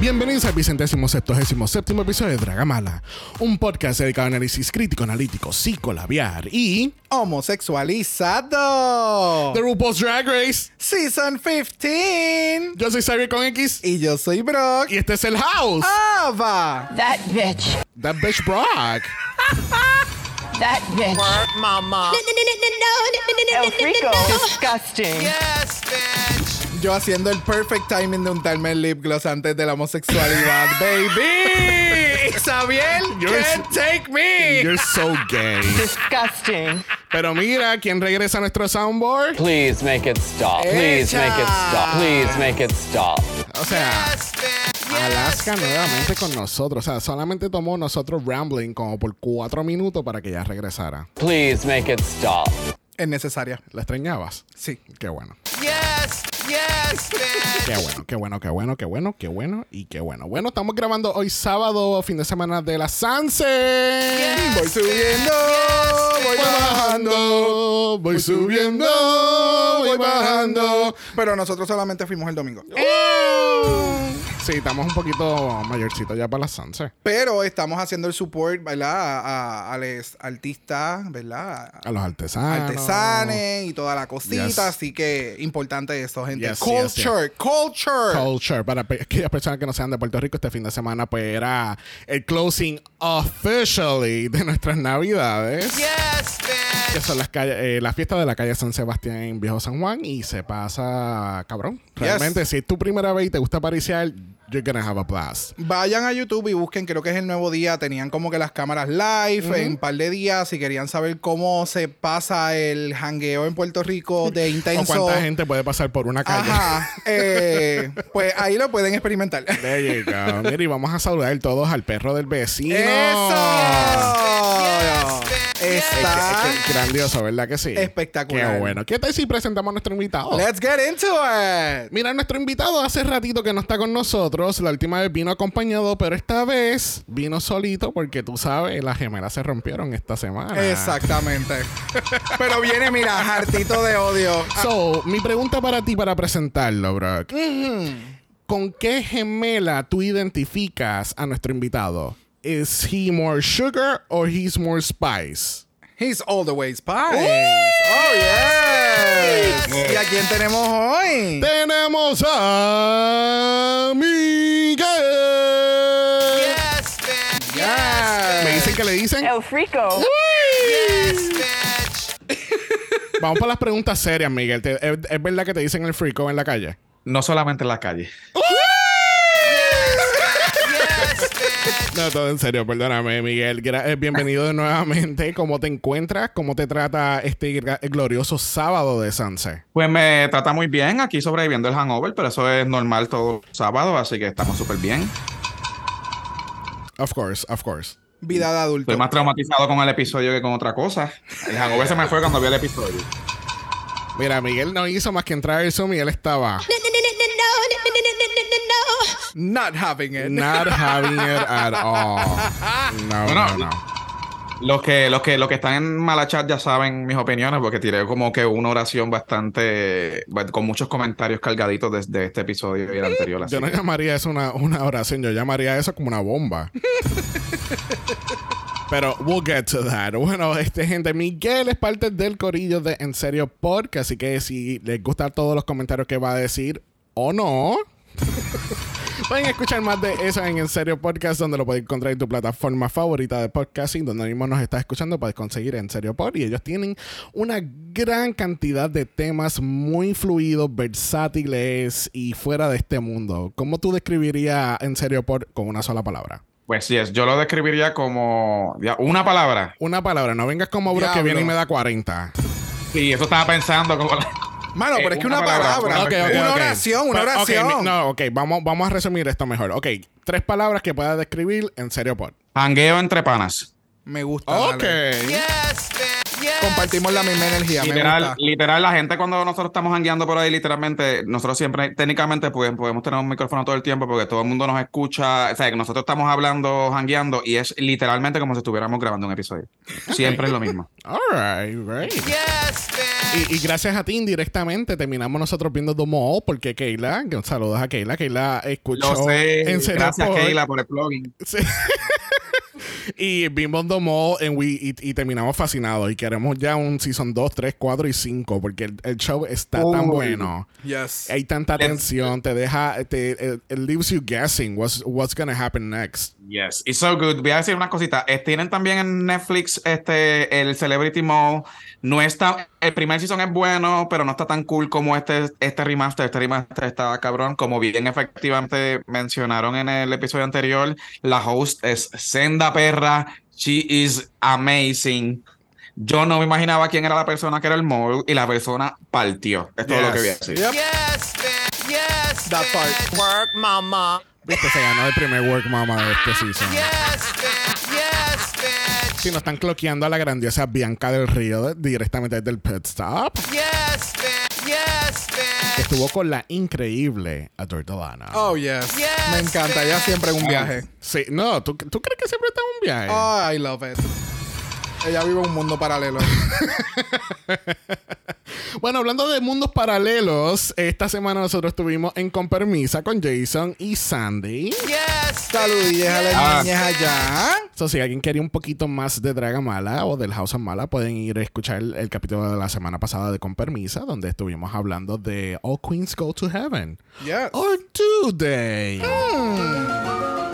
Bienvenidos al vicentésimo septuagésimo séptimo episodio de Dragamala, un podcast dedicado a análisis crítico, analítico, psicolabiar y homosexualizado. The RuPaul's Drag Race Season 15. Yo soy Xavier con X Y yo soy Brock. y este es el House. Ava. That bitch. That bitch Brock. That bitch. Mama. El frico. Disgusting. Yes, bitch. Yo haciendo el perfect timing de untarme el lip gloss antes de la homosexualidad, baby. Xavier You're can't take me. You're so gay. Disgusting. Pero mira, ¿quién regresa a nuestro soundboard? Please make it stop. Please make it stop. Please make it stop. O sea, Yes. Alaska nuevamente con nosotros. O sea, solamente tomó nosotros rambling como por cuatro minutos para que ya regresara. Please make it stop. Es necesaria. ¿La extrañabas? Sí. Qué bueno. Yes, yes, bitch. Qué bueno, qué bueno, qué bueno, qué bueno, qué bueno y qué bueno. Bueno, estamos grabando hoy sábado, fin de semana de la Sanse. Voy subiendo, voy bajando. voy subiendo, voy bajando. Pero nosotros solamente fuimos el domingo. Sí, estamos un poquito mayorcitos ya para la Sanse. Pero estamos haciendo el support, ¿verdad? A, a- a los artistas, ¿verdad? A los artesanos. Artesanes y toda la cosita. Yes. Así que importante eso, gente. Yes, culture, culture. Culture. Para aquellas personas que no sean de Puerto Rico, este fin de semana pues era el closing officially de nuestras navidades. Yes, bitch. Que son las calles, eh, la fiesta de la calle San Sebastián en Viejo San Juan y se pasa cabrón. Realmente, si es tu primera vez y te gusta pariciar, you're gonna have a blast. Vayan a YouTube y busquen, creo que es el nuevo día. Tenían como que las cámaras live en un par de días. Si querían saber cómo se pasa el jangueo en Puerto Rico de O intenso. cuánta gente puede pasar por una calle. Ajá. eh, pues ahí lo pueden experimentar. There you go. Mira, y vamos a saludar todos al perro del vecino. ¡Eso! Está Qué- qué grandioso, ¿verdad que sí? Espectacular. Qué bueno. ¿Qué tal si presentamos a nuestro invitado? Let's get into it. Mira, nuestro invitado hace ratito que no está con nosotros. La última vez vino acompañado, pero esta vez vino solito porque tú sabes, las gemelas se rompieron esta semana. Exactamente. Pero viene, mira, hartito de odio. So, mi pregunta para ti para presentarlo, Brock. ¿Con qué gemela tú identificas a nuestro invitado? ¿Is he more sugar or he's more spice? He's all the way spice. Oh, yes. ¿Y a quién tenemos hoy? Tenemos a Miguel. Dicen. El frico. Yes, bitch. Vamos para las preguntas serias, Miguel. ¿Te- ¿Es, es verdad que te dicen el frico en la calle? No solamente en la calle. No, todo en serio, perdóname, Miguel. Gra- eh, bienvenido de nuevamente. ¿Cómo te encuentras? ¿Cómo te trata este gra- glorioso sábado de Sanse? Pues me trata muy bien aquí sobreviviendo el hangover, pero eso es normal todo sábado, así que estamos súper bien. Of course, of course. Vida de adulto. Estoy más traumatizado con el episodio que con otra cosa. El hangover se me fue cuando vi el episodio. Mira, Miguel no hizo más que entrar al Zoom y él estaba Not having it. not having it at all. No, Bueno, no, no. Los que, los que, los que están en Malachat ya saben mis opiniones, porque tiré como que una oración bastante con muchos comentarios cargaditos desde este episodio y el anterior. así Yo no llamaría eso una, una oración, yo llamaría eso como una bomba. Pero we'll get to that. Bueno, este gente, Miguel es parte del corillo de En Serio Podcast, así que si les gustan todos los comentarios que va a decir o no, pueden escuchar más de eso en En Serio Podcast, donde lo puedes encontrar en tu plataforma favorita de podcasting, donde mismo nos estás escuchando, puedes conseguir En Serio Pod. Y ellos tienen una gran cantidad de temas muy fluidos, versátiles y fuera de este mundo. ¿Cómo tú describirías En Serio Pod con una sola palabra? Pues sí, es, yo lo describiría como ya, una palabra. Una palabra, no vengas como bro que viene y me da 40. Sí, eso estaba pensando como la- Mano, Eh, pero es que una una palabra, palabra. una oración, una oración. no, ok, vamos, vamos a resumir esto mejor. Ok, tres palabras que puedas describir en serio pod. jangueo entre panas. Me gusta. Ok. dale. Yes, bitch. Yes. Compartimos la misma energía. Literal, literal, la gente cuando nosotros estamos jangueando por ahí, literalmente, nosotros siempre, técnicamente, pues, podemos tener un micrófono todo el tiempo porque todo el mundo nos escucha. O sea, que nosotros estamos hablando, jangueando, y es literalmente como si estuviéramos grabando un episodio. Siempre es lo mismo. Alright, great. Yes, bitch. Y, y gracias a ti indirectamente terminamos nosotros viendo Mall porque Keila, que saludos a Keila, Keila escuchó Lo sé. en Gracias. Keila, por el plugin. Sí. y vimos The Mall en we- y, y terminamos fascinados y queremos ya un Season 2, 3, 4 y 5 porque el, el show está tan bueno. Yes. Hay tanta tensión, te deja, te, it, it leaves you guessing what's, what's gonna happen next. Yes, it's so good. Voy a decir una cosita. Eh, tienen también en Netflix este el Celebrity Mall. No está, el primer season es bueno, pero no está tan cool como este, este remaster. Este remaster está cabrón. Como bien efectivamente mencionaron en el episodio anterior, la host es Senda Perra. She is amazing. Yo no me imaginaba quién era la persona que era el mall y la persona partió. Es todo lo que voy a Yes. decir. Yep. Yes, bitch. Yes, That part. bitch. Work, mama. Viste, se ganó el primer work mama de este season. Yes, bitch. Yes. Si nos están cloqueando a la grandiosa Bianca del Río directamente desde el pit stop. Yes, bitch. Yes, que bitch. estuvo con la increíble Adortolana. Oh, yes. Yes, Me encanta. Ella siempre en un viaje. Sí, no, ¿tú, tú crees que siempre está en un viaje? Oh, I love it. Ella vive un mundo paralelo. Bueno, hablando de mundos paralelos, esta semana nosotros estuvimos en Con Permisa con Jason y Sandy. Yes, Saludillas a las Ah. niñas allá. So, si alguien quería un poquito más de Dragamala o del House of Mala, pueden ir a escuchar el, el capítulo de la semana pasada de Con Permisa, donde estuvimos hablando de All Queens Go to Heaven. Yes. Or do they?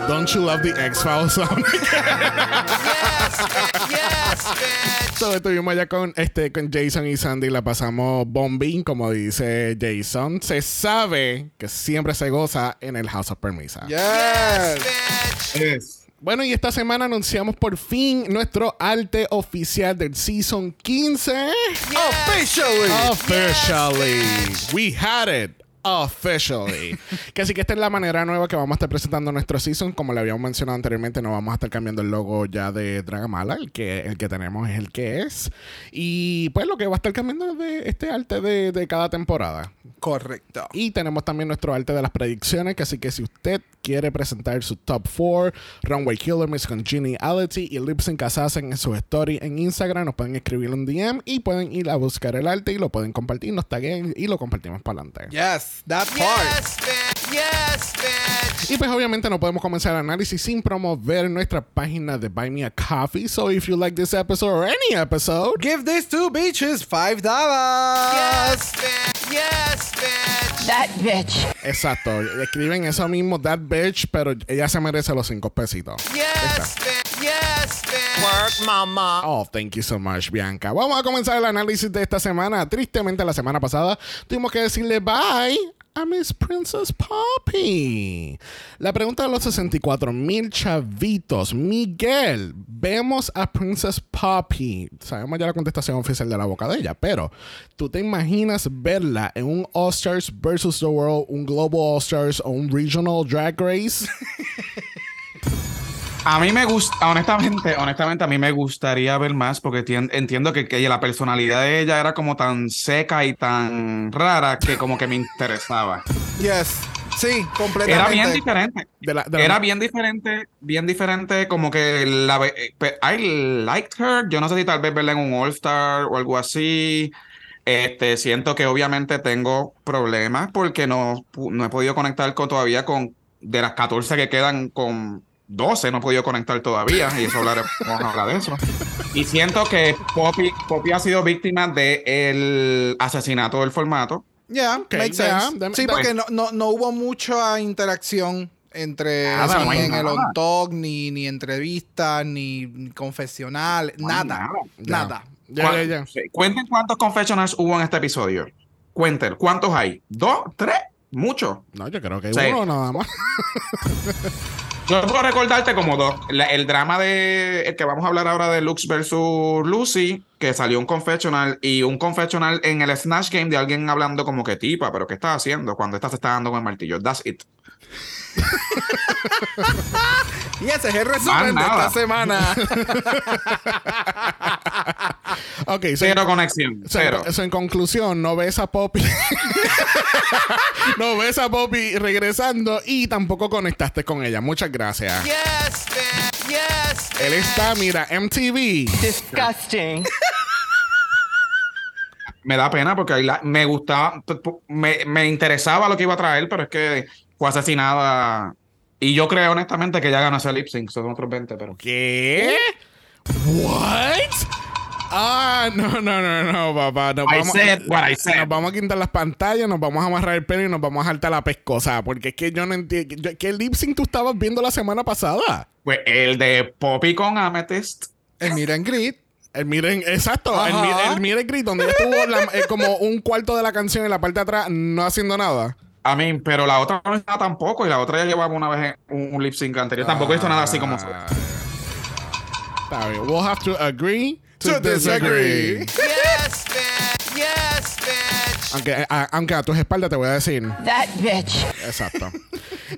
Don't you love the X-Files? yes, bitch. So, estuvimos allá con, este, con Jason y Sandy, la pasamos bombing, como dice Jason. Se sabe que siempre se goza en el House of Permisa. Yes. Yes. Bueno, y esta semana anunciamos por fin nuestro arte oficial del Season 15. Officially. Officially. We had it. Officially. que así que esta es la manera nueva que vamos a estar presentando nuestro season. Como le habíamos mencionado anteriormente, no vamos a estar cambiando el logo ya de Dragamala. El que, el que tenemos es el que es. Y pues lo que va a estar cambiando es de este arte de, de cada temporada. Correcto. Y tenemos también nuestro arte de las predicciones, que así que si usted quiere presentar su top 4, Runway Killer, Miss Congeniality y Lip Sync Assassin en su story en Instagram, nos pueden escribir un DM y pueden ir a buscar el arte y lo pueden compartir, nos taguen y lo compartimos para adelante. Yes. That part. Yes, bitch. Yes, bitch. Y pues obviamente no podemos comenzar el análisis sin promover nuestra página de Buy Me a Coffee. So if you like this episode or any episode, Give these two bitches five dollars. Yes, bitch. Yes, bitch. That bitch. exacto, escriben eso mismo, that bitch, pero ella se merece los cinco pesitos. Yes, bitch. Yes, bitch. Work, mama. Oh, thank you so much, Bianca. Vamos a comenzar el análisis de esta semana. Tristemente, la semana pasada tuvimos que decirle bye a Miss Princess Poppy. La pregunta de los 64 mil chavitos. Miguel, vemos a Princess Poppy. Sabemos ya la contestación oficial de la boca de ella, pero ¿tú te imaginas verla en un All Stars versus the World, un Global All Stars o un Regional Drag Race? A mí me gusta, honestamente, honestamente, a mí me gustaría ver más porque tien- entiendo que, que la personalidad de ella era como tan seca y tan rara que como que me interesaba. Yes. Sí, completamente. Era bien diferente. De la- de la- Era bien diferente, bien diferente, como que la eh, I liked her. Yo no sé si tal vez verla en un All Star o algo así. Este, siento que obviamente tengo problemas porque no, no he podido conectar con todavía con de las 14 que quedan con 12 no he podido conectar todavía y eso hablaremos vamos a hablar de eso. Y siento que Poppy, Poppy ha sido víctima del asesinato del formato. Yeah, makes yeah, sense. sí, porque no, no, no hubo mucha interacción entre Nada, ni no en el nada. on talk, ni, ni entrevistas, ni, ni confesional, No nada. Nada. Ya, ya, ¿Cuán- ya. sí, Cuenten cuántos confessionals hubo en este episodio. Cuenten, ¿cuántos hay? ¿Dos? ¿Tres? Mucho. No, yo creo que hay Sí. uno nada más. Yo puedo recordarte como dos. El drama de el que vamos a hablar ahora de Lux versus Lucy, que salió un confessional y un confessional en el Snatch Game de alguien hablando como que tipa, pero ¿qué estás haciendo cuando esta se está dando con el martillo? That's it. Y ese es el resumen de esta semana. Ok, so, Cero conexión. so- Cero. so en conclusión, no ves a Poppy. no ves a Poppy regresando y tampoco conectaste con ella. Muchas gracias. Yes, man. Yes. Él está, mira, MTV. Disgusting. Me da pena porque ahí la- me gustaba, me, me interesaba lo que iba a traer, pero es que fue asesinada. Y yo creo honestamente que ya ganó ese lip sync, son otros 20, pero. ¿Qué? What? Ah, no, no, no, no, papá. Nos I vamos, said what I said. nos vamos a quitar las pantallas, nos vamos a amarrar el pelo y nos vamos a saltar la pescosa. Porque es que yo no entiendo. ¿Qué lip sync tú estabas viendo la semana pasada? Pues el de Poppy con Amethyst. el Miren Grit. El miren, exacto, el, Ajá. mi- el miren grit, donde estuvo la- eh, como un cuarto de la canción en la parte de atrás, no haciendo nada. A mí, pero la otra no estaba tampoco, y la otra ya llevaba una vez un, un lip sync anterior. Tampoco hizo nada así como. Ah, Está bien. We'll have to agree to, To disagree. disagree. Aunque, a, aunque a tus espaldas te voy a decir. That bitch. Exacto.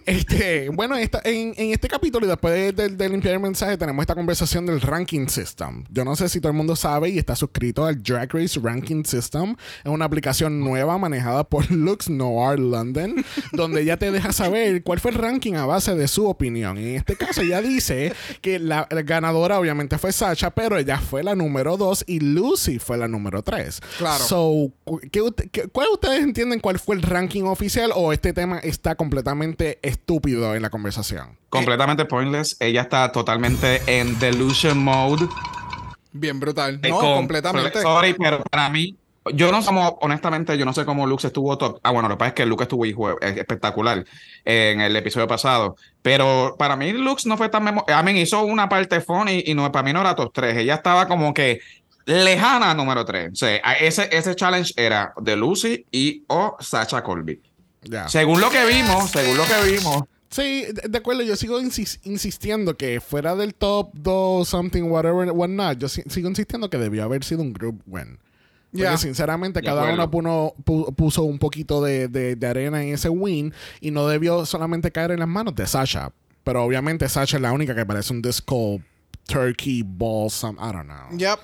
Este, bueno, esta- en, en este capítulo y después de, de- de limpiar el mensaje tenemos esta conversación del ranking system. Yo no sé si todo el mundo sabe y está suscrito al Drag Race Ranking System. Es una aplicación nueva manejada por Lux Noir London, donde ella te deja saber cuál fue el ranking a base de su opinión. En este caso ella dice que la, la ganadora obviamente fue Sacha, pero ella fue la número 2 y Lucy fue la número 3. Claro. So, ¿qué qué- ¿cuál ustedes entienden cuál fue el ranking oficial o este tema está completamente estúpido en la conversación? Completamente pointless. Ella está totalmente en delusion mode. Bien brutal. Eh, No, con- completamente. Sorry, pero para mí, yo no somos, honestamente, yo no sé cómo Lux estuvo top. Ah, bueno, lo que pasa es que Lux estuvo hijo, es espectacular en el episodio pasado. Pero para mí, Lux no fue tan memorable. A mí hizo una parte funny y no, para mí no era top 3. Ella estaba como que lejana número 3. O sea, ese, ese challenge era de Lucy y o Sacha Colby. Ya. Según lo que vimos, según lo que vimos. Sí, de, acuerdo, yo sigo insis- insistiendo que fuera del top 2, something, whatever, whatnot, yo si- sigo insistiendo que debió haber sido un group win. Porque Ya. sinceramente De cada acuerdo. uno puso un poquito de, de- de arena en ese win y no debió solamente caer en las manos de Sasha. Pero obviamente Sasha es la única que parece un disco turkey ball, some, I don't know. Yep.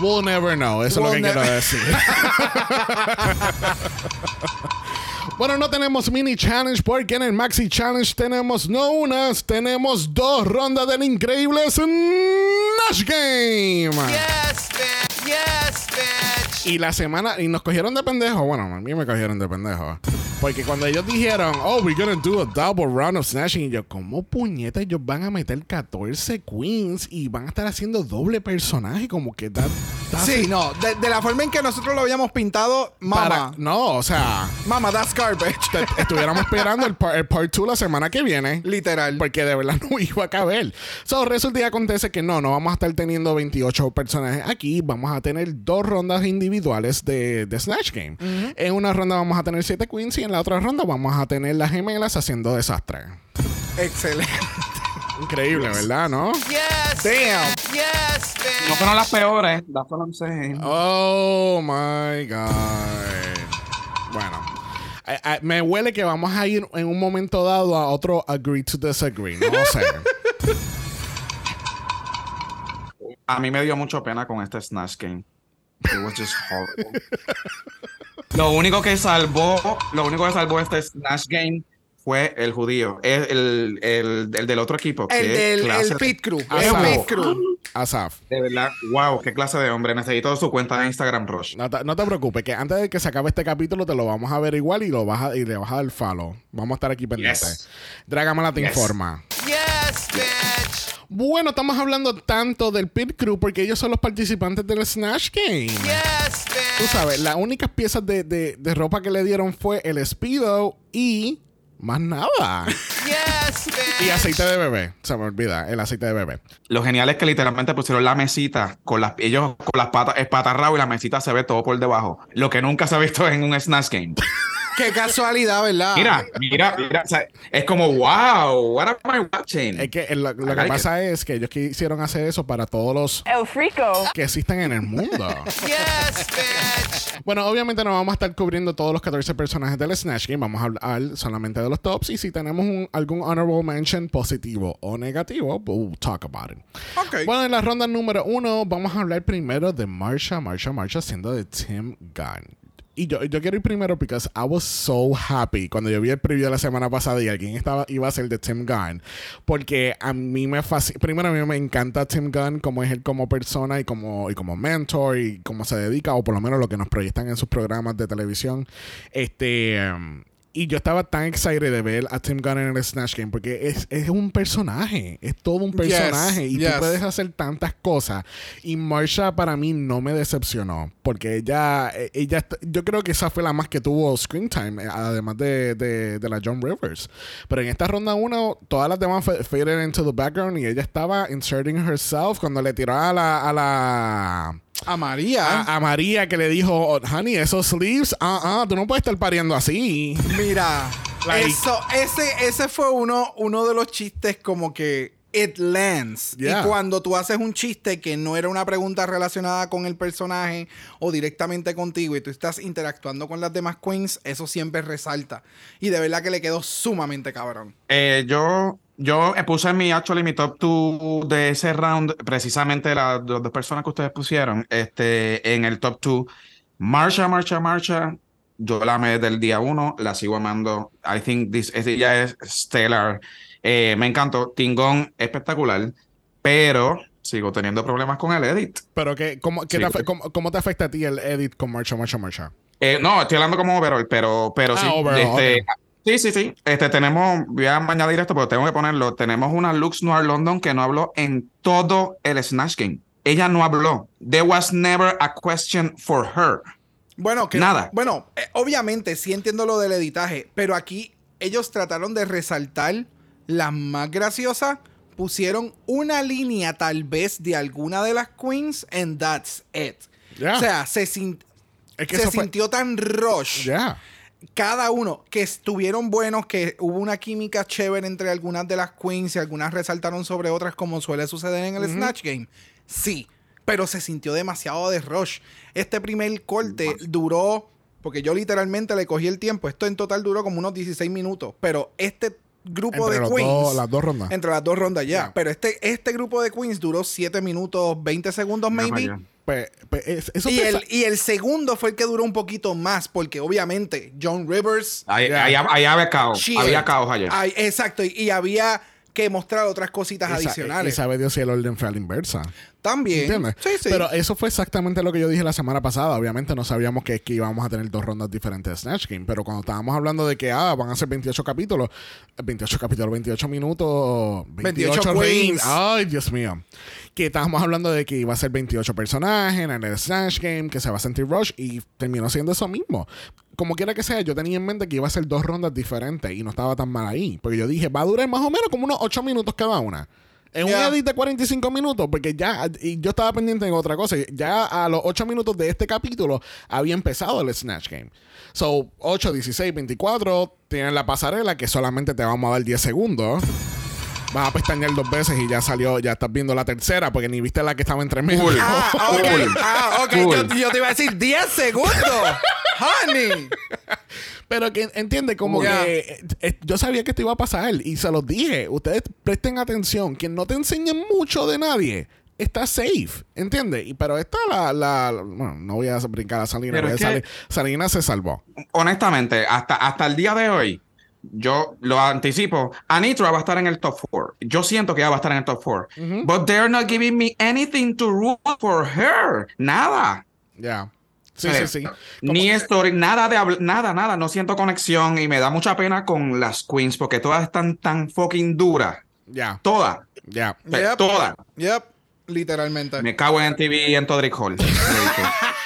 We'll never know, eso We'll es lo que quiero decir. bueno, no tenemos mini challenge porque en el maxi challenge tenemos no unas, tenemos dos rondas del increíble Snatch Game. Yes, bitch. Y la semana, y nos cogieron de pendejo. Bueno, a mí me cogieron de pendejo. Porque cuando ellos dijeron, oh, we're gonna do a double round of snatching, y yo, ¿cómo puñetas ellos van a meter 14 queens y van a estar haciendo doble personaje? Como que that, Sí, no. De, de la forma en que nosotros lo habíamos pintado, mama. no, o sea, Mama, that's garbage. te- estuviéramos esperando el, par- el part 2 la semana que viene. Literal. Porque de verdad no iba a caber. So, resulta y acontece que no, no vamos a estar teniendo 28 personajes aquí. Vamos a tener dos rondas individuales de, de Snatch Game. En una ronda vamos a tener 7 queens y en la otra ronda vamos a tener las gemelas haciendo desastre. Excelente. Increíble, ¿verdad? ¿No? Yes. Damn. Yes, bitch. No fueron las peores. That's what I'm saying. Oh my God. Bueno. eh, eh, me huele que vamos a ir en un momento dado a otro agree to disagree. No sé. A mí me dio mucho pena con este Snatch Game. It was just horrible. Lo único que salvó, lo único que salvó este Snatch Game fue el judío, el, el, el, el del otro equipo. El del el pit crew. Ah, El pit crew. Asaf. De verdad, wow, qué clase de hombre. Necesito su cuenta de Instagram, Rush. No te, no te preocupes, que antes de que se acabe este capítulo te lo vamos a ver igual y, lo vas a- y le vas a dar follow. Vamos a estar aquí pendientes. Yes. Dragamala te Yes. informa. Yes, bitch. Bueno, estamos hablando tanto del Pit Crew porque ellos son los participantes del Snatch Game. Yes, Tú bitch. sabes, las únicas piezas de, de- de ropa que le dieron fue el Speedo y más nada. Yes, bitch. y aceite de bebé. Se me olvida, el aceite de bebé. Lo genial es que literalmente pusieron la mesita con las ellos con las patas espatarrados y la mesita se ve todo por debajo. Lo que nunca se ha visto en un Snatch Game. Qué casualidad, ¿verdad? Mira, mira, mira. o sea, es como, wow, what am I watching? Es que lo, lo que like pasa es que ellos quisieron hacer eso para todos los El Frico. que existen en el mundo. Yes, bitch. Bueno, obviamente no vamos a estar cubriendo todos los 14 personajes del Snatch Game. Vamos a hablar solamente de los tops. Y si tenemos un- algún honorable mention positivo o negativo, we'll talk about it. Ok. Bueno, en la ronda número uno, vamos a hablar primero de Marsha, Marsha, Marsha, siendo de Tim Gunn. Y yo, yo quiero ir primero porque I was so happy cuando yo vi el preview de la semana pasada y alguien estaba, iba a ser de Tim Gunn. Porque a mí me fascina. Primero, a mí me encanta Tim Gunn como es él como persona y como, y como mentor y cómo se dedica, o por lo menos lo que nos proyectan en sus programas de televisión. Este. um, y yo estaba tan excited de ver a Tim Gunn en el Snatch Game porque es, es un personaje, es todo un personaje y yes. tú puedes hacer tantas cosas. Y Marsha para mí no me decepcionó porque ella, eh, ella, yo creo que esa fue la más que tuvo screen time, eh, además de, de, de la John Rivers. Pero en esta ronda 1, todas las demás fa- faded into the background y ella estaba inserting herself cuando le tiró a la. A la A María. a, a María que le dijo, honey, esos sleeves, ah, ah, tú no puedes estar pariendo así. Mira, Like- eso, ese, ese fue uno, uno de los chistes como que it lands. Yeah. Y cuando tú haces un chiste que no era una pregunta relacionada con el personaje o directamente contigo y tú estás interactuando con las demás queens, eso siempre resalta. Y de verdad que le quedó sumamente cabrón. Eh, yo, yo puse en mi actually mi top 2 de ese round, precisamente las dos personas que ustedes pusieron, este, en el top 2. Marsha, Marsha, Marsha. Yo la amé desde el día uno, la sigo amando. I think this, ella es stellar. Eh, me encantó. Tingón, espectacular. Pero sigo teniendo problemas con el edit. Pero que, ¿cómo, qué Sí. te cómo, cómo te afecta a ti el edit con Marsha, Marsha, Marsha? Eh, no, estoy hablando como overall, pero, pero Ah, sí. overall, este. Sí, sí, sí. Este, tenemos, voy a añadir esto, pero tengo que ponerlo. Tenemos una Lux Noir London que no habló en todo el Snatch Game. Ella no habló. There was never a question for her. Bueno, que Nada. Bueno, eh, obviamente sí entiendo lo del editaje, pero aquí ellos trataron de resaltar las más graciosas. Pusieron una línea tal vez de alguna de las queens and that's it. Yeah. O sea, se, sin- Es que se fue- sintió tan rush. Ya. Cada uno que estuvieron buenos, que hubo una química chévere entre algunas de las queens y algunas resaltaron sobre otras como suele suceder en el Snatch Game. Sí, pero se sintió demasiado de rush. Este primer corte duró, porque yo literalmente le cogí el tiempo, esto en total duró como unos 16 minutos, pero este grupo Entre de los queens... dos- las dos rondas. Entre las dos rondas ya. Yeah. Pero este, este grupo de queens duró 7 minutos 20 segundos maybe. Pues, pues, es- eso Y el, y el segundo fue el que duró un poquito más, porque obviamente John Rivers. Ahí, Yeah. ahí- ahí había caos. Había caos ayer. Ay, exacto, y, y había que mostrar otras cositas sa- Y adicionales. sabe Dios si el orden fue a la inversa. También. ¿Entiendes? Sí, sí. Pero eso fue exactamente lo que yo dije la semana pasada. Obviamente no sabíamos que, que íbamos a tener dos rondas diferentes de Snatch Game. Pero cuando estábamos hablando de que ah, van a ser 28 capítulos, 28 capítulos, 28 minutos, 28, 28 rings. queens. Ay, Dios mío. Que estábamos hablando de que iba a ser 28 personajes en el Snatch Game, que se va a sentir Rush y terminó siendo eso mismo. Como quiera que sea, yo tenía en mente que iba a ser dos rondas diferentes y no estaba tan mal ahí. Porque yo dije, va a durar más o menos como unos 8 minutos cada una. En Yeah. un edit de 45 minutos, porque ya, y yo estaba pendiente en otra cosa, ya a los 8 minutos de este capítulo había empezado el Snatch Game. So, 8, 16, 24, tienen la pasarela que solamente te vamos a dar 10 segundos. Vas a pestañear dos veces y ya salió, ya estás viendo la tercera, porque ni viste la que estaba entre medio. Cool. Ah, ok. Cool. Ah, ok. Cool. Yo, yo te iba a decir 10 segundos. Honey. Pero que entiende, como Yeah. que eh, eh, yo sabía que esto iba a pasar y se los dije. Ustedes presten atención, que no te enseñen mucho de nadie. está safe, ¿entiendes? Y, pero esta la, la, bueno, no voy a brincar a Salina, Pero es que- Sali- Salina se salvó. honestamente, hasta, hasta el día de hoy, yo lo anticipo. Anitra va a estar en el top 4. Yo siento que ella va a estar en el top 4. But they're not giving me anything to root for her. Nada. Ya. Sí, Eh, sí, sí. Ni story, nada de nada, nada. No siento conexión y me da mucha pena con las queens porque todas están tan fucking duras. Ya, Todas. ya. Todas. Yep, literalmente. Me cago en TV y en Todrick Hall.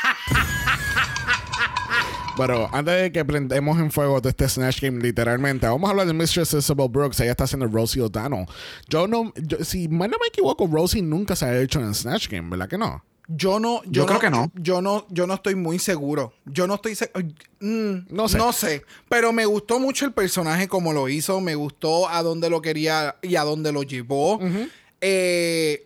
Pero antes de que prendemos en fuego de este Snatch Game, literalmente, vamos a hablar de Mistress Isabel Brooks. Ella está haciendo Rosie O'Donnell. Yo no, yo- si mal no me equivoco, Rosie nunca se ha hecho en Snatch Game, ¿verdad que no? Yo no, yo, Yo creo que no. Yo no, yo no estoy muy seguro. Yo no estoy se- Mm, No sé. No sé. Pero me gustó mucho el personaje como lo hizo. Me gustó a dónde lo quería y a dónde lo llevó. Eh,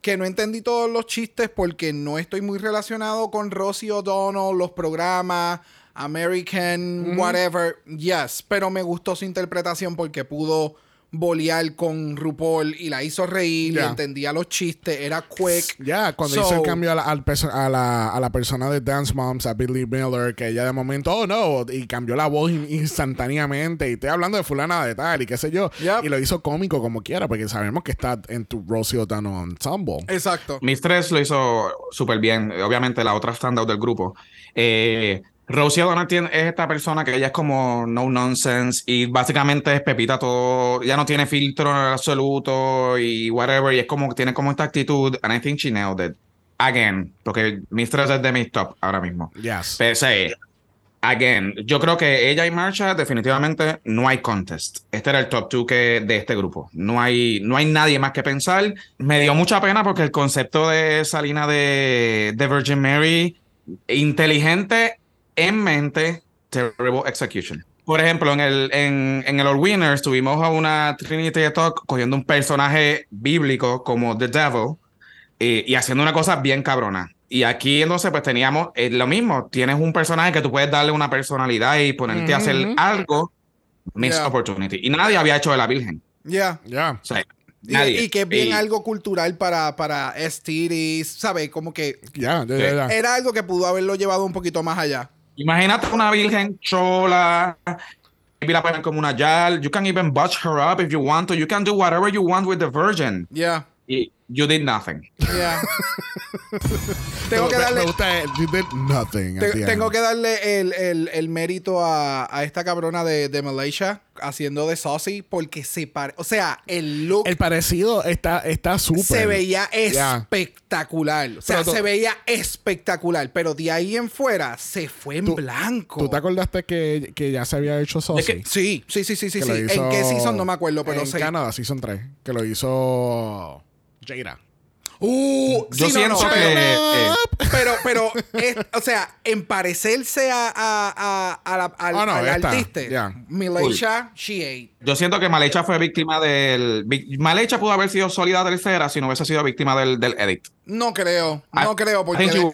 que no entendí todos los chistes porque no estoy muy relacionado con Rosie O'Donnell, los programas, American, whatever. Yes. Pero me gustó su interpretación porque pudo bolear con RuPaul y la hizo reír y entendía los chistes. Era quick. Ya, cuando So- hizo el cambio a la, a, la, a la persona de Dance Moms, a Billy Miller, que ella de momento, oh no, y cambió la voz in- instantáneamente. Y estoy hablando de fulana de tal y qué sé yo. Yep. Y lo hizo cómico como quiera, porque sabemos que está en tu Rosie O'Donnell Ensemble. Exacto. Mistress lo hizo súper bien. Obviamente, la otra standout del grupo. Eh, Rosie O'Donnell tiene- es esta persona que ella es como no nonsense y básicamente es pepita todo. Ya no tiene filtro en absoluto y whatever. Y es como tiene como esta actitud. And I think she nailed it. Again, porque Mistress es de mis top ahora mismo. Yes. Pese, again, yo creo que ella y Marcha definitivamente no hay contest. Este era el top 2 que, de este grupo. No hay, no hay nadie más que pensar. Me dio mucha pena porque el concepto de Salina de, de Virgin Mary, inteligente en mente, terrible execution. Por ejemplo, en el, en, en el All Winners tuvimos a una Trinity Talk cogiendo un personaje bíblico como The Devil eh, y haciendo una cosa bien cabrona. Y aquí entonces pues teníamos eh, lo mismo, tienes un personaje que tú puedes darle una personalidad y ponerte a hacer algo, Yeah. opportunity. Y nadie había hecho de la Virgen. Ya. Ya. O sea, Y, nadie. y que es bien Y- algo cultural para, para STDs, ¿sabes? Como que Ya, ya, ya, ya. era algo que pudo haberlo llevado un poquito más allá. Imagínate una virgen chola. Maybe la ponen como una yal. You can even butch her up if you want to. You can do whatever you want with the virgin. Ya. Y you did nothing. Ya. tengo que darle. Me gusta, you did nothing. te- tengo que darle el, el- el mérito a, a esta cabrona de, de Malaysia haciendo de Saucy porque se pare... O sea, el look El parecido está está súper. se veía espectacular. O sea, tú- se veía espectacular. Pero de ahí en fuera se fue en Tú- blanco. ¿Tú te acordaste que, que ya se había hecho Saucy? que- Sí, sí, sí, sí, sí. Que sí. hizo ¿En qué season? No me acuerdo, pero en sí. Canadá, Season 3. Que lo hizo Jada. Uh, Yo sí, no, no, siento pero- que. eh, Pero, pero, es- o sea, en parecerse a, a, a- a la- al, Ah, no, al artista, ya. Malaysia, she ate. Yo siento que Malecha fue víctima del. Malecha pudo haber sido sólida tercera si no hubiese sido víctima del, del edit. No creo, no I- creo, porque... yo-.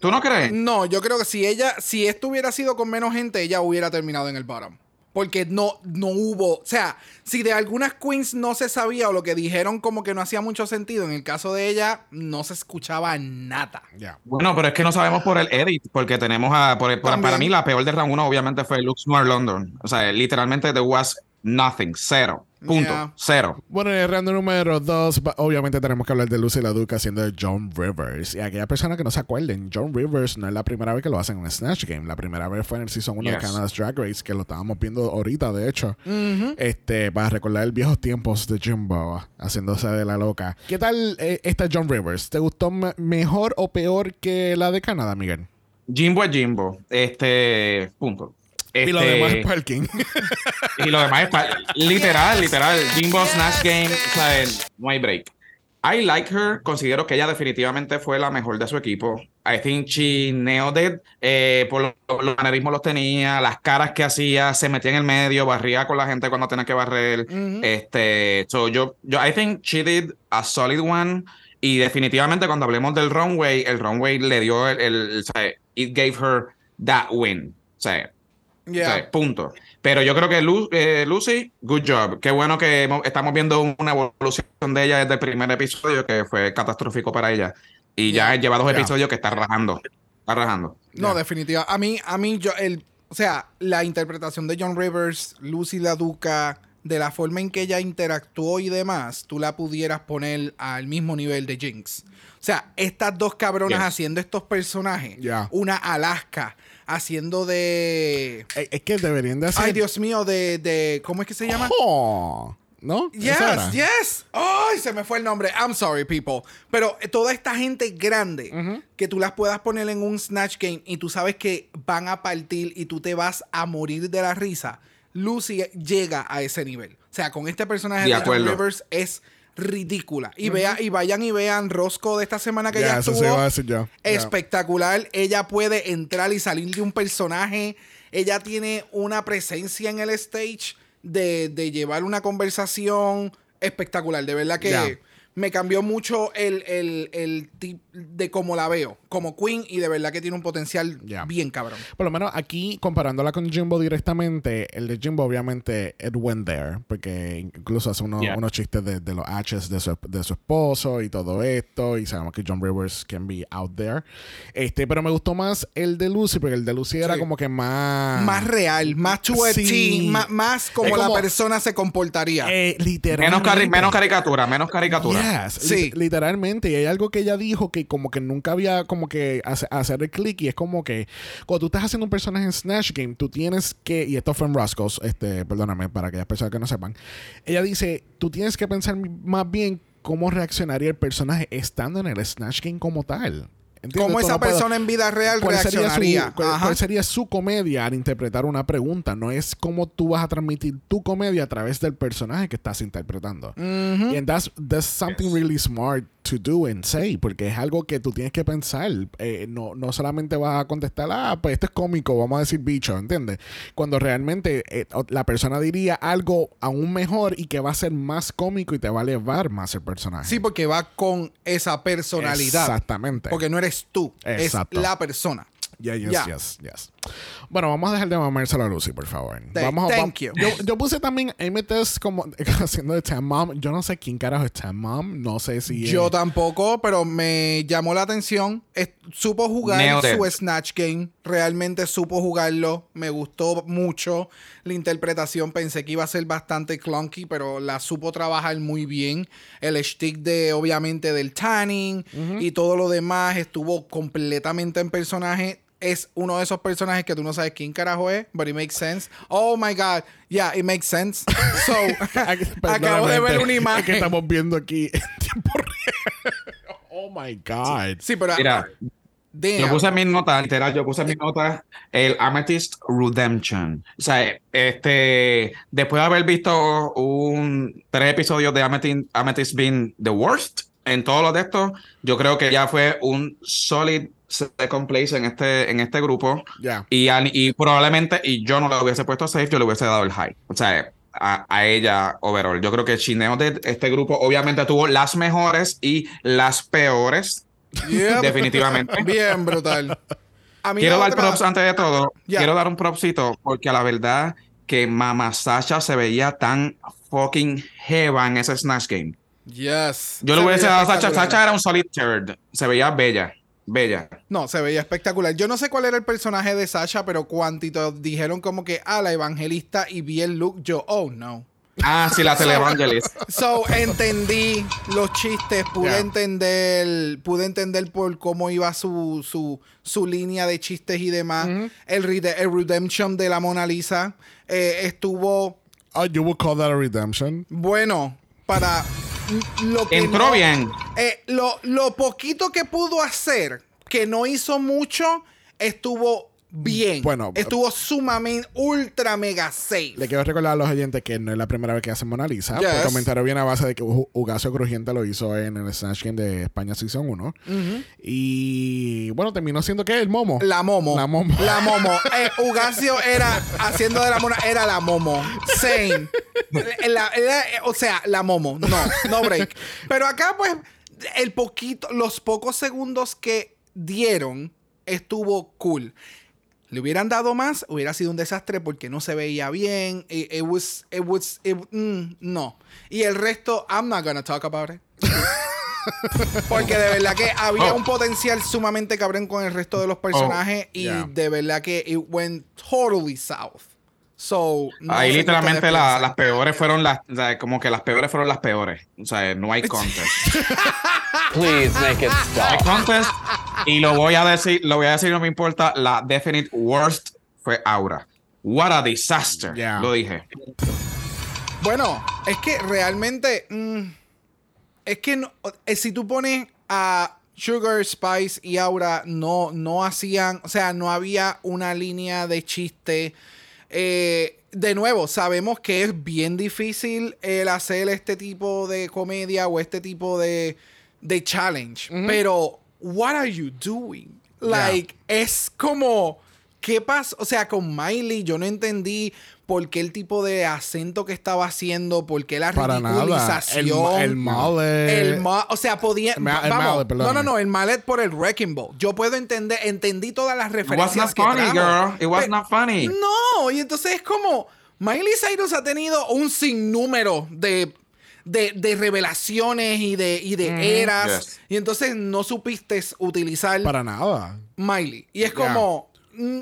¿Tú no crees? no, yo creo que si ella, si esto hubiera sido con menos gente, ella hubiera terminado en el bottom. Porque no, no hubo, o sea, si de algunas queens no se sabía o lo que dijeron como que no hacía mucho sentido, en el caso de ella no se escuchaba nada. Bueno, pero es que no sabemos por el edit, porque tenemos a. por- por- También. para mí, la peor de round 1 obviamente fue Luxmore London. O sea, literalmente there was nothing. Cero. Punto. Yeah. Cero. Bueno, en el round número 2, obviamente tenemos que hablar de Lucy LaDuca haciendo de John Rivers. Y aquella persona que no se acuerden, John Rivers no es la primera vez que lo hacen en Snatch Game. La primera vez fue en el Season 1 de. Canada's Drag Race, que lo estábamos viendo ahorita, de hecho. este Para recordar el viejos tiempos de Jimbo, haciéndose de la loca. ¿Qué tal eh, esta John Rivers? ¿Te gustó me- mejor o peor que la de Canadá, Miguel? Jimbo es Jimbo. Este. Punto. Y lo Este, demás es parking. Y lo demás es pa- literal, literal. Jimbo Snatch Game, o sea, no hay break. I like her. Considero que ella definitivamente fue la mejor de su equipo. I think she nailed it. Eh, por lo- los manerismos los tenía, las caras que hacía, se metía en el medio, barría con la gente cuando tenía que barrer. Este, so yo, yo, I think she did a solid one. Y definitivamente cuando hablemos del runway, el runway le dio el, el- sea, it gave her that win. O sea, Yeah. O sea, punto. Pero yo creo que Lu- eh, Lucy, good job. Qué bueno que estamos viendo una evolución de ella desde el primer episodio, que fue catastrófico para ella. Y ya lleva dos Yeah. episodios que está rajando. Está rajando. No, definitiva. A mí, a mí, yo, el, o sea, la interpretación de John Rivers, Lucy la Duca, de la forma en que ella interactuó y demás, tú la pudieras poner al mismo nivel de Jinx. O sea, estas dos cabronas Yes. haciendo estos personajes. Una Alaska haciendo de. Eh, Es que deberían de hacer. Ay, Dios mío, de, de. ¿Cómo es que se llama? Oh, ¿No? Yes, yes. Ay, se me fue el nombre. I'm sorry, people. Pero eh, toda esta gente grande que tú las puedas poner en un Snatch Game y tú sabes que van a partir y tú te vas a morir de la risa. Lucy llega a ese nivel. O sea, con este personaje De de. Rivers es ridícula. Y, vea, y vayan y vean Roscoe de esta semana que Ya, ya eso estuvo. se iba a decir. Ya. Espectacular. Ella puede entrar y salir de un personaje. Ella tiene una presencia en el stage de, de llevar una conversación espectacular. De verdad que me cambió mucho el, el, el tip de cómo la veo como Queen y de verdad que tiene un potencial Ya. bien cabrón. Por lo menos aquí, comparándola con Jimbo directamente, el de Jimbo obviamente it went there, porque incluso hace unos, Yeah. unos chistes de, de los H's de su, de su esposo y todo esto, y sabemos que John Rivers can be out there. Este, pero me gustó más el de Lucy, porque el de Lucy era Sí. como que más... Más real, más to a Ah. Sí. Más, más como, como- la persona se comportaría. Eh, literalmente. Menos, cari- menos caricatura, menos caricatura. Yes, Sí. li- literalmente. Y hay algo que ella dijo que como que nunca había como que hace- hacer el click y es como que cuando tú estás haciendo un personaje en Snatch Game, tú tienes que, y esto fue en Roscoe's, este, perdóname para aquellas personas que no sepan, ella dice, tú tienes que pensar más bien cómo reaccionaría el personaje estando en el Snatch Game como tal. ¿Entiendes? Como Tú esa no persona en vida real ¿Cuál sería, reaccionaría. su, cuál- sería su comedia al interpretar una pregunta? No es cómo tú vas a transmitir tu comedia a través del personaje que estás interpretando. Y and that's, that's something really smart to do and say, porque es algo que tú tienes que pensar. Eh, no, no solamente vas a contestar, ah, pues esto es cómico, vamos a decir bicho, ¿entiendes? Cuando realmente eh, la persona diría algo aún mejor y que va a ser más cómico y te va a elevar más el personaje. Sí, porque va con esa personalidad. Exactamente. Porque no eres tú, Exacto. es la persona. Yeah, yes, Ya. yes, yes. Bueno, vamos a dejar de mamárselo a Lucy, por favor. Thank- vamos a, thank you. Yo, yo puse también Amy Tess como haciendo de Tam Mom. Yo no sé quién carajo es Tam Mom. No sé si. Yo es- tampoco, pero me llamó la atención. Es- supo jugar Nailed su it. Snatch Game. Realmente supo jugarlo. Me gustó mucho. La interpretación pensé que iba a ser bastante clunky, pero la supo trabajar muy bien. El stick de, obviamente, del tanning y todo lo demás estuvo completamente en personaje. Es uno de esos personajes que tú no sabes quién carajo es, but it makes sense. Oh my God. Yeah, it makes sense. So, acabo de ver una es imagen. que estamos viendo aquí en tiempo real. Oh my God. Sí, pero. Mira, damn. Yo puse en mis notas, literal, yo puse en mis notas el Amethyst Redemption. O sea, este, después de haber visto un tres episodios de Amethyst, Amethyst being the worst en todos los de estos, yo creo que ya fue un solid second place en este, en este grupo. Ya. Y, y probablemente, y yo no le hubiese puesto safe, yo le hubiese dado el high. O sea, a, a ella overall. Yo creo que Chineo de este grupo obviamente tuvo las mejores y las peores. Yep. Definitivamente. Bien brutal. A mí Quiero dar otra- props antes de todo. Ya. Quiero dar un propsito porque la verdad que Mama Sasha se veía tan fucking jeva en ese Snatch Game. Yes. Yo le Se hubiese dado a Sasha. espectacular. Sasha era un solid third. Se veía bella. Bella. No, se veía espectacular. Yo no sé cuál era el personaje de Sasha, pero cuantito dijeron como que, ah, la evangelista y vi el look, yo, oh no. Ah, sí, la Televangelist. So, entendí los chistes, pude Yeah. entender, pude entender por cómo iba su, su, su línea de chistes y demás. el, rede- el redemption de la Mona Lisa eh, estuvo Oh, you would call that a redemption? bueno para lo que Entró no- bien. Eh, lo, lo poquito que pudo hacer, que no hizo mucho, estuvo bien. Bueno, estuvo sumamente ultra mega safe. Le quiero recordar a los oyentes que no es la primera vez que hacen Mona Lisa. Yes. Viene a base de que U- Ugacio Crujiente lo hizo en el Snatch Game de España Season 1. Y bueno, terminó siendo que el momo. La Momo. La Momo. La Momo. Eh, Ugacio era, haciendo de la mona, era la Momo. Same. La- era- o sea, la Momo. No, no break. Pero acá, pues, el poquito, los pocos segundos que dieron estuvo cool. Le hubieran dado más, hubiera sido un desastre porque no se veía bien. It, it was, it was, it- mm, no. Y el resto, I'm not gonna talk about it. Porque de verdad que había Oh. un potencial sumamente cabrón con el resto de los personajes y Yeah. de verdad que it went totally south. So, no Ahí literalmente la- las peores fueron las, o sea, como que las peores fueron las peores. O sea, no hay contest. Please make it No hay stop. contest. Y lo voy a decir, lo voy a decir, no me importa. La definite worst fue Aura. What a disaster. Yeah. Lo dije. Bueno, es que realmente. mm, es que no- eh, si tú pones a Sugar, Spice y Aura, no, no hacían. O sea, no había una línea de chiste. Eh, de nuevo, sabemos que es bien difícil el hacer este tipo de comedia o este tipo de, de challenge. Pero, what are you doing? Like, es como. ¿Qué pasa? O sea, con Miley yo no entendí por qué el tipo de acento que estaba haciendo, por qué la Para nada. ridiculización. El- el mallet. El ma- o sea, podía. El ma- el vamos, mallet, perdón. no, no, no, el mallet por el Wrecking Ball. Yo puedo entender, entendí todas las It was referencias not que funny, trajo. girl. It was not funny. No, y entonces es como. Miley Cyrus ha tenido un sinnúmero de. De, de revelaciones y de, y de eras. Yes. Y entonces no supiste utilizar Para nada. Miley. Y es como. Mm,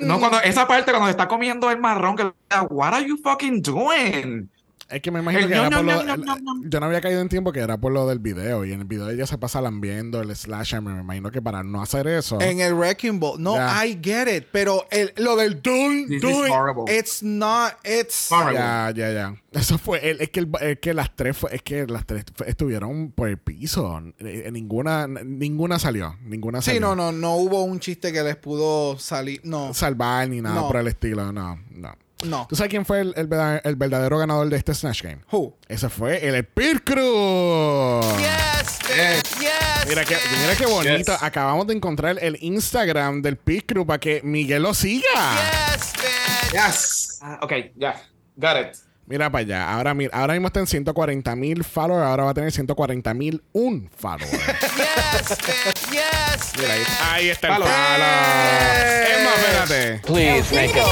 No, cuando esa parte cuando está comiendo el marrón, que what are you fucking doing? Es que me imagino El que ñam, era por ñam, lo, el- yo no había caído en tiempo que era por lo del video y en el video ella se pasa lambiendo el slasher me imagino que para no hacer eso En el Wrecking Ball. No. I get it. Pero el, lo del doing, This is doing, horrible. it's not, it's... Ya ya ya eso fue el- es que el- es que las tres fue, es que las tres fue- estuvieron por el piso Eh, ninguna ninguna salió ninguna Sí, salió no, no, no hubo un chiste que les pudo salir. No, salvar ni nada No. por el estilo no no no. ¿Tú sabes quién fue el, el verda- el verdadero ganador de este Snatch Game? Who? Ese fue el Spear Crew. Yes, bitch. Yes. Mira qué, mira qué bonito. Yes. Acabamos de encontrar el Instagram del Pit Crew para que Miguel lo siga. Yes, bitch. Yes. Ah, ok, ya. Got it. Mira para allá. Ahora, mira, ahora mismo está en 140 mil followers. Ahora va a tener 140 mil un follower. Yes, bitch. Yes, mira, ahí, ahí está el Follow. follow. Es más, espérate. Please make it.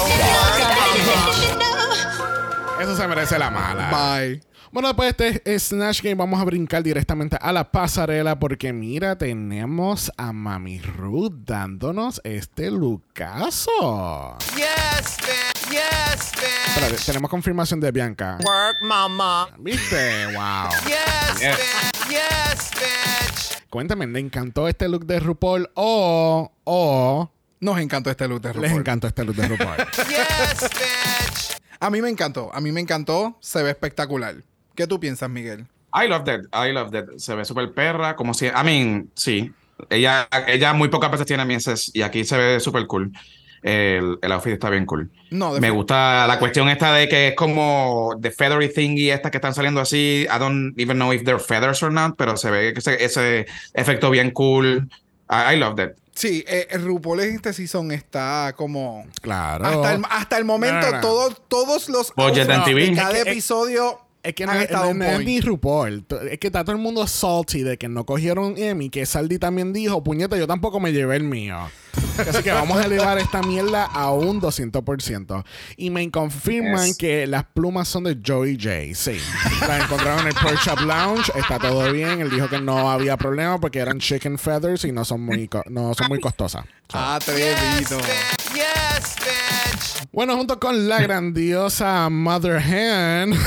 Eso se merece la mala. Bye. Bueno, después de este Snatch Game vamos a brincar directamente a la pasarela porque mira, tenemos a Mami Ruth dándonos este lucaso. Yes, bitch. Yes, bitch. Espérate, tenemos confirmación de Bianca. Work, mama. ¿Viste? Wow. Yes, Yes. bitch. Yes, bitch. Cuéntame, ¿le encantó este look de RuPaul o, o Nos encantó este look de les RuPaul. encantó este look de RuPaul? Yes, bitch. A mí me encantó. A mí me encantó. Se ve espectacular. ¿Qué tú piensas, Miguel? I love that. I love that. Se ve súper perra, como si. I mean, sí. Ella, ella muy pocas veces tiene mieses y aquí se ve súper cool. El, el outfit está bien cool. No, de Me gusta la cuestión esta de que es como the feathery thingy estas que están saliendo así. I don't even know if they're feathers or not, pero se ve que ese, ese efecto bien cool. I, I love that. Sí, eh, el RuPaul en este season está como... Claro. Hasta el, hasta el momento, No, no, no. todos, todos los and TV. de cada Es que- episodio Es que no, no- no es ni RuPaul. Es que está todo el mundo salty de que no cogieron Emmy. Que Saldi también dijo, puñeta, yo tampoco me llevé el mío. Así que vamos a elevar esta mierda a un 200%. Y me confirman Yes. que las plumas son de Joey J. Sí. Las encontraron en el Pearl Shop Lounge. Está todo bien. Él dijo que no había problema porque eran chicken feathers y no son muy, co- no son muy costosas. Atrevido. Yes, bitch. Bueno, junto con la grandiosa Mother Hen.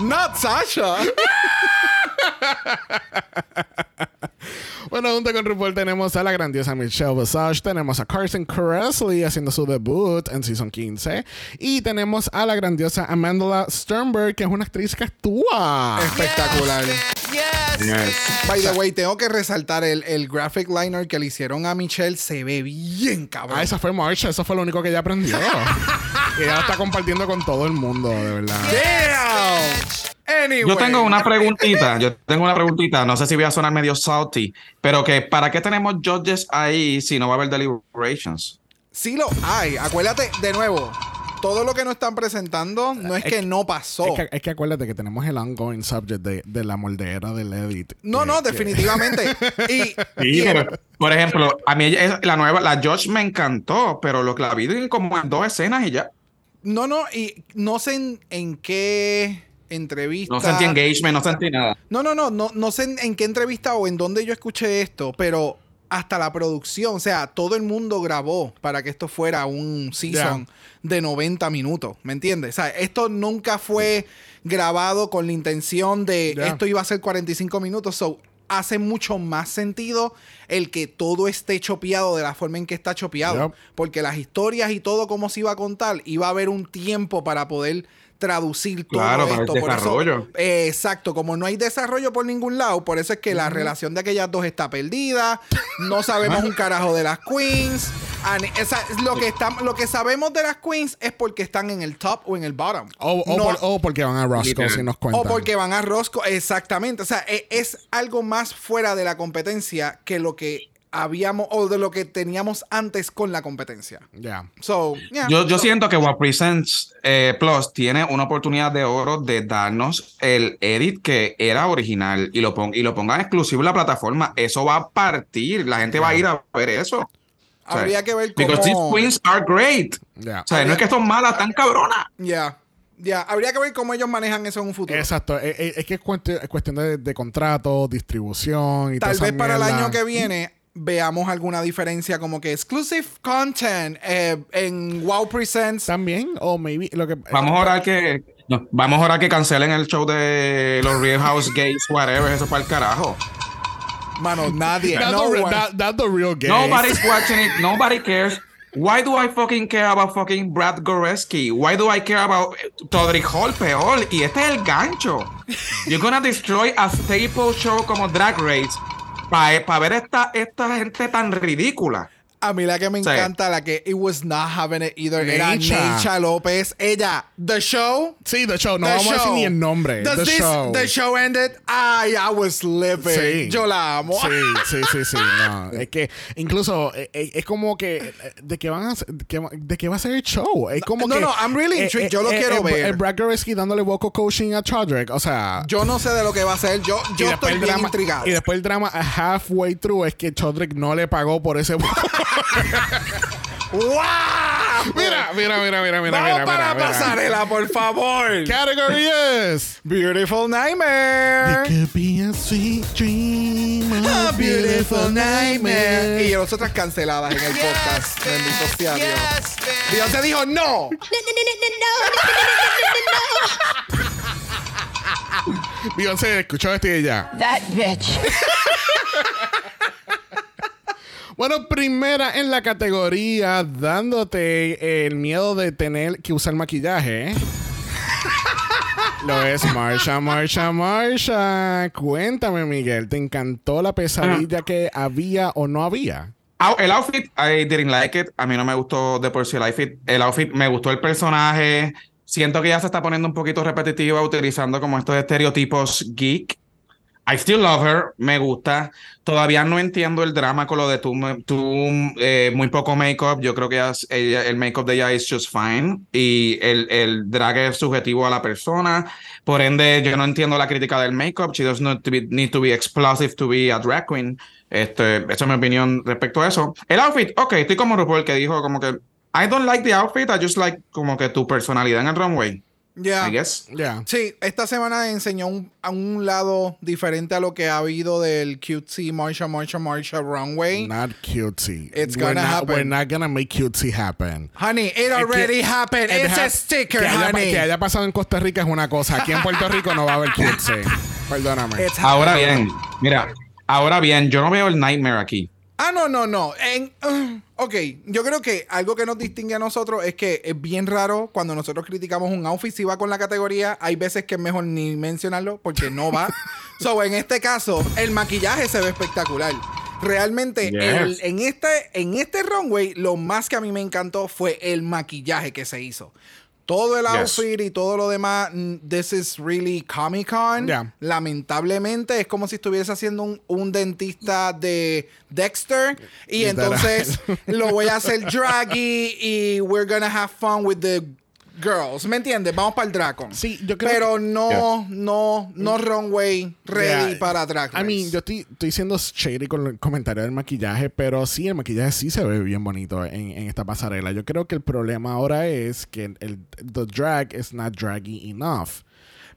Not Sasha. Bueno, junto con RuPaul tenemos a la grandiosa Michelle Visage, tenemos a Carson Kressley haciendo su debut en Season 15 y tenemos a la grandiosa Amanda Sternberg, que es una actriz que actúa. Espectacular. Yes, bitch. By the way, tengo que resaltar el, el graphic liner que le hicieron a Michelle. Se ve bien cabrón. Ah, esa fue Marsha, eso fue lo único que ella aprendió. y ella lo está compartiendo con todo el mundo, de verdad. Damn. Anyway. Yo tengo una preguntita, yo tengo una preguntita, no sé si voy a sonar medio salty, pero que ¿para qué tenemos judges ahí si no va a haber deliberations? Sí lo hay. Acuérdate, de nuevo. todo lo que nos están presentando no es, que, no pasó. Es que, es que acuérdate que tenemos el ongoing subject de, de la moldera del edit. no, que- no, que- definitivamente. y, Sí, y- pero, por ejemplo, a mí la nueva, la Josh me encantó, pero lo que la vi en como en dos escenas y ya. no, no, y no sé en, en qué entrevista. No sentí engagement, no sentí nada. No, no, no, no, no sé en, en qué entrevista o en dónde yo escuché esto, pero hasta la producción, o sea, todo el mundo grabó para que esto fuera un season de 90 minutos, ¿me entiendes? O sea, esto nunca fue grabado con la intención de Ya. esto iba a ser 45 minutos, so hace mucho más sentido el que todo esté chopeado de la forma en que está chopeado, porque las historias y todo como se iba a contar, iba a haber un tiempo para poder traducir todo Claro, para el esto. Por eso- desarrollo. eh, exacto, como no hay desarrollo por ningún lado, por eso es que la relación de aquellas dos está perdida. No sabemos un carajo de las queens. Esa- lo, que están, lo que sabemos de las queens es porque están en el top o en el bottom. O, o No- por- o porque van a Roscoe si nos cuentan. o porque van a Roscoe, exactamente. O sea, e- es, algo más fuera de la competencia que lo que habíamos o de lo que teníamos antes con la competencia. Ya. So, yeah. Yo, yo siento que What Presents eh, Plus tiene una oportunidad de oro de darnos el edit que era original y lo, pon- y lo pongan exclusivo en la plataforma. Eso va a partir. La gente va a ir a ver eso. O sea, Habría que ver Because these cómo... queens are great. O sea, no es que son malas, tan cabronas. Ya, ya. Habría que ver cómo ellos manejan eso en un futuro. Exacto. Es, es- es que es cuestión, es cuestión de, de contrato, distribución y toda Tal esa vez para el año que viene veamos alguna diferencia como que exclusive content eh, en Wow Presents. También, o maybe lo que Vamos a orar que. no, vamos a orar que cancelen el show de los Real House Gays, whatever, eso para el carajo. Mano, nadie. That's, no the, that- that's the real game. Nobody's watching it. Nobody cares. Why do I fucking care about fucking Brad Goreski? Why do I care about Todrick Hall peor? Y este es el gancho. You're gonna destroy a staple show como Drag Race para ver esta, esta gente tan ridícula. A mí la que me Sí. encanta, la que it was not having it either, era Necha. López. Ella, The Show. Sí, The Show. No the vamos a decir show. ni el nombre. Does The this- Show. The show ended. Ay, I was living. Sí. Yo la amo. Sí, sí, sí, sí. No, es que incluso eh, eh, es como que eh, de qué van a de qué, va- a ser el show. Es como no, que no, I'm really intrigued. Yo lo quiero el, ver. El Brad Goreski dándole vocal coaching a Chodrick, o sea, Yo no sé de lo que va a ser. Yo, yo estoy bien drama, intrigado. y después el drama halfway through es que Chodrick no le pagó por ese ¡Wow! Mira, mira, mira, mira, mira, Vamos mira, para mira, mira. pasarela, por favor. Category is Beautiful Nightmare. It could be a sweet dream, A beautiful nightmare. Y nosotras canceladas en el podcast. Bendito sea Dios. Yes, man. Beyoncé dijo no. Beyoncé, escuchó esto y ya. That bitch. Bueno, primera en la categoría, dándote el miedo de tener que usar maquillaje. Lo es Marsha, Marsha, Marsha. Cuéntame, Miguel, ¿te encantó la pesadilla que había o no había? El outfit, I didn't like it. A mí no me gustó de por sí el outfit. El outfit, me gustó el personaje. Siento que ya se está poniendo un poquito repetitiva utilizando como estos estereotipos geek. I still love her, me gusta. Todavía no entiendo el drama con lo de tu, tu eh, muy poco make-up. Yo creo que el make-up de ella es just fine. Y el, drag es subjetivo a la persona. Por ende, yo no entiendo la crítica del make-up. She does not need to be explosive to be a drag queen. Este, esa es mi opinión respecto a eso. El outfit, ok, estoy como RuPaul que dijo como que I don't like the outfit, I just like como que tu personalidad en el runway. Ya. I guess. Ya. Sí, esta semana enseñó un, a un lado diferente a lo que ha habido del cutesy Marsha, Marsha, Marsha runway. Not cutesy. It's we're gonna not, happen. We're not gonna make cutesy happen. Honey, it already happened. It It's a sticker, que haya, honey. que haya pasado en Costa Rica es una cosa. Aquí en Puerto Rico no va a haber cutesy. Perdóname. It's Ahora bien, mira, ahora bien, yo no veo el nightmare aquí. Ah, no, no, no. En, uh, ok, yo creo que algo que nos distingue a nosotros es que es bien raro cuando nosotros criticamos un outfit si va con la categoría. Hay veces que es mejor ni mencionarlo porque no va. so, en este caso, el maquillaje se ve espectacular. Realmente, Yes. el- en, este, en este runway, lo más que a mí me encantó fue el maquillaje que se hizo. Todo el Yes. outfit y todo lo demás, this is really Comic Con. Yeah. Lamentablemente es como si estuviese haciendo un, un dentista de Dexter y Literal. entonces lo voy a hacer draggy y we're gonna have fun with the girls, ¿me entiendes? Vamos para el Dracon. Sí, yo creo Pero que- no, no, no runway ready Yeah. para Drag I Race. mean, yo estoy, estoy siendo shady con el comentario del maquillaje, pero sí, el maquillaje sí se ve bien bonito en, en esta pasarela. Yo creo que el problema ahora es que el, el- the drag is not draggy enough.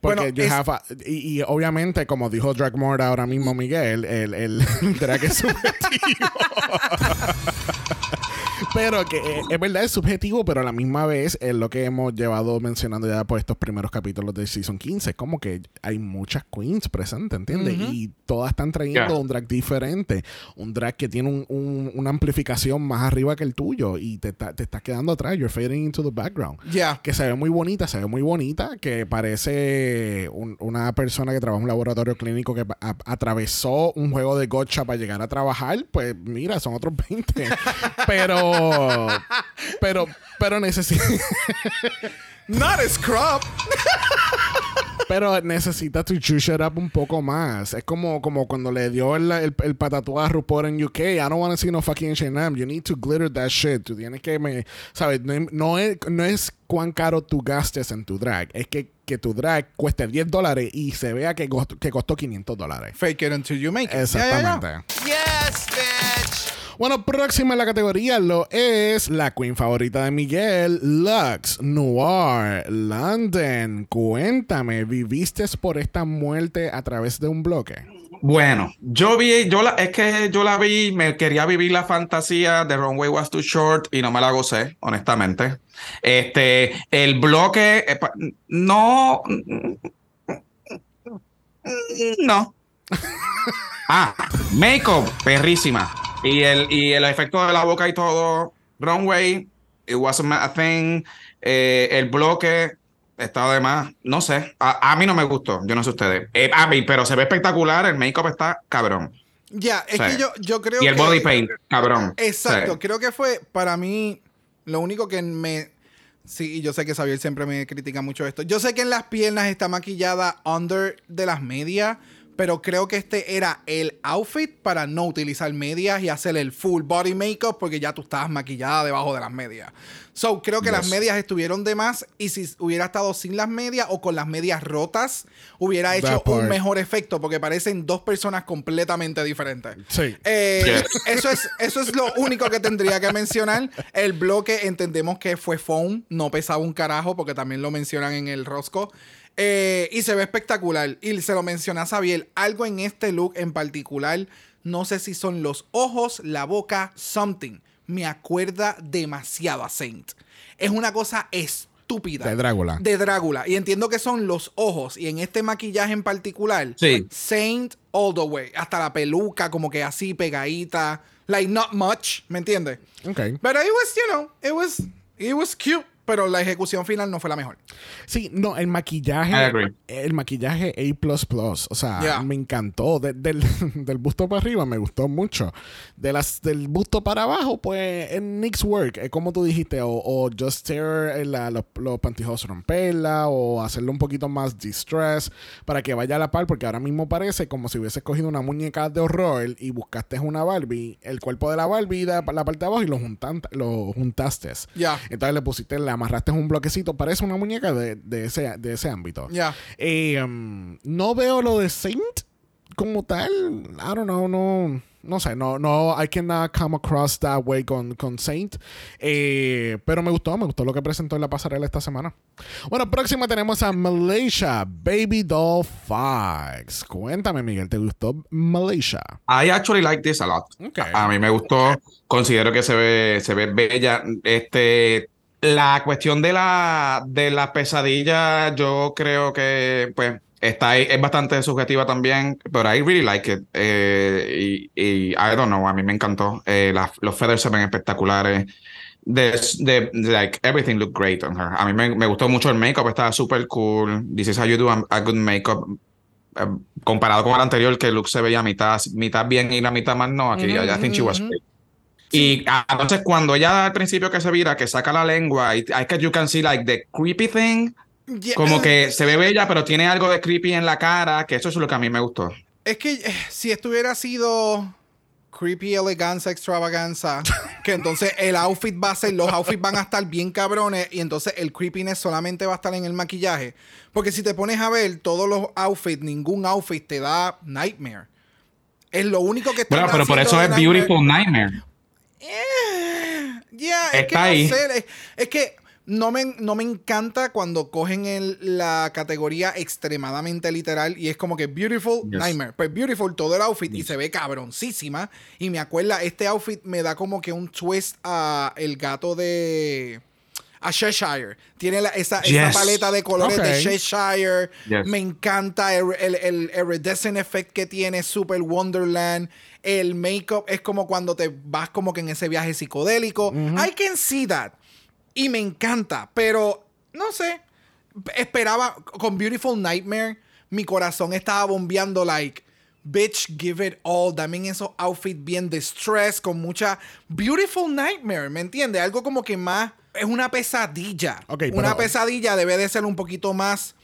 Porque Bueno, you es- have a- y, y obviamente, como dijo Dragmore ahora mismo Miguel, el, el, el drag es subjetivo. pero que eh, es verdad, es subjetivo, pero a la misma vez es lo que hemos llevado mencionando ya por estos primeros capítulos de Season 15. Es como que hay muchas queens presentes, ¿entiendes? Y todas están trayendo Yeah. un drag diferente. Un drag que tiene un- un- una amplificación más arriba que el tuyo y te, está- te estás quedando atrás. You're fading into the background. Ya. Que se ve muy bonita, se ve muy bonita, que parece un- una persona que trabaja en un laboratorio clínico que a- atravesó un juego de gotcha para llegar a trabajar, pues mira, son otros 20. pero, pero, pero necesita, Not a scrub. pero necesita to juice it up un poco más. Es como, como cuando le dio el, el, el a RuPaul en UK. I don't want to see no fucking H&M. You need to glitter that shit. Tú tienes que, me, ¿sabes? No, no es, no es cuán caro tú gastes en tu drag. Es que, que tu drag cueste 10 dólares y se vea que costó, que costó 500 dólares. Fake it until you make it. Exactamente. Yes, bitch. Bueno, próxima en la categoría lo es la queen favorita de Miguel, Lux Noir London. Cuéntame, ¿viviste por esta muerte a través de un bloque? Bueno, yo vi, yo la, es que yo la vi, me quería vivir la fantasía de Runway Was Too Short y no me la gocé, honestamente. Este, el bloque, eh, no, no. Ah, make-up, perrísima. Y el, y el efecto de la boca y todo, Runway, it wasn't a thing. Eh, el bloque, estaba de más, no sé, a, a mí no me gustó, yo no sé ustedes. Eh, a mí, pero se ve espectacular, el make-up está cabrón. Ya, es Sí. que yo, yo creo Y el que... body paint, cabrón. Exacto, Sí. creo que fue para mí lo único que me... Sí, y yo sé que Xavier siempre me critica mucho esto. Yo sé que en las piernas está maquillada under de las medias, pero creo que este era el outfit para no utilizar medias y hacer el full body makeup porque ya tú estabas maquillada debajo de las medias. So, creo que las medias estuvieron de más y si hubiera estado sin las medias o con las medias rotas, hubiera hecho un mejor efecto porque parecen dos personas completamente diferentes. Sí. Eh, Yes. eso, es, eso es lo único que tendría que mencionar. El bloque entendemos que fue foam, no pesaba un carajo porque también lo mencionan en el rosco. Eh, y se ve espectacular. Y se lo menciona a Xavier. Algo en este look en particular, no sé si son los ojos, la boca, something. Me acuerda demasiado a Saint. Es una cosa estúpida. De Drácula. De Drácula. Y entiendo que son los ojos. Y en este maquillaje en particular, Sí. Saint all the way. Hasta la peluca, como que así pegadita. Like, not much. ¿Me entiendes? Ok. Pero it was, you know, it was, it was cute. Pero la ejecución final no fue la mejor. Sí, no, el maquillaje. El maquillaje A. O sea, Yeah. me encantó. De- del, del busto para arriba me gustó mucho. De las, del busto para abajo, pues, en Nick's Work, eh, como tú dijiste, o, o just tear eh, la- los, los pantyhose, romperla, o hacerlo un poquito más distress para que vaya a la par, porque ahora mismo parece como si hubieses cogido una muñeca de horror y buscaste una Barbie, el cuerpo de la Barbie, la, la parte de abajo y lo, juntan, lo juntaste. Ya. Entonces le pusiste, le amarraste un bloquecito, parece una muñeca de, de ese, de ese ámbito. Ya. Eh, um, no veo lo de Saint como tal. I don't know, no. No sé, no, no, I cannot come across that way con, con Saint. Eh, pero me gustó, me gustó lo que presentó en la pasarela esta semana. Bueno, próxima tenemos a Malaysia, Baby Doll Fox. Cuéntame, Miguel, ¿te gustó Malaysia? I actually like this a lot. Ok. A mí me gustó. Considero que se ve, se ve bella. Este, la cuestión de la, de la pesadilla, yo creo que, pues, está ahí, es bastante subjetiva también, pero I really like it. Eh, y, y I don't know, a mí me encantó. Eh, los feathers se ven espectaculares. De, de- like, everything looked great on her. A mí me, me gustó mucho el makeup, estaba súper cool. This is how you do a, a good makeup. Eh, comparado con el anterior, que el look se veía mitad, mitad bien y la mitad más no, aquí I think she was great. Y entonces cuando ella al principio que se vira, que saca la lengua, y I que you can see like the creepy thing, como que se ve bella, pero tiene algo de creepy en la cara, que eso es lo que a mí me gustó. Es que eh, si esto hubiera sido creepy eleganza extravaganza, que entonces el outfit va a ser, los outfits van a estar bien cabrones y entonces el creepiness solamente va a estar en el maquillaje. Porque si te pones a ver todos los outfits, ningún outfit te da nightmare. Es lo único que está Bueno, pero por eso es Beautiful Nightmare. Ya, es que Está no ahí. sé, es, es que no me, no me encanta cuando cogen el- la categoría extremadamente literal y es como que Beautiful Yes. Nightmare. Pues Beautiful todo el outfit y se ve cabroncísima. Y me acuerda, este outfit me da como que un twist a el gato de... A Cheshire. Tiene la- esa, esa Yes. paleta de colores de Ok. Cheshire. Yes. Me encanta el, el, el, el iridescent effect que tiene Super Wonderland. El makeup es como cuando te vas como que en ese viaje psicodélico. I can see that. Y me encanta, pero no sé. Esperaba con Beautiful Nightmare, mi corazón estaba bombeando like bitch give it all. También esos outfits bien distressed con mucha Beautiful Nightmare, ¿me entiendes? Algo como que más es una pesadilla. Ok, una pero- pesadilla debe de ser un poquito más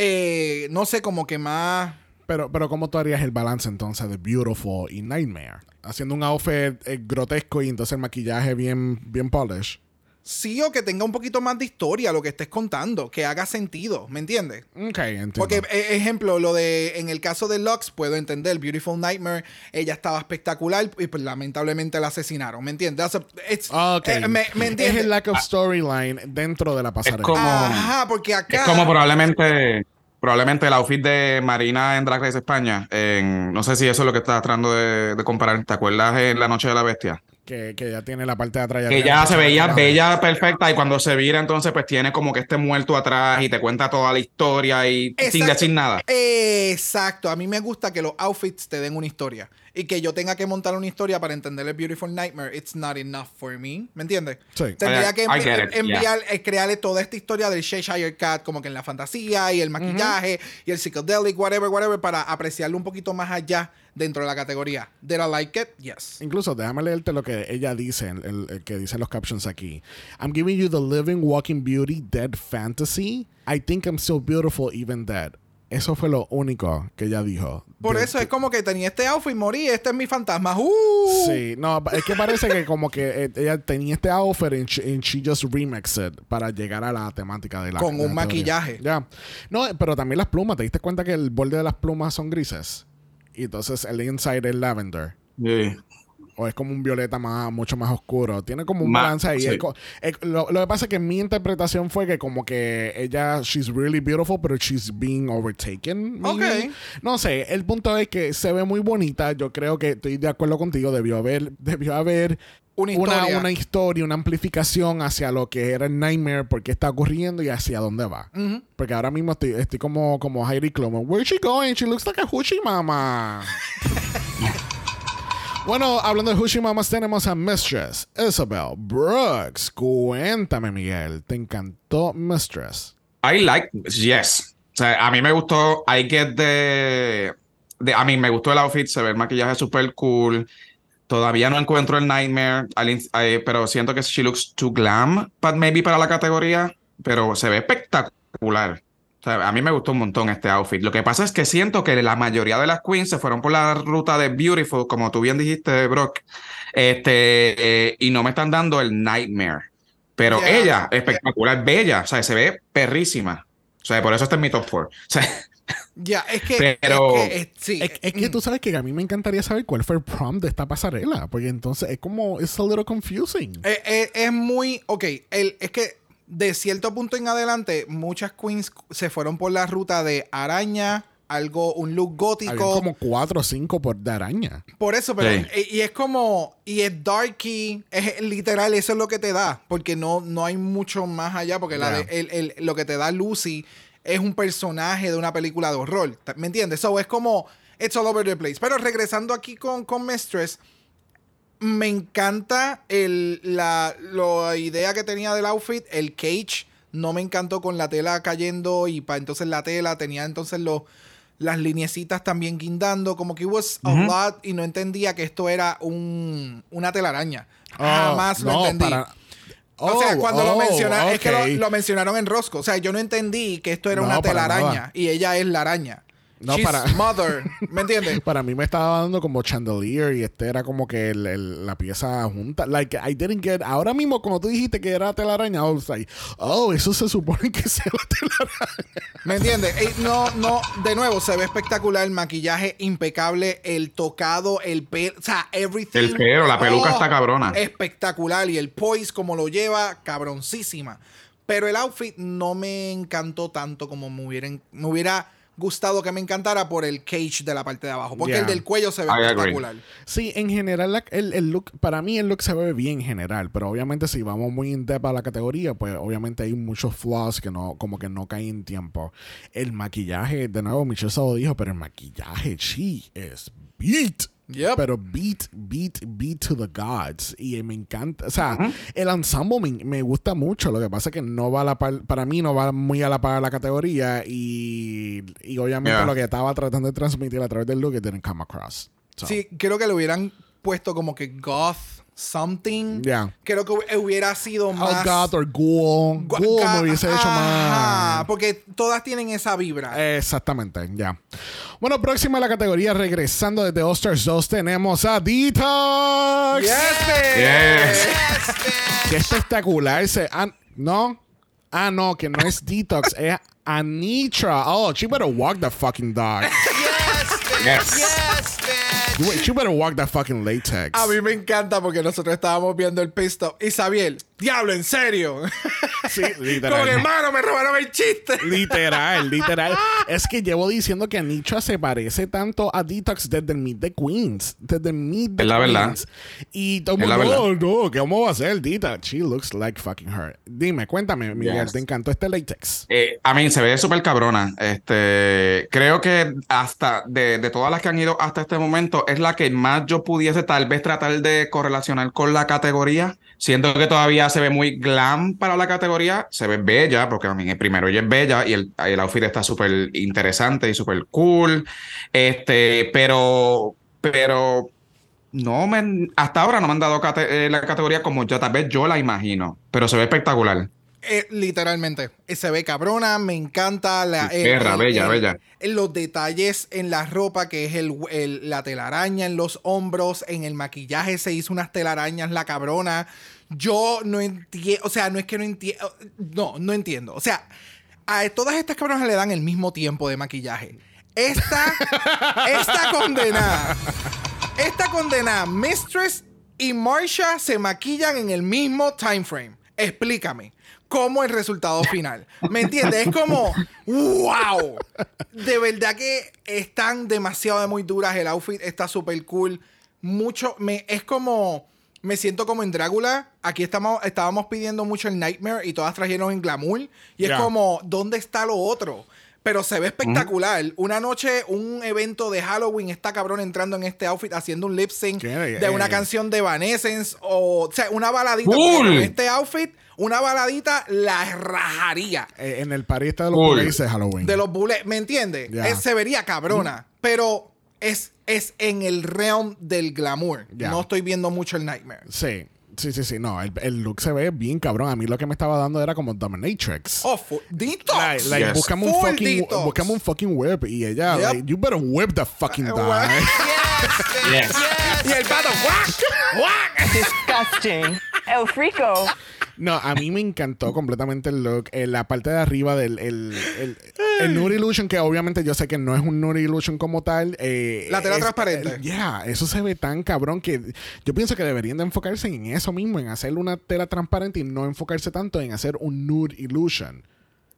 eh, no sé, como que más Pero, pero ¿cómo tú harías el balance entonces de Beautiful y Nightmare? Haciendo un outfit eh, grotesco y entonces el maquillaje bien, bien polished. sí o que tenga un poquito más de historia lo que estés contando, que haga sentido, ¿me entiendes? Ok, entiendo. Porque, e- ejemplo, lo de en el caso de Lux, puedo entender, Beautiful Nightmare, ella estaba espectacular y pues lamentablemente la asesinaron, ¿me entiendes? That's a- it's- Ah, ok. eh, me, me es el lack of storyline dentro de la pasarela. como- Ajá, porque acá. Es como probablemente, probablemente el outfit de Marina en Drag Race España. En, no sé si eso es lo que estás tratando de, de comparar. ¿Te acuerdas en La Noche de la Bestia? Que, que ya tiene la parte de atrás. ya Que ya se veía bella, perfecta, y cuando se vira, entonces, pues tiene como que este muerto atrás y te cuenta toda la historia y sin decir nada. Exacto. A mí me gusta que los outfits te den una historia. Y que yo tenga que montar una historia para entender el Beautiful Nightmare, it's not enough for me. ¿Me entiendes? Sí. Tendría I- que envi- it, enviar, eh, crearle toda esta historia del Cheshire Cat, como que en la fantasía y el maquillaje y el psychedelic, whatever, whatever, para apreciarlo un poquito más allá dentro de la categoría. Did I like it? Yes. Incluso, déjame leerte lo que ella dice, el, el- el que dicen los captions aquí. I'm giving you the living, walking beauty, dead fantasy. I think I'm still beautiful even dead. Eso fue lo único que ella dijo. Por De- eso es como que tenía este outfit, morí, este es mi fantasma. ¡Uh! Sí, no, es que parece que como que eh, ella tenía este outfit and she, and she just remixed it para llegar a la temática de la Con de un la maquillaje. Ya. No, pero también las plumas. ¿Te diste cuenta que el borde de las plumas son grises? Y entonces el inside es lavender. Sí. O es como un violeta más, mucho más oscuro. Tiene como un balance ahí. sí. Es co- es- lo, lo que pasa es que mi interpretación fue que como que ella, she's really beautiful, pero she's being overtaken. maybe. Ok. No sé, el punto es que se ve muy bonita. Yo creo que estoy de acuerdo contigo. Debió haber, debió haber Una historia. una historia, una amplificación hacia lo que era el Nightmare, por qué está ocurriendo y hacia dónde va. Porque ahora mismo estoy, estoy como, como Heidi Klum. Where's she going? She looks like a hoochie mama. Bueno, hablando de Hoochie Mamas, tenemos a Mistress Isabel Brooks. Cuéntame, Miguel, ¿te encantó Mistress? I like, yes. O sea, a mí me gustó, I get the, de, a mí me gustó el outfit, se ve el maquillaje súper cool. Todavía no encuentro el Nightmare, eh, pero siento que she looks too glam, but maybe para la categoría, pero se ve espectacular. O sea, a mí me gustó un montón este outfit. Lo que pasa es que siento que la mayoría de las queens se fueron por la ruta de Beautiful, como tú bien dijiste, Brock, este, eh, y no me están dando el Nightmare. Pero Yeah. ella, espectacular, bella, o sea, se ve perrísima. O sea, por eso está en mi top 4. O sea, Ya, es que. Pero- es que, es- sí. Es, es que tú sabes que a mí me encantaría saber cuál fue el prompt de esta pasarela, porque entonces es como, it's a little confusing. Eh, eh, es muy. Ok, el, es que de cierto punto en adelante, muchas queens se fueron por la ruta de araña, algo, un look gótico. como cuatro o cinco por de araña. Por eso, pero. Sí. Y, y es como. Y es darky. Es literal, eso es lo que te da. Porque no, no hay mucho más allá. Porque la Ya. de- el- el- lo que te da Lucy es un personaje de una película de horror. ¿Me entiendes? So es como. It's all over the place. Pero regresando aquí con, con Mistress. Me encanta el, la, la idea que tenía del outfit, el cage. No me encantó con la tela cayendo y para entonces la tela tenía entonces los las lineecitas también guindando, como que was a lot y no entendía que esto era un, una telaraña. Jamás Oh, lo no, entendí. para- o sea, Oh, cuando lo oh, mencionaron, es que lo, lo mencionaron en Rosco. O sea, yo no entendí que esto era No, una telaraña y ella es la araña. No, She's para- mother. ¿Me entiendes? Para mí me estaba dando como chandelier y este era como que el- el- la pieza junta. Like, I didn't get. Ahora mismo, como tú dijiste que era telaraña, I was like, oh, eso se supone que sea la telaraña. ¿Me entiendes? No, no, de nuevo, se ve espectacular, el maquillaje impecable, el tocado, el pelo, o sea, everything. El pelo, la peluca está cabrona. Espectacular. Y el poise, como lo lleva, cabroncísima. Pero el outfit no me encantó tanto como me, hubieran, me hubiera gustado que me encantara por el cage de la parte de abajo. Porque Yeah. el del cuello se ve I agree. espectacular. Sí, en general, la- el, el look, para mí el look se ve bien en general, pero obviamente si vamos muy in depth a la categoría, pues obviamente hay muchos flaws que no, como que no caen en tiempo. El maquillaje, de nuevo, Michelle se lo dijo, pero el maquillaje, she is beat. Yep. Pero beat, beat, beat to the gods. Y me encanta. O sea, el ensemble me, me gusta mucho. Lo que pasa es que no va a la par, para mí no va muy a la par de la categoría. Y, y obviamente Yeah. lo que estaba tratando de transmitir a través del look, it didn't come across. So, Sí, creo que le hubieran puesto como que goth something. Yeah. Creo que hu- hubiera sido Oh más. God, or Ghoul. Ghoul me hubiese hecho más. Porque todas tienen esa vibra. Exactamente, ya. Bueno, próxima a la categoría, regresando desde All Stars 2, tenemos a Detox. Yes. Qué espectacular. Se, ah, ¿No? Ah, no, que no es Detox, es Anitra. Oh, she better walk the fucking dog. Yes. You- She better walk that fucking latex. A mí me encanta porque nosotros estábamos viendo el pit stop. Y Sabiel, diablo, en serio. Sí, literal. hermano, me robaron el chiste. Literal, literal. Es que llevo diciendo que Anitra se parece tanto a Detox desde el Meet the Queens. Desde el Meet the Es la verdad. Y todo el Es la mundo, no, no, ¿cómo va a ser Detox? She looks like fucking her. Dime, cuéntame, Miguel, Yes. ¿te encantó este latex? Eh, a mí se ve súper cabrona. Este, creo que hasta de, de todas las que han ido hasta este momento es la que más yo pudiese tal vez tratar de correlacionar con la categoría. Siento que todavía se ve muy glam para la categoría. Se ve bella, porque a mí primero ella es bella y el, el outfit está súper interesante y súper cool. Este, pero, pero no me, hasta ahora no me han dado eh, la categoría como yo tal vez yo la imagino, pero se ve espectacular. Eh, literalmente. Eh, Se ve cabrona, me encanta la, perra, bella, bella. los detalles en la ropa, que es el, el- la telaraña en los hombros, en el maquillaje se hizo unas telarañas la cabrona. Yo no entiendo, o sea, no es que no entiendo, no, no entiendo. O sea, a todas estas cabronas le dan el mismo tiempo de maquillaje. Esta, esta condenada, esta condenada, Mistress y Marsha se maquillan en el mismo time frame. Explícame. ¿Cómo el resultado final? ¿Me entiendes? Es como, wow. De verdad que están demasiado de muy duras. El outfit está súper cool. Mucho, me, es como, me siento como en Drácula. Aquí estamos, estábamos pidiendo mucho el Nightmare y todas trajeron en glamour. Y es como, ¿dónde está lo otro? Pero se ve espectacular. Una noche, un evento de Halloween, está cabrón entrando en este outfit haciendo un lip sync ¿Qué? de una Eh. canción de Evanescence o, o sea, una baladita. Cool. Con este outfit, una baladita la rajaría. Eh, en el party este de los Cool. Bullies de Halloween. De los bullets, ¿me entiendes? Es- Se vería cabrona, pero es, es en el realm del glamour. No estoy viendo mucho el Nightmare. Sí, sí, sí, sí. No, el, el look se ve bien cabrón. A mí lo que me estaba dando era como Dominatrix. Oh, fu- detox. Like, like, Yes. buscame un fucking, detox. buscame un fucking whip y ella, Yep. like, you better whip the fucking Uh, dog. Yes. Y el pato, ¡guac! ¡guac! Disgusting. El Frico. No, a mí me encantó completamente el look. En la parte de arriba del el, el, el Nude Illusion, que obviamente yo sé que no es un Nude Illusion como tal. eh, La tela es- transparente. eh, Yeah, eso se ve tan cabrón que yo pienso que deberían de enfocarse en eso mismo, en hacer una tela transparente y no enfocarse tanto en hacer un Nude Illusion.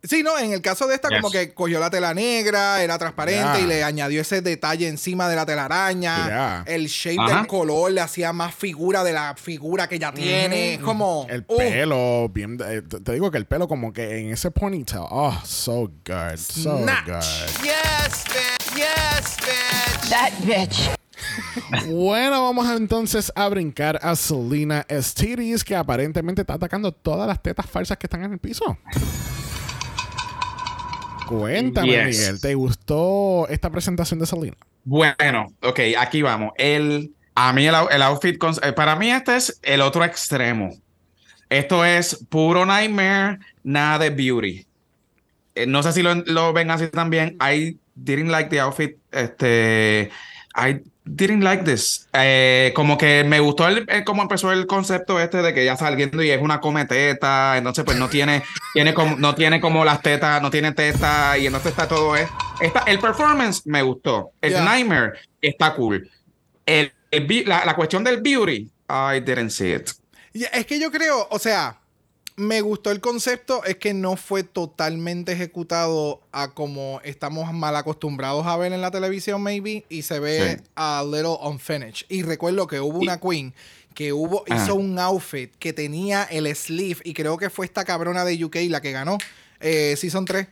Sí, no, en el caso de esta, Yes. como que cogió la tela negra, era transparente Yeah. y le añadió ese detalle encima de la telaraña. Yeah. El shape Ajá. del color le hacía más figura de la figura que ya tiene. Es como. El uh, pelo, bien, eh, te digo que el pelo como que en ese ponytail, oh, so good, so Snatch. good. Yes, bitch. Yes, bitch. That bitch. Bueno, vamos entonces a brincar a Selena Estiris, que aparentemente está atacando todas las tetas falsas que están en el piso. Cuéntame, Yes. Miguel, ¿te gustó esta presentación de Selena? Bueno, ok, aquí vamos. El, a mí el, out- el outfit, con- eh, para mí este es el otro extremo. Esto es puro nightmare, nada de beauty. Eh, no sé si lo, lo ven así también. Hay didn't like the outfit. Este, I didn't like this. Eh, como que me gustó el, el- cómo empezó el concepto este de que ya saliendo y es una cometeta, entonces pues no tiene, tiene como, no tiene como las tetas, no tiene tetas y entonces está todo es. Está, el performance me gustó. El Yeah. Nightmare está cool. El, la, la cuestión del beauty, I didn't see it. Es que yo creo, o sea, me gustó el concepto, es que no fue totalmente ejecutado a como estamos mal acostumbrados a ver en la televisión, maybe, y se ve Sí. a little unfinished. Y recuerdo que hubo una queen que hubo, Ah. hizo un outfit que tenía el sleeve, y creo que fue esta cabrona de UK la que ganó, eh, Season 3.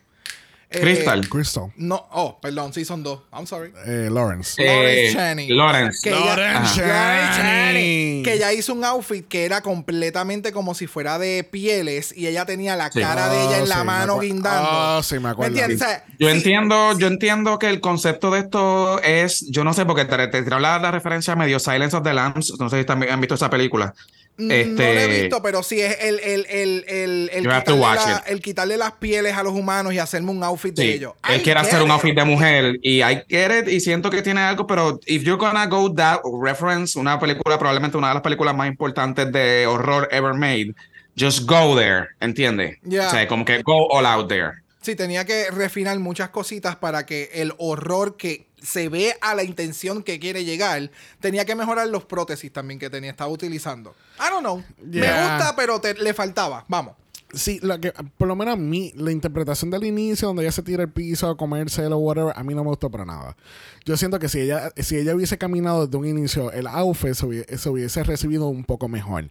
Eh, Crystal. Crystal. No, oh, perdón, Season 2. I'm sorry. Eh, Lawrence. Lawrence Eh, Chaney. Lawrence. Que ella, Lawrence Lawrence Chaney. Chaney, que ella hizo un outfit que era completamente como si fuera de pieles y ella tenía la Sí. cara de ella en Oh, la sí, me mano guindando. Oh, sí, me acuerdo. entiendes? O sea, Yo sí, entiendo, yo entiendo que el concepto de esto es, yo no sé, porque te, te tiró la, la referencia medio Silence of the Lambs, no sé si también han visto esa película. Este, No lo he visto, pero sí es el, el, el, el, el quitarle la- el quitarle las pieles a los humanos y hacerme un outfit de Sí, ellos. él I quiere hacer un it. outfit de mujer y I get it y siento que tiene algo, pero if you're gonna go that reference, una película, probablemente una de las películas más importantes de horror ever made, just go there, ¿entiendes? Yeah. O sea, como que go all out there. Sí, tenía que refinar muchas cositas para que el horror que se ve a la intención que quiere llegar, tenía que mejorar los prótesis también que tenía, estaba utilizando. I don't know. Me gusta, pero te- le faltaba. Vamos. Sí, lo que, por lo menos a mí, la interpretación del inicio, donde ella se tira el piso a comérselo o whatever, a mí no me gustó para nada. Yo siento que si ella, si ella hubiese caminado desde un inicio, el outfit se hubiese, se hubiese recibido un poco mejor.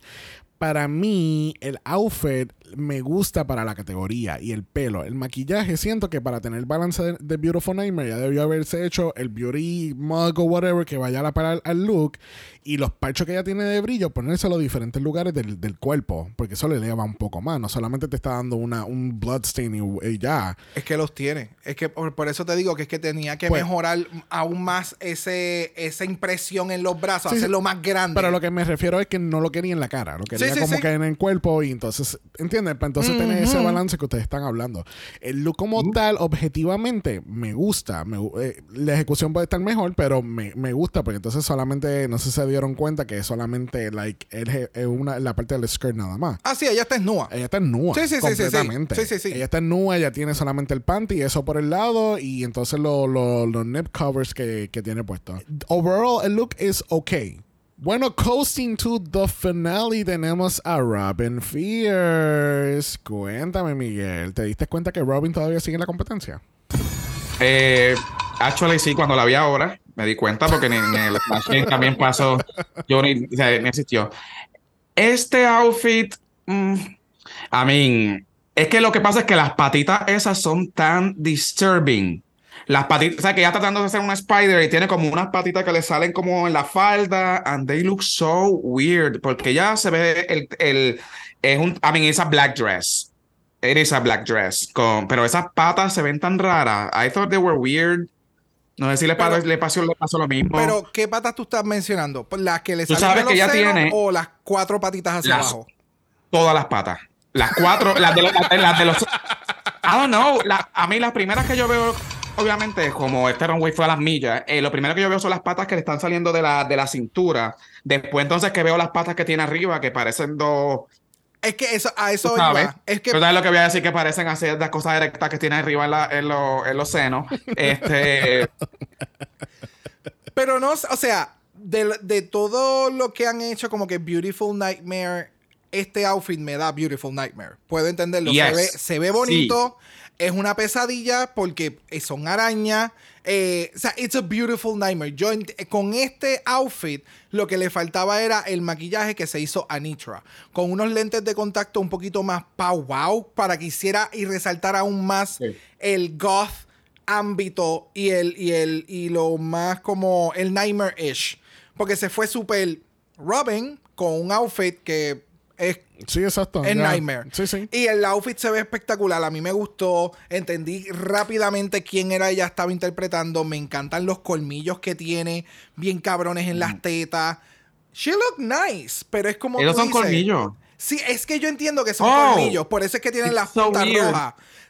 Para mí, el outfit me gusta para la categoría y el pelo. El maquillaje, siento que para tener balance de, de Beautiful Nightmare ya debió haberse hecho el beauty mug o whatever que vaya a la par al, look y los parchos que ella tiene de brillo, ponérselo a diferentes lugares del, del cuerpo, porque eso le eleva un poco más. No solamente te está dando una, un bloodstain y, y ya. Es que los tiene. Es que por, por eso te digo que es que tenía que Pues- mejorar aún más ese, esa impresión en los brazos, Sí, hacerlo más grande. Pero lo que me refiero es que no lo quería en la cara, lo quería Sí, sí, como que en el cuerpo y entonces, ¿entiendes? Para entonces tener ese balance que ustedes están hablando. El look como tal, objetivamente, me gusta. Me eh, la ejecución puede estar mejor, pero me, me gusta porque entonces solamente, no sé si se dieron cuenta que solamente, like, es, es una, la parte del skirt nada más. Ah, sí, ella está nua. Ella está nua. Sí, sí, sí, sí, sí. completamente. Sí, sí, sí. Ella está nua, ella tiene solamente el panty, eso por el lado, y entonces lo- lo- los nip covers que, que tiene puesto. Overall, el look is okay. Bueno, coasting to the finale tenemos a Robin Fierce. Cuéntame, Miguel, ¿te diste cuenta que Robin todavía sigue en la competencia? Eh, actually, sí, cuando la vi ahora, me di cuenta porque ni el Smash también pasó, ni, o sea, ni existió. Este outfit, mm, I mean, es que lo que pasa es que las patitas esas son tan disturbing. Las patitas, o sea, que ya está tratando de hacer una spider y tiene como unas patitas que le salen como en la falda, and they look so weird, porque ya se ve el, el es un, I mean, it's a black dress. It is a black dress. Con, pero esas patas se ven tan raras. I thought they were weird. No sé si le, Pero- pasó, le, pasó, le pasó lo mismo. Pero, ¿qué patas tú estás mencionando? ¿Pues ¿Las que le Tú salen sabes que los ella senos tiene- o las cuatro patitas hacia Las- abajo? Todas las patas. Las cuatro, las de, los- las de- las de los. I don't know. la- a mí, las primeras que yo veo, obviamente, como este runway fue a las millas, eh, lo primero que yo veo son las patas que le están saliendo de la, de la cintura. Después, entonces, que veo las patas que tiene arriba, que parecen dos. Es que eso, a eso iba. Es que sabes lo que voy a decir que parecen hacer las cosas erectas que tiene arriba en, la- en, lo- en los senos. Este. Pero no, o sea, de, de todo lo que han hecho, como que Beautiful Nightmare, este outfit me da Beautiful Nightmare. Puedo entenderlo. Se, ve, se ve bonito. Es una pesadilla porque son arañas. eh, o sea, it's a beautiful nightmare. Yo ent- con este outfit lo que le faltaba era el maquillaje que se hizo Anitra. Con unos lentes de contacto un poquito más pow wow para que hiciera y resaltara aún más Sí. el goth ámbito y el y el y lo más como el nightmare-ish. Porque se fue súper Robin con un outfit que es, Sí, exacto. es ya. nightmare. Sí, sí. Y el outfit se ve espectacular. A mí me gustó. Entendí rápidamente quién era ella estaba interpretando. Me encantan los colmillos que tiene. Bien cabrones en Mm. las tetas. She look nice. Pero es como Esos tú son dices, colmillos. Sí, es que yo entiendo que son Oh. colmillos, por eso es que tienen las so puntas weird.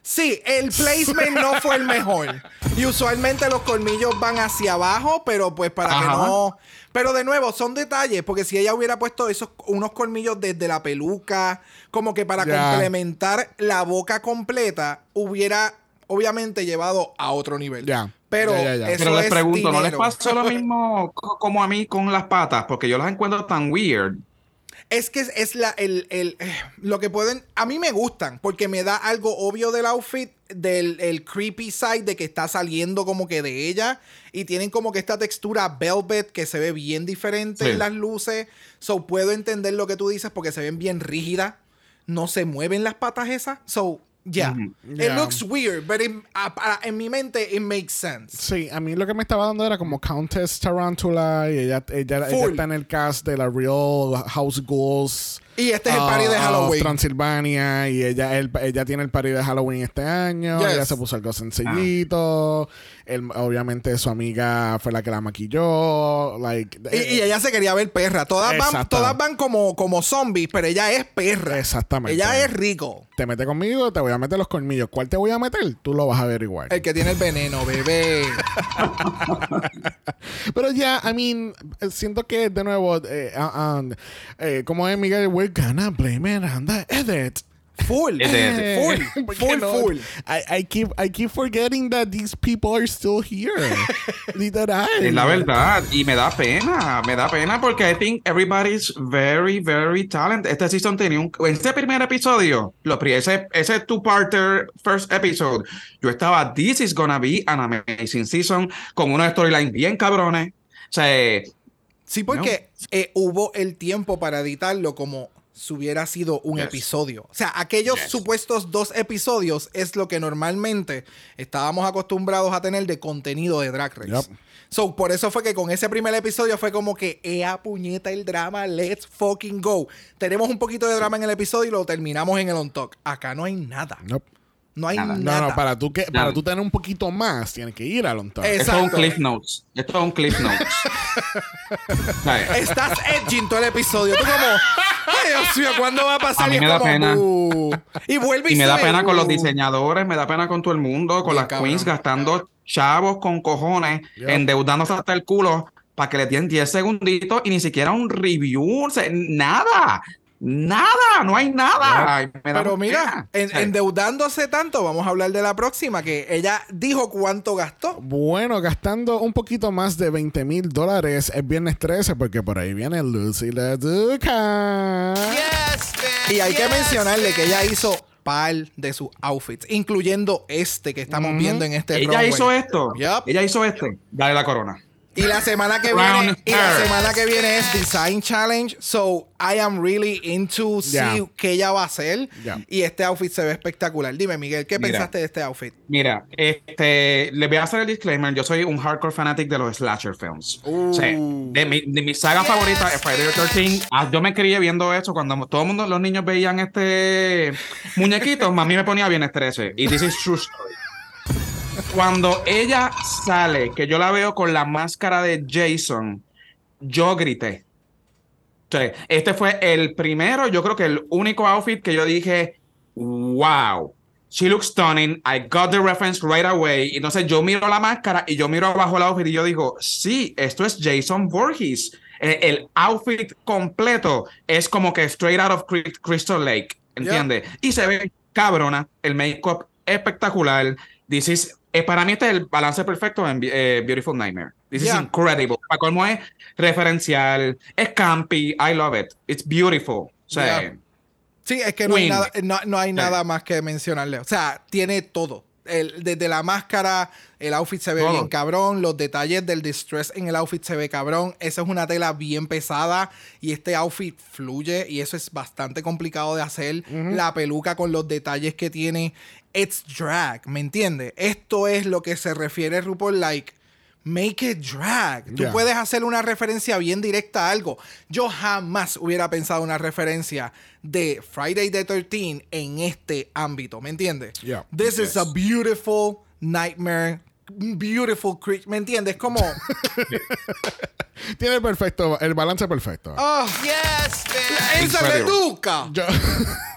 Sí, el placement no fue el mejor. Y usualmente los colmillos van hacia abajo, pero pues para que no. Pero de nuevo, son detalles, porque si ella hubiera puesto esos unos colmillos desde la peluca, como que para complementar la boca completa, hubiera obviamente llevado a otro nivel. Ya. Pero Ya, ya, ya. eso Pero les es pregunto, ¿no les pasó lo mismo co- como a mí con las patas? Porque yo las encuentro tan weird. Es que es, es la, el, el, eh, lo que pueden. A mí me gustan porque me da algo obvio del outfit, del el creepy side de que está saliendo como que de ella. Y tienen como que esta textura velvet que se ve bien diferente Sí. en las luces. So puedo entender lo que tú dices porque se ven bien rígidas. No se mueven las patas esas. So, yeah. It looks weird, but in- a- para- en mi mente it makes sense. Sí, a mí lo que me estaba dando era como Countess Tarantula y ella, ella, ella está en el cast de la Real House Ghouls. Y este es el party de Halloween. Transilvania y ella, ella tiene el party de Halloween este año. Yes. Ella se puso algo sencillito. Él- obviamente su amiga fue la que la maquilló. Like, Y, eh, y ella se quería ver perra. Todas van, todas van como, como zombies, pero ella es perra. Exactamente. Ella es rico. Te mete conmigo, te voy a meter los colmillos. ¿Cuál te voy a meter? Tú lo vas a ver igual. El que tiene el veneno, bebé. Pero ya, I mean, siento que de nuevo, eh, ah, ah, eh, como es Miguel, we're gonna blame it on the edit. Full. Full. ¿Por qué Full, full. I, I keep I keep forgetting that these people are still here. Literal. Es la verdad. Y me da pena. Me da pena porque I think everybody's very, very talented. Este season tenía un. Este primer episodio, lo, pri- ese, ese two-parter first episode, yo estaba. This is gonna be an amazing season con unos storylines bien cabrones. O sea, Sí, porque eh, hubo el tiempo para editarlo como si hubiera sido un Yes. episodio. O sea, aquellos Yes. supuestos dos episodios es lo que normalmente estábamos acostumbrados a tener de contenido de Drag Race. Yep. So, por eso fue que con ese primer episodio fue como que, ea puñeta el drama, let's fucking go. Tenemos un poquito de drama en el episodio y lo terminamos en el on talk. Acá no hay nada. Nope. No hay Nada. nada. No, no, para tú, que, para tú tener un poquito más, tienes que ir top. Es- esto es un. Cliff Notes. Esto es un Cliff Notes. Estás edging todo el episodio. Tú como, ay Dios mío, ¿cuándo va a pasar? A mí me da como, pena. "Uh". Y vuelve y, Y me da pena con los diseñadores, me da pena con todo el mundo, con Bien, las cabrón. queens gastando chavos con cojones, endeudándose hasta el culo para que le den 10 segunditos y ni siquiera un review, o sea, nada, nada, no hay nada. Ay, me da Pero mira, en- endeudándose tanto, vamos a hablar de la próxima, que ella dijo cuánto gastó. Bueno, gastando un poquito más de 20 mil dólares el viernes 13, porque por ahí viene Lucy la Duca. Yes, man. Y hay que mencionarle que ella hizo par de sus outfits, incluyendo este que estamos viendo en este ella runway. hizo esto, ella hizo este, dale la corona. Y la semana que viene, y la semana que viene es Design Challenge. So I am really into Ya. see qué ella va a hacer. Y este outfit se ve espectacular. Dime, Miguel, ¿qué Mira. pensaste de este outfit? Mira, este, le voy a hacer el disclaimer. Yo soy un hardcore fanatic de los slasher films. O sea, de mi, de mi saga favorita es Friday the 13. Ah, yo me crié viendo eso cuando todo el mundo, los niños veían este muñequitos. Mami me ponía bien 13. Y this is true story. Cuando ella sale, que yo la veo con la máscara de Jason, yo grité. Este fue el primero, yo creo que el único outfit que yo dije, wow, she looks stunning, I got the reference right away. Y entonces yo miro la máscara y yo miro abajo el outfit y yo digo, sí, esto es Jason Voorhees. Eh, El, outfit completo es como que straight out of Cry- Crystal Lake, ¿entiendes? Y se ve cabrona, el make-up espectacular. This is, eh, para mí este es el balance perfecto en eh, Beautiful Nightmare. This Yeah. is incredible. Para colmo es referencial, es campy, I love it. It's beautiful. O sea, Yeah. Sí, es que no hay, nada, no, no hay nada más que mencionarle. O sea, tiene todo. El- desde la máscara, el outfit se ve bien cabrón. Los detalles del distress en el outfit se ve cabrón. Esa es una tela bien pesada y este outfit fluye y eso es bastante complicado de hacer. La peluca con los detalles que tiene. It's drag, ¿me entiendes? Esto es lo que se refiere RuPaul like. Make it drag. Tú Yeah. puedes hacer una referencia bien directa a algo. Yo jamás hubiera pensado una referencia de Friday the 13 en este ámbito, ¿me entiendes? Yeah. This is a beautiful nightmare beautiful creature. ¿Me entiendes? Como. Tiene el perfecto, el balance perfecto. ah, Yes. ¡Esa le educa! Yo-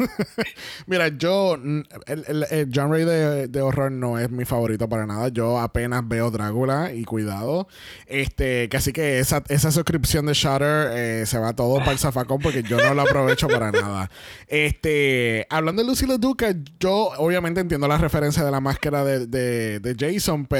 Mira, yo, el, el, el genre de, de horror no es mi favorito para nada. Yo apenas veo Drácula y cuidado. Este, que así que esa, esa suscripción de Shutter eh, se va todo para el zafacón porque yo no lo aprovecho para nada. Este, hablando de Lucy Duca, yo obviamente entiendo la referencia de la máscara de, de, de Jason, pero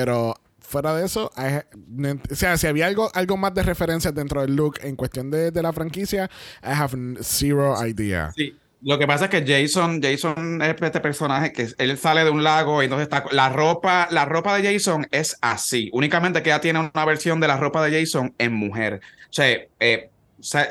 fuera de eso, o sea, si había algo, algo más de referencias dentro del look en cuestión de, de la franquicia, I have zero idea. Sí. Lo que pasa es que Jason, Jason es este personaje que él sale de un lago y entonces está la ropa, la ropa de Jason es así. Únicamente que ya tiene una versión de la ropa de Jason en mujer. O sea, eh,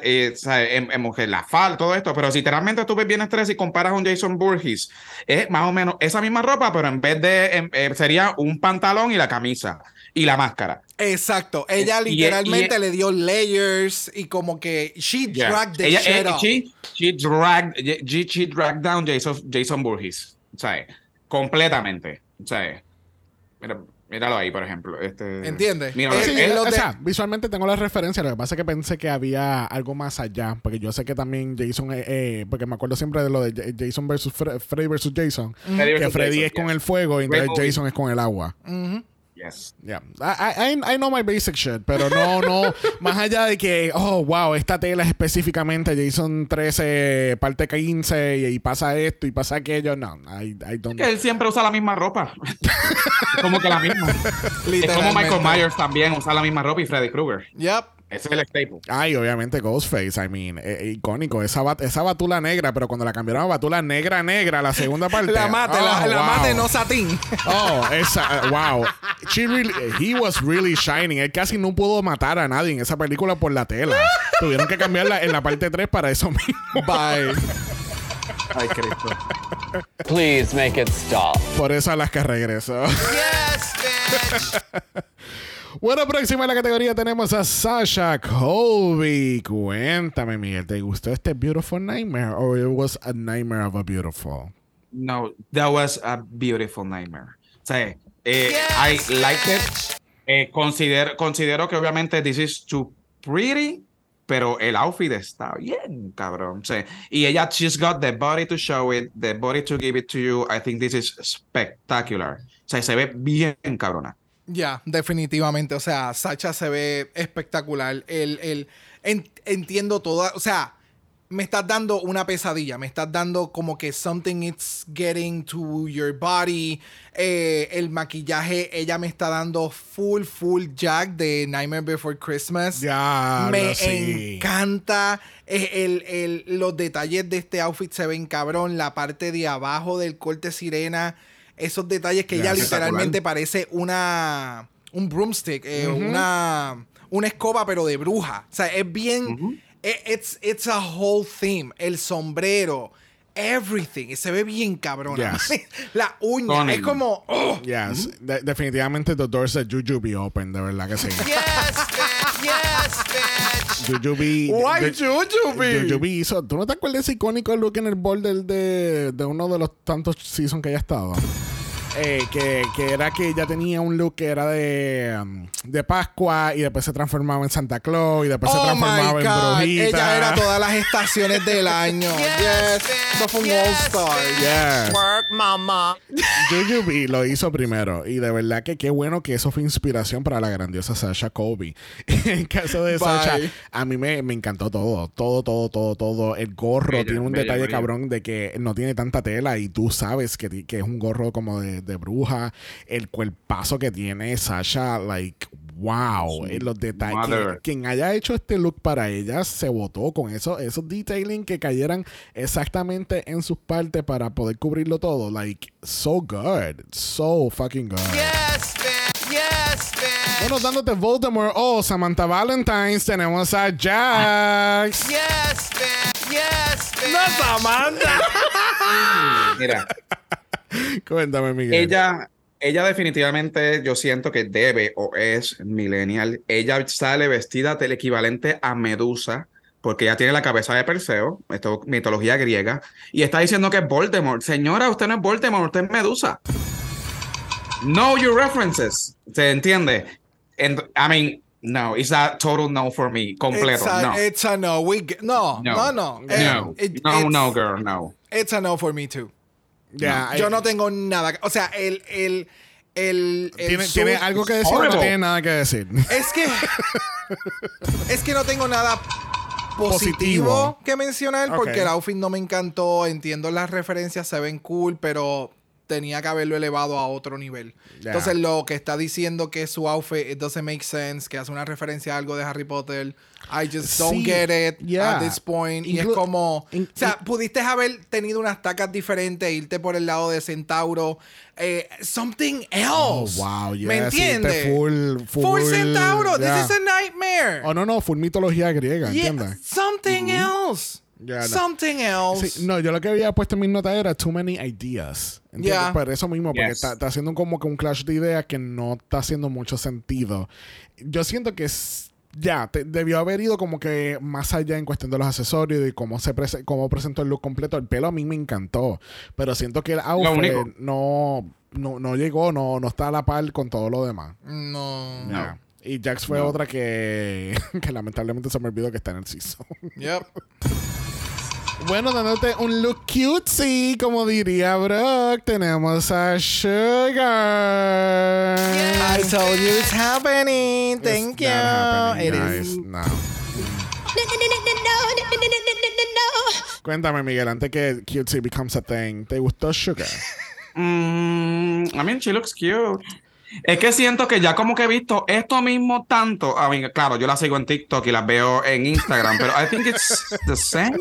eh, en, en mujer, la falda, todo esto. Pero si literalmente tú ves bien estrés y comparas con Jason Burgess, es más o menos esa misma ropa, pero en vez de em, eh, sería un pantalón y la camisa y la máscara. Exacto. Ella y- literalmente y- le dio layers y como que she Yeah. dragged the Ella, shit eh, up. she, she dragged, she, she dragged down Jason, Jason Burgess. O sea, completamente. O sea, mira, míralo ahí, por ejemplo. Este, ¿Entiendes? Míralo Eh, ahí. Sí, o sea, visualmente tengo la referencia, lo que pasa es que pensé que había algo más allá, porque yo sé que también Jason, eh, eh, porque me acuerdo siempre de lo de Jason versus Fre- Freddy versus Jason, que Freddy Jason, es con el fuego y entonces. Jason es con el agua. Yes. Yeah. I, I, I know my basic shit, pero no, no, más allá de que, oh, wow, esta tela es específicamente Jason 13, parte 15, y, y pasa esto y pasa aquello, no, I, I don't Que él siempre usa la misma ropa. Es como que la misma. Es como. Michael Myers también usa la misma ropa y Freddy Krueger. Yep. Ese es el staple. Ay, obviamente Ghostface, I mean, eh, eh, icónico. Esa, bat- esa batula negra, pero cuando la cambiaron a batula negra negra, la segunda parte. La mate, la, oh, la wow. mate no satín. Oh, esa, wow. She really, he was really shining. Él casi no pudo matar a nadie en esa película por la tela. Tuvieron que cambiarla en la parte 3 para eso mismo. Bye. Ay, Cristo. Please make it stop. Por eso Alaska regresó. Yes, man. Bueno, próxima en la categoría tenemos a Sasha Colby. Cuéntame, Miguel, ¿te gustó este Beautiful Nightmare or it was a nightmare of a beautiful? No, that was a beautiful nightmare. O sea, eh, Yes, I liked it. Eh, considero, considero que obviamente this is too pretty, pero el outfit está bien, cabrón. O sea, y ella, she's got the body to show it, the body to give it to you. I think this is spectacular. O sea, se ve bien, cabrona. Ya, definitivamente. O sea, Sacha se ve espectacular. El, el, en- entiendo toda. O sea, me estás dando una pesadilla. Me estás dando como que something it's getting to your body. Eh, el maquillaje, ella me está dando full, full Jack de Nightmare Before Christmas. Ya, me sí. encanta. El- el- los detalles de este outfit se ven cabrón. La parte de abajo del corte sirena. Esos detalles que Ya, ella literalmente parece una. Un broomstick. eh, una. Una escoba, pero de bruja. O sea, es bien. eh, it's, it's a whole theme. El sombrero. Everything. Se ve bien cabrón. Yes. La uña. Es como. oh, Yes, de- definitivamente the doors of Jujubee open, de verdad que sí. Yes, man. Yes, man. Jujubee. Why Ju- Jujubee? Jujubee hizo. ¿Tú no te acuerdas de ese icónico look en el bowl del de, de uno de los tantos seasons que ella estado? Eh, que, que era que ella tenía un look que era de, um, de Pascua y después se transformaba en Santa Claus y después se Oh transformaba en brujita. Ella era todas las estaciones del año. Yes, yes. man. Eso fue un Yes, all-star. Yes. Work, mama. Lo hizo primero y de verdad que qué bueno que eso fue inspiración para la grandiosa Sasha Colby. en el caso de Bye. Sasha, a mí me, me encantó todo, todo, todo, todo, todo. El gorro tiene un detalle cabrón de que no tiene tanta tela y tú sabes que, que es un gorro como de, de bruja. El cuerpazo que tiene Sasha, like, wow. Sí. Eh, Los detalles. Mother. Quien haya hecho este look para ella se votó con eso, esos detailing que cayeran exactamente en sus partes para poder cubrirlo todo. Like, so good. So fucking good. Yes, man. Yes, man. Bueno, dándote Voldemort o Samantha Valentine's, tenemos a Jax. Yes, man. Yes, man. No, Samantha. Mira, Cuéntame, Miguel. ella, ella definitivamente yo siento que debe o es millennial. Ella sale vestida del equivalente a Medusa. Porque ella tiene la cabeza de Perseo, esto es mitología griega, y está diciendo que es Voldemort. Señora, usted no es Voldemort, usted es Medusa. know your references. ¿Se entiende? And, I mean, no, it's a total no for me. Completo. It's a, no. it's a no. We g- no, no, no. No. Eh, No. it- no, no, girl, no. It's a no for me too. Ya, Yo eh, no tengo nada. O sea, el. el, el, el ¿Tiene, algo que decir no tiene nada que decir? Es que. es que no tengo nada positivo, Positivo. que mencionar porque el outfit no me encantó. Entiendo las referencias, se ven cool, pero tenía que haberlo elevado a otro nivel. Ya. Entonces, lo que está diciendo que su outfit it doesn't make sense, que hace una referencia a algo de Harry Potter. I just don't Sí, get it yeah. at this point. y es Inclu- como. o sea, pudiste haber tenido unas tacas diferentes, irte por el lado de Centauro. eh, something else. Oh, wow, yeah, ¿Me sí, entiendes? este full- Full full, Centauro. yeah. This is a nightmare. Oh, no, no, full mitología griega, Yeah, ¿entiendes? something else. No. Something else. Sí, no, yo lo que había puesto en mis notas era too many ideas. ¿entiendes? Yeah. Por eso mismo, porque Yes. está, está haciendo como que un clash de ideas que no está haciendo mucho sentido. Yo siento que es- ya te- debió haber ido como que más allá en cuestión de los accesorios y cómo se prese- cómo presentó el look completo. El pelo a mí me encantó, pero siento que el outfit no, no, no llegó, no, no está a la par con todo lo demás. No. Ya. Y Jax fue otra que, que lamentablemente se me olvidó que está en el season. Yep. Bueno, dándote un look cutesy, como diría Brock, tenemos a Sugar. I told you it's happening. It's Thank you. not happening, It is. No. Cuéntame, Miguel, antes que cutesy becomes a thing, ¿te gustó Sugar? Mm, I mean, she looks cute. Es que siento que ya como que he visto esto mismo tanto. I mean, claro, yo la sigo en TikTok y las veo en Instagram, pero I think it's the same.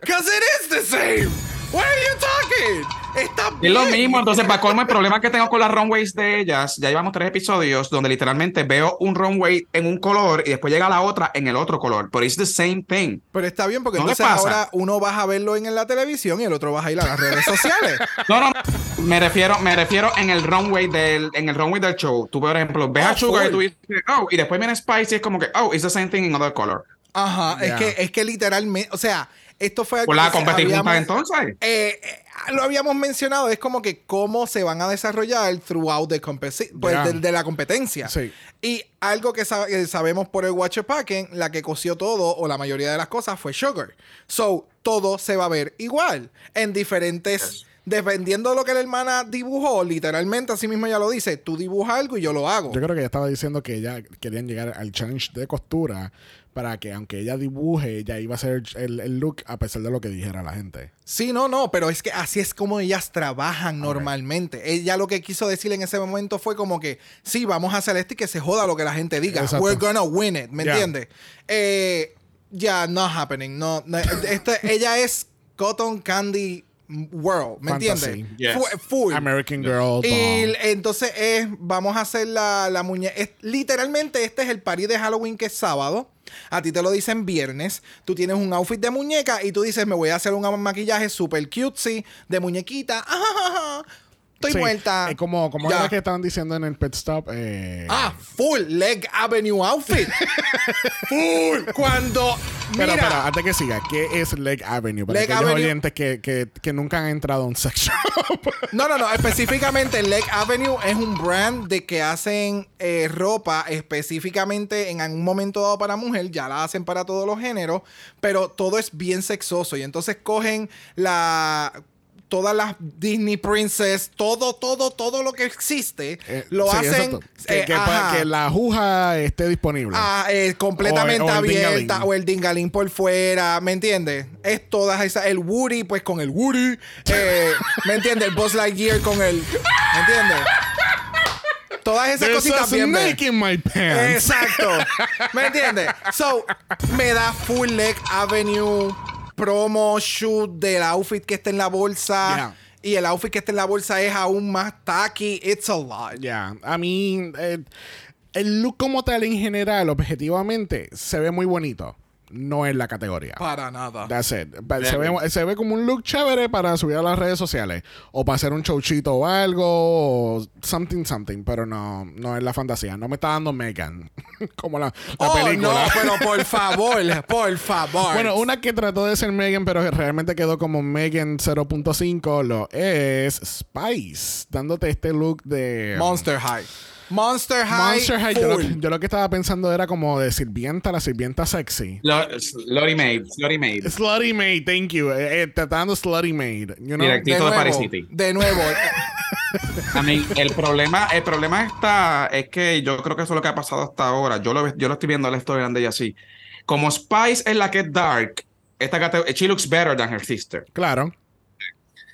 Because it is the same. What are you talking? Está Es lo bien. mismo, entonces para colmo el problema que tengo con las runways de ellas, ya llevamos tres episodios donde literalmente veo un runway en un color y después llega la otra en el otro color, pero it's the same thing. Pero está bien porque ¿No entonces pasa? ahora uno vas a verlo en la televisión y el otro vas a ir a las redes sociales. No, no, me refiero, me refiero en el runway del, en el runway del show. Tú, por ejemplo, ves Oh, a Sugar y full. tú dices, oh, y después viene Spicy y es como que, oh, it's the same thing in other color. Ajá. Ya. Es que es que literalmente, o sea, esto fue algo Por la competir entonces. eh, eh, lo habíamos mencionado, es como que cómo se van a desarrollar throughout the pues, de, de la competencia. Sí. Y algo que, sa- que sabemos por el Watcher Packing, la que cosió todo o la mayoría de las cosas fue Sugar. So, todo se va a ver igual en diferentes. Dependiendo de lo que la hermana dibujó, literalmente así mismo ya lo dice, tú dibujas algo y yo lo hago. Yo creo que ella estaba diciendo que ella querían llegar al challenge de costura para que aunque ella dibuje, ella iba a hacer el, el look a pesar de lo que dijera la gente. Sí, no, no, pero es que así es como ellas trabajan normalmente. Ella lo que quiso decir en ese momento fue como que, sí, vamos a hacer esto y que se joda lo que la gente diga. Exacto. We're gonna win it, ¿me Yeah. entiendes? Eh, ya, not happening. No, no, este- ella es Cotton Candy World, ¿me entiendes? Yes. Full. American Girl. Y entonces es, vamos a hacer la, la muñeca. Literalmente, este es el party de Halloween que es sábado. A ti te lo dicen viernes. Tú tienes un outfit de muñeca y tú dices, me voy a hacer un maquillaje super cutesy de muñequita. Ajajaja. Estoy Sí, muerta. eh, como como era que estaban diciendo en el pit stop. Eh, Ah, full leg avenue outfit. full. Cuando. pero, mira, pero antes que siga, ¿qué es Leg Avenue? Para Leg aquellos Avenue- oyentes que, que, que nunca han entrado a un sex shop. No, no, no. Específicamente, Leg Avenue es un brand de que hacen eh, ropa específicamente en algún momento dado para mujer. Ya la hacen para todos los géneros, pero todo es bien sexoso. Y entonces cogen la. Todas las Disney Princess, todo, todo, todo lo que existe, Eh, lo sí, hacen. Que, eh, que la ajuja esté disponible. Ah, eh, completamente O- o el abierta o el dingalín por fuera, ¿me entiendes? Es todas esas, el Woody pues con el Woody, eh, ¿me entiendes? El Buzz Lightyear con el, ¿me entiendes? Todas esas There's cositas bien my pants. Exacto. ¿Me entiendes? So, me da full leg avenue promo shoot del outfit que está en la bolsa. Yeah. Y el outfit que está en la bolsa es aún más tacky. It's a lot. Ya, a mí, eh, el look como tal en general, objetivamente, se ve muy bonito. No es la categoría. Para nada. That's it. Se ve, se ve como un look chévere para subir a las redes sociales. O para hacer un showchito o algo. O something, something. Pero no, no es la fantasía. No me está dando Megan. como la, la oh, película. no, pero por favor, por favor. Bueno, una que trató de ser Megan, pero realmente quedó como Megan 0.5, lo es Spice, dándote este look de Monster High. Monster High. Monster High. Yo lo, full. yo lo que estaba pensando era como de sirvienta, la sirvienta sexy. Lo- Slutty Maid, Slutty Maid. Slutty Maid, thank you. Eh, eh, te está dando Slutty Maid. You know? Directito. de de nuevo, Paris City. De nuevo. I mean, el problema, el problema está, es que yo creo que eso es lo que ha pasado hasta ahora. Yo lo, yo lo estoy viendo la historia de ella así. Como Spice es la que es dark, esta cate- she looks better than her sister. Claro.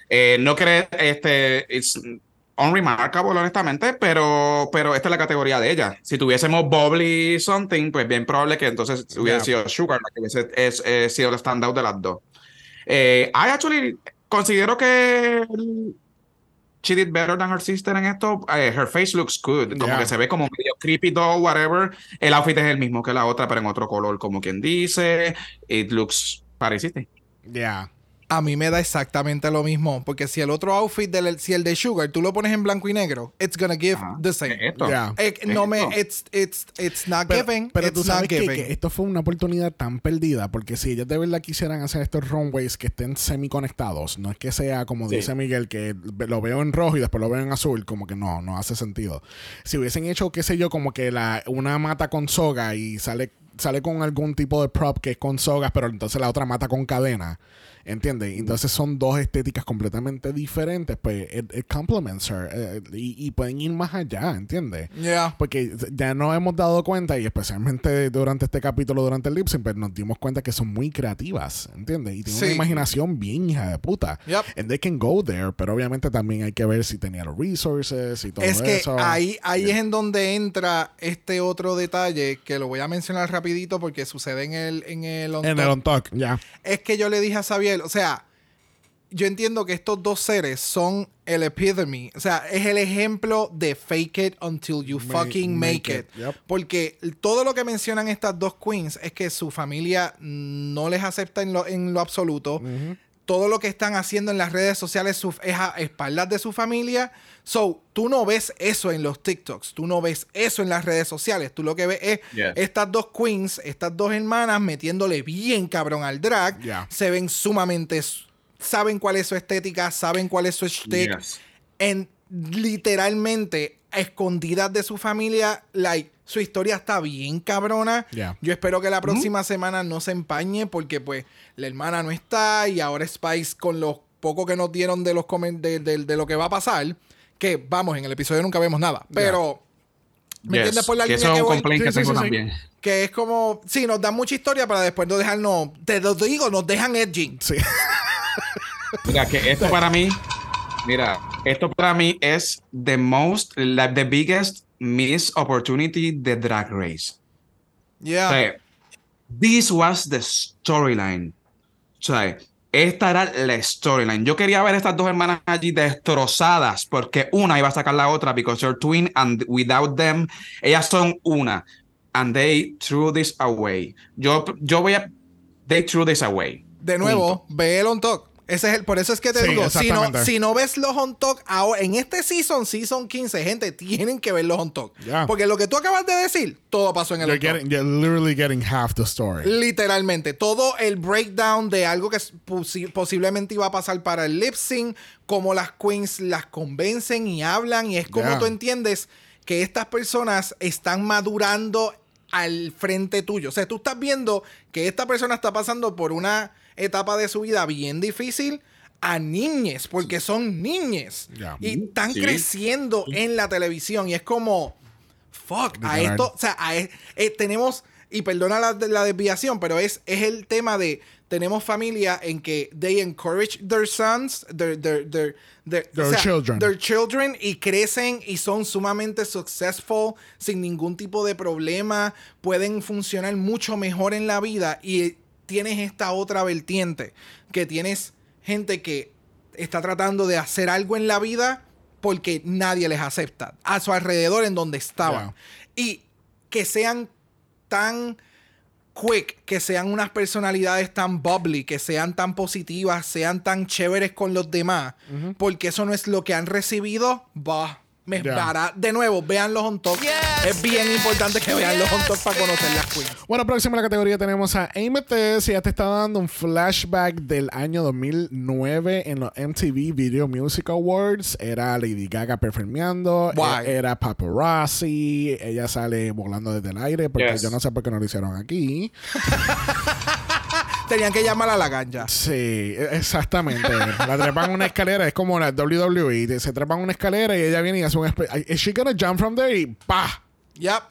Eh, no cree, este, it's unremarkable, honestamente, pero, pero esta es la categoría de ella. Si tuviésemos Bubbly something, pues bien probable que entonces hubiera Yeah. sido Sugar la que hubiese es, sido el standout de las dos. Eh, I actually considero que she did better than her sister en esto. Eh, her face looks good, como Yeah. que se ve como medio creepy doll, whatever. El outfit es el mismo que la otra, pero en otro color, como quien dice. It looks pareciste. Yeah. A mí me da exactamente lo mismo. Porque si el otro outfit, del, si el de Sugar, tú lo pones en blanco y negro, it's gonna give Ajá. the same. Esto. Yeah. Eh, no me, it's, it's, it's not Pero, giving. pero it's tú not sabes que esto fue una oportunidad tan perdida porque si ellos de verdad quisieran hacer estos runways que estén semi-conectados, no es que sea como dice Miguel, que lo veo en rojo y después lo veo en azul, como que no, no hace sentido. Si hubiesen hecho, qué sé yo, como que la, una mata con soga y sale, sale con algún tipo de prop que es con sogas, pero entonces la otra mata con cadena. ¿Entiendes? Entonces son dos estéticas completamente diferentes. Pues it, it complements her. eh, y, y pueden ir más allá, ¿entiendes? Yeah. Porque ya nos hemos dado cuenta, y especialmente durante este capítulo, durante el lip sync, pues nos dimos cuenta que son muy creativas, ¿entiendes? Y tienen Sí. una imaginación bien hija de puta. Yep. And they can go there, pero obviamente también hay que ver si tenía los resources y todo Es que eso. ahí, ahí es en donde entra este otro detalle que lo voy a mencionar rapidito porque sucede en el, en el on En el on talk, ya. Es que yo le dije a Xavier, o sea, yo entiendo que estos dos seres son el epitome, o sea, es el ejemplo de fake it until you Ma- fucking make make, it, it. yep. Porque todo lo que mencionan estas dos queens es que su familia no les acepta en lo, en lo absoluto. Todo lo que están haciendo en las redes sociales es a espaldas de su familia. So, tú no ves eso en los TikToks, tú no ves eso en las redes sociales. Tú lo que ves es Yeah. estas dos queens, estas dos hermanas metiéndole bien cabrón al drag. Yeah. Se ven sumamente. Saben cuál es su estética, saben cuál es su shtick. Yes. En literalmente escondidas de su familia, like, su historia está bien cabrona. Yeah. Yo espero que la próxima semana no se empañe porque pues la hermana no está y ahora Spice con lo poco que nos dieron de los comen- de, de- de lo que va a pasar, que vamos, en el episodio nunca vemos nada, pero ¿me Yes. entiendes por la Que línea eso es que un voy? complaint Sí, que sí, tengo sí, sí. también. Que es como, sí, nos dan mucha historia para después no dejarnos, te lo digo, nos dejan edging. Sí. Mira, que esto para mí, mira, esto para mí es the most, like the biggest missed opportunity de Drag Race. Yeah. O sea, this was the storyline. O sea, esta era la storyline. Yo quería ver estas dos hermanas allí destrozadas porque una iba a sacar la otra because they're twin and without them, ellas son una. And they threw this away. Yo, yo voy a... They threw this away. De nuevo, ve el on talk. Ese es el, por eso es que te Sí, digo, si no, si no ves los on talk ahora, en este season, season 15, gente, tienen que ver los on talk. Porque lo que tú acabas de decir, todo pasó en el You're, on talk. getting, you're literally getting half the story. Literalmente, todo el breakdown de algo que posi- posiblemente iba a pasar para el lip sync, cómo las queens las convencen y hablan, y es como Yeah. tú entiendes que estas personas están madurando al frente tuyo. O sea, tú estás viendo que esta persona está pasando por una etapa de su vida bien difícil a niñes, porque son niñes. Yeah. Y están Sí. creciendo en la televisión. Y es como, fuck, a esto, o sea, a e- eh, tenemos, y perdona la, la desviación, pero es, es el tema de, tenemos familia en que they encourage their sons, their, their, their, their, Their children. their children, y crecen y son sumamente successful, sin ningún tipo de problema, pueden funcionar mucho mejor en la vida, y tienes esta otra vertiente, que tienes gente que está tratando de hacer algo en la vida porque nadie les acepta a su alrededor en donde estaban. Y que sean tan quick, que sean unas personalidades tan bubbly, que sean tan positivas, sean tan chéveres con los demás, porque eso no es lo que han recibido, va. Me para. De nuevo, vean los on top. es bien importante que vean los on top para conocer las queens. Bueno, próxima en la categoría tenemos a Amethyst. Ya te está dando un flashback del año 2009 en los MTV Video Music Awards. Era Lady Gaga performeando. E- Era paparazzi. Ella sale volando desde el aire porque Yes. yo no sé por qué no lo hicieron aquí. Tenían que llamar a la ganja. Sí, e- exactamente. la trepan una escalera. Es como la WWE. Se trepan una escalera y ella viene y hace un... espe- ¿Is she gonna jump from there? Y ¡pa! Yep.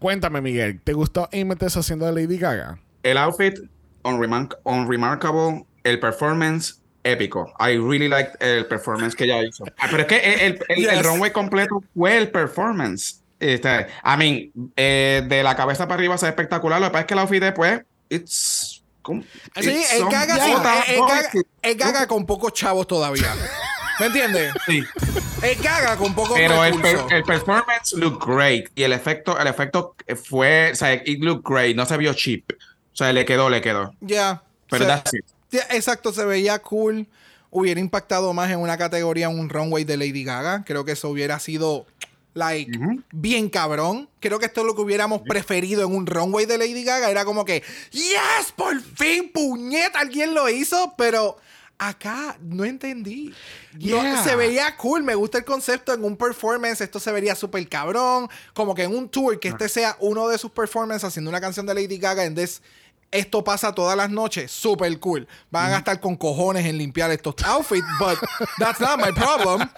Cuéntame, Miguel. ¿Te gustó Amethyst haciendo de Lady Gaga? El outfit, unremark- unremarkable. El performance, épico. I really liked el performance que ella hizo. Ah, pero es que el, runway completo fue el performance. Este, I mean, eh, de la cabeza para arriba se ve espectacular. Lo que pasa es que el outfit después, it's... Sí, gaga- Sí. el gaga con pocos chavos todavía. ¿Me entiendes? Sí. El gaga con pocos Pero el, per- el performance looked great y el efecto, el efecto fue, o sea, it looked great, no se vio cheap. O sea, le quedó, le quedó. Ya. Pero that's it. Exacto, se veía cool. Hubiera impactado más en una categoría un runway de Lady Gaga. Creo que eso hubiera sido, like, bien cabrón. Creo que esto es lo que hubiéramos preferido en un runway de Lady Gaga. Era como que, yes, por fin, puñeta, alguien lo hizo, pero acá no entendí. No, se veía cool, me gusta el concepto en un performance, esto se vería súper cabrón, como que en un tour, que este sea uno de sus performances haciendo una canción de Lady Gaga, en this, esto pasa todas las noches, súper cool. Van a gastar con cojones en limpiar estos outfits, but that's not my problem.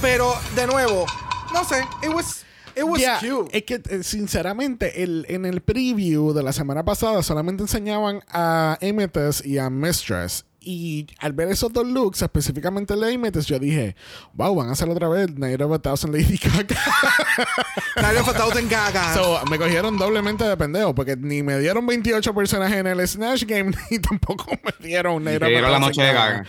Pero, de nuevo, no sé, it was, it was Yeah, cute. Es que, eh, sinceramente, el, en el preview de la semana pasada solamente enseñaban a Amethyst y a Mistress. Y al ver esos dos looks, específicamente el de Amethyst, yo dije, wow, van a hacer otra vez Night of a Thousand Lady Gaga. Nadie fue en Gaga. so, me cogieron doblemente de pendejo, porque ni me dieron 28 personajes en el Snatch Game, ni tampoco me dieron Night of a dieron la Thousand noche de Gaga.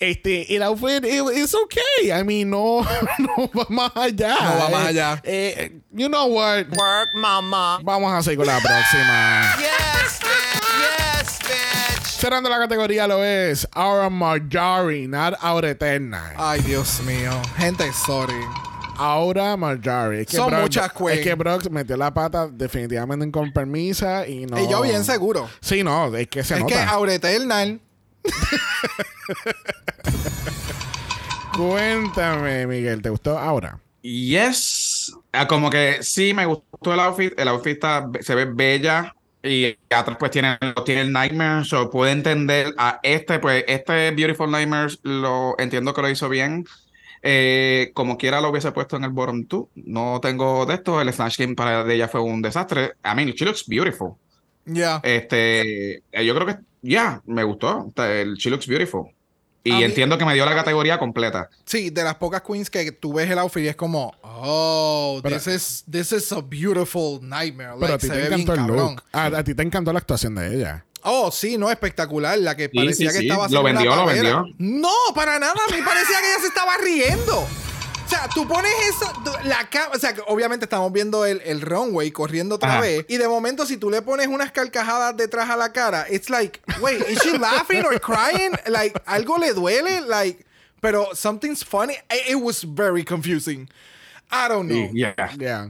Este, el outfit, it- it's okay. I mean, no, no va más allá. No va más Eh, allá. eh, you know what? Work, mama. Vamos a seguir con la próxima. Yes. Cerrando la categoría lo es Aura Marjorie, not Aura Eterna. Ay, Dios mío. Gente, sorry. Aura Marjorie. Es que Son Brock- muchas queen. Es que Brock metió la pata definitivamente con permisa y no. Y yo bien seguro. Sí, no, es que se es nota. que Aura Eternal Cuéntame, Miguel, ¿te gustó Aura? Yes. Ah, como que sí me gustó el outfit. El outfit está- se ve bella. Y atrás pues tiene, tiene el Nightmare. So puedo entender a este, pues este Beautiful Nightmares lo entiendo que lo hizo bien. Eh, como quiera lo hubiese puesto en el bottom 2. No tengo de esto. El Snatch Game para ella fue un desastre. I mean, she looks beautiful. Ya. Este, eh, yo creo que ya me gustó. El She looks beautiful. Y A mí- entiendo que me dio la categoría completa. Sí, de las pocas queens que tú ves el outfit y es como, oh, Pero- this, is, this is a beautiful nightmare. Pero Like, a ti te encantó el look. A, a ti te encantó la actuación de ella. Oh, sí, no, espectacular. La que parecía sí, que sí. estaba Lo haciendo una vendió, lo pavera. vendió. No, para nada. A mí parecía que ella se estaba riendo. O sea, tú pones eso, la ca- o sea, que obviamente estamos viendo el, el runway corriendo otra Ajá. vez. Y de momento, si tú le pones unas carcajadas detrás a la cara, it's like, wait, is she laughing or crying? Like, algo le duele, like, pero something's funny. It, it was very confusing. I don't know. Yeah. Yeah.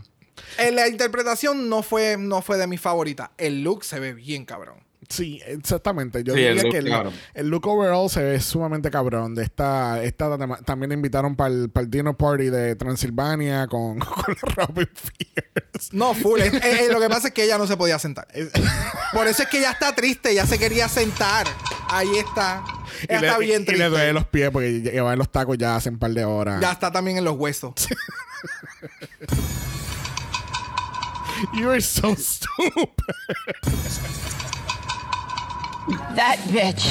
Eh, la interpretación no fue, no fue de mis favoritas. El look se ve bien cabrón. Sí, exactamente. Yo Sí, el diría look, que el, claro. el look overall se ve sumamente cabrón. De esta, esta tam- también la invitaron para el, dinner party de Transilvania con, con Robin Fierce. No, full. Eh, eh, lo que pasa es que ella no se podía sentar. Por eso es que ella está triste. Ella se quería sentar. Ahí está. Y Ella le, está bien y le duele triste. los pies porque lleva los tacos ya hace un par de horas. Ya está también en los huesos. You are so stupid. That bitch.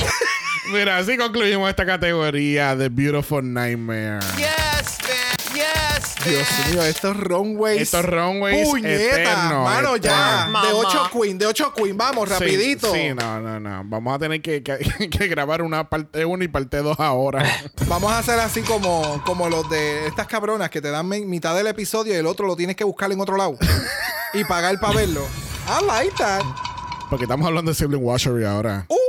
Mira, así concluimos esta categoría de Beautiful Nightmare. Yes, bitch. Yes. Dios mío, estos runways. Estos runways Puñeta, eternos, mano, ya. De Mamá. 8 queen, de 8 queen. Vamos, Sí, rapidito. Sí, no, no, no. Vamos a tener que, que- que grabar una parte 1 y parte 2 ahora. Vamos a hacer así como, como los de estas cabronas que te dan mi- mitad del episodio y el otro lo tienes que buscar en otro lado. y pagar para verlo. I like that. Porque estamos hablando de Sibling Washery ahora. Uh.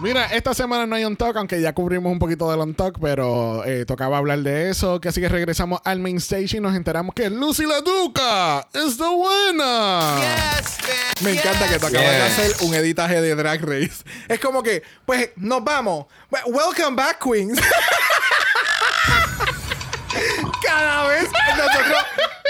Mira, esta semana no hay on talk, aunque ya cubrimos un poquito del on talk, pero eh, tocaba hablar de eso. Que así que regresamos al main stage y nos enteramos que Lucy la Duca es la buena. Yes, bitch. Me encanta que tú acabas de hacer un editaje de Drag Race. Es como que, pues, nos vamos. Welcome back, Queens.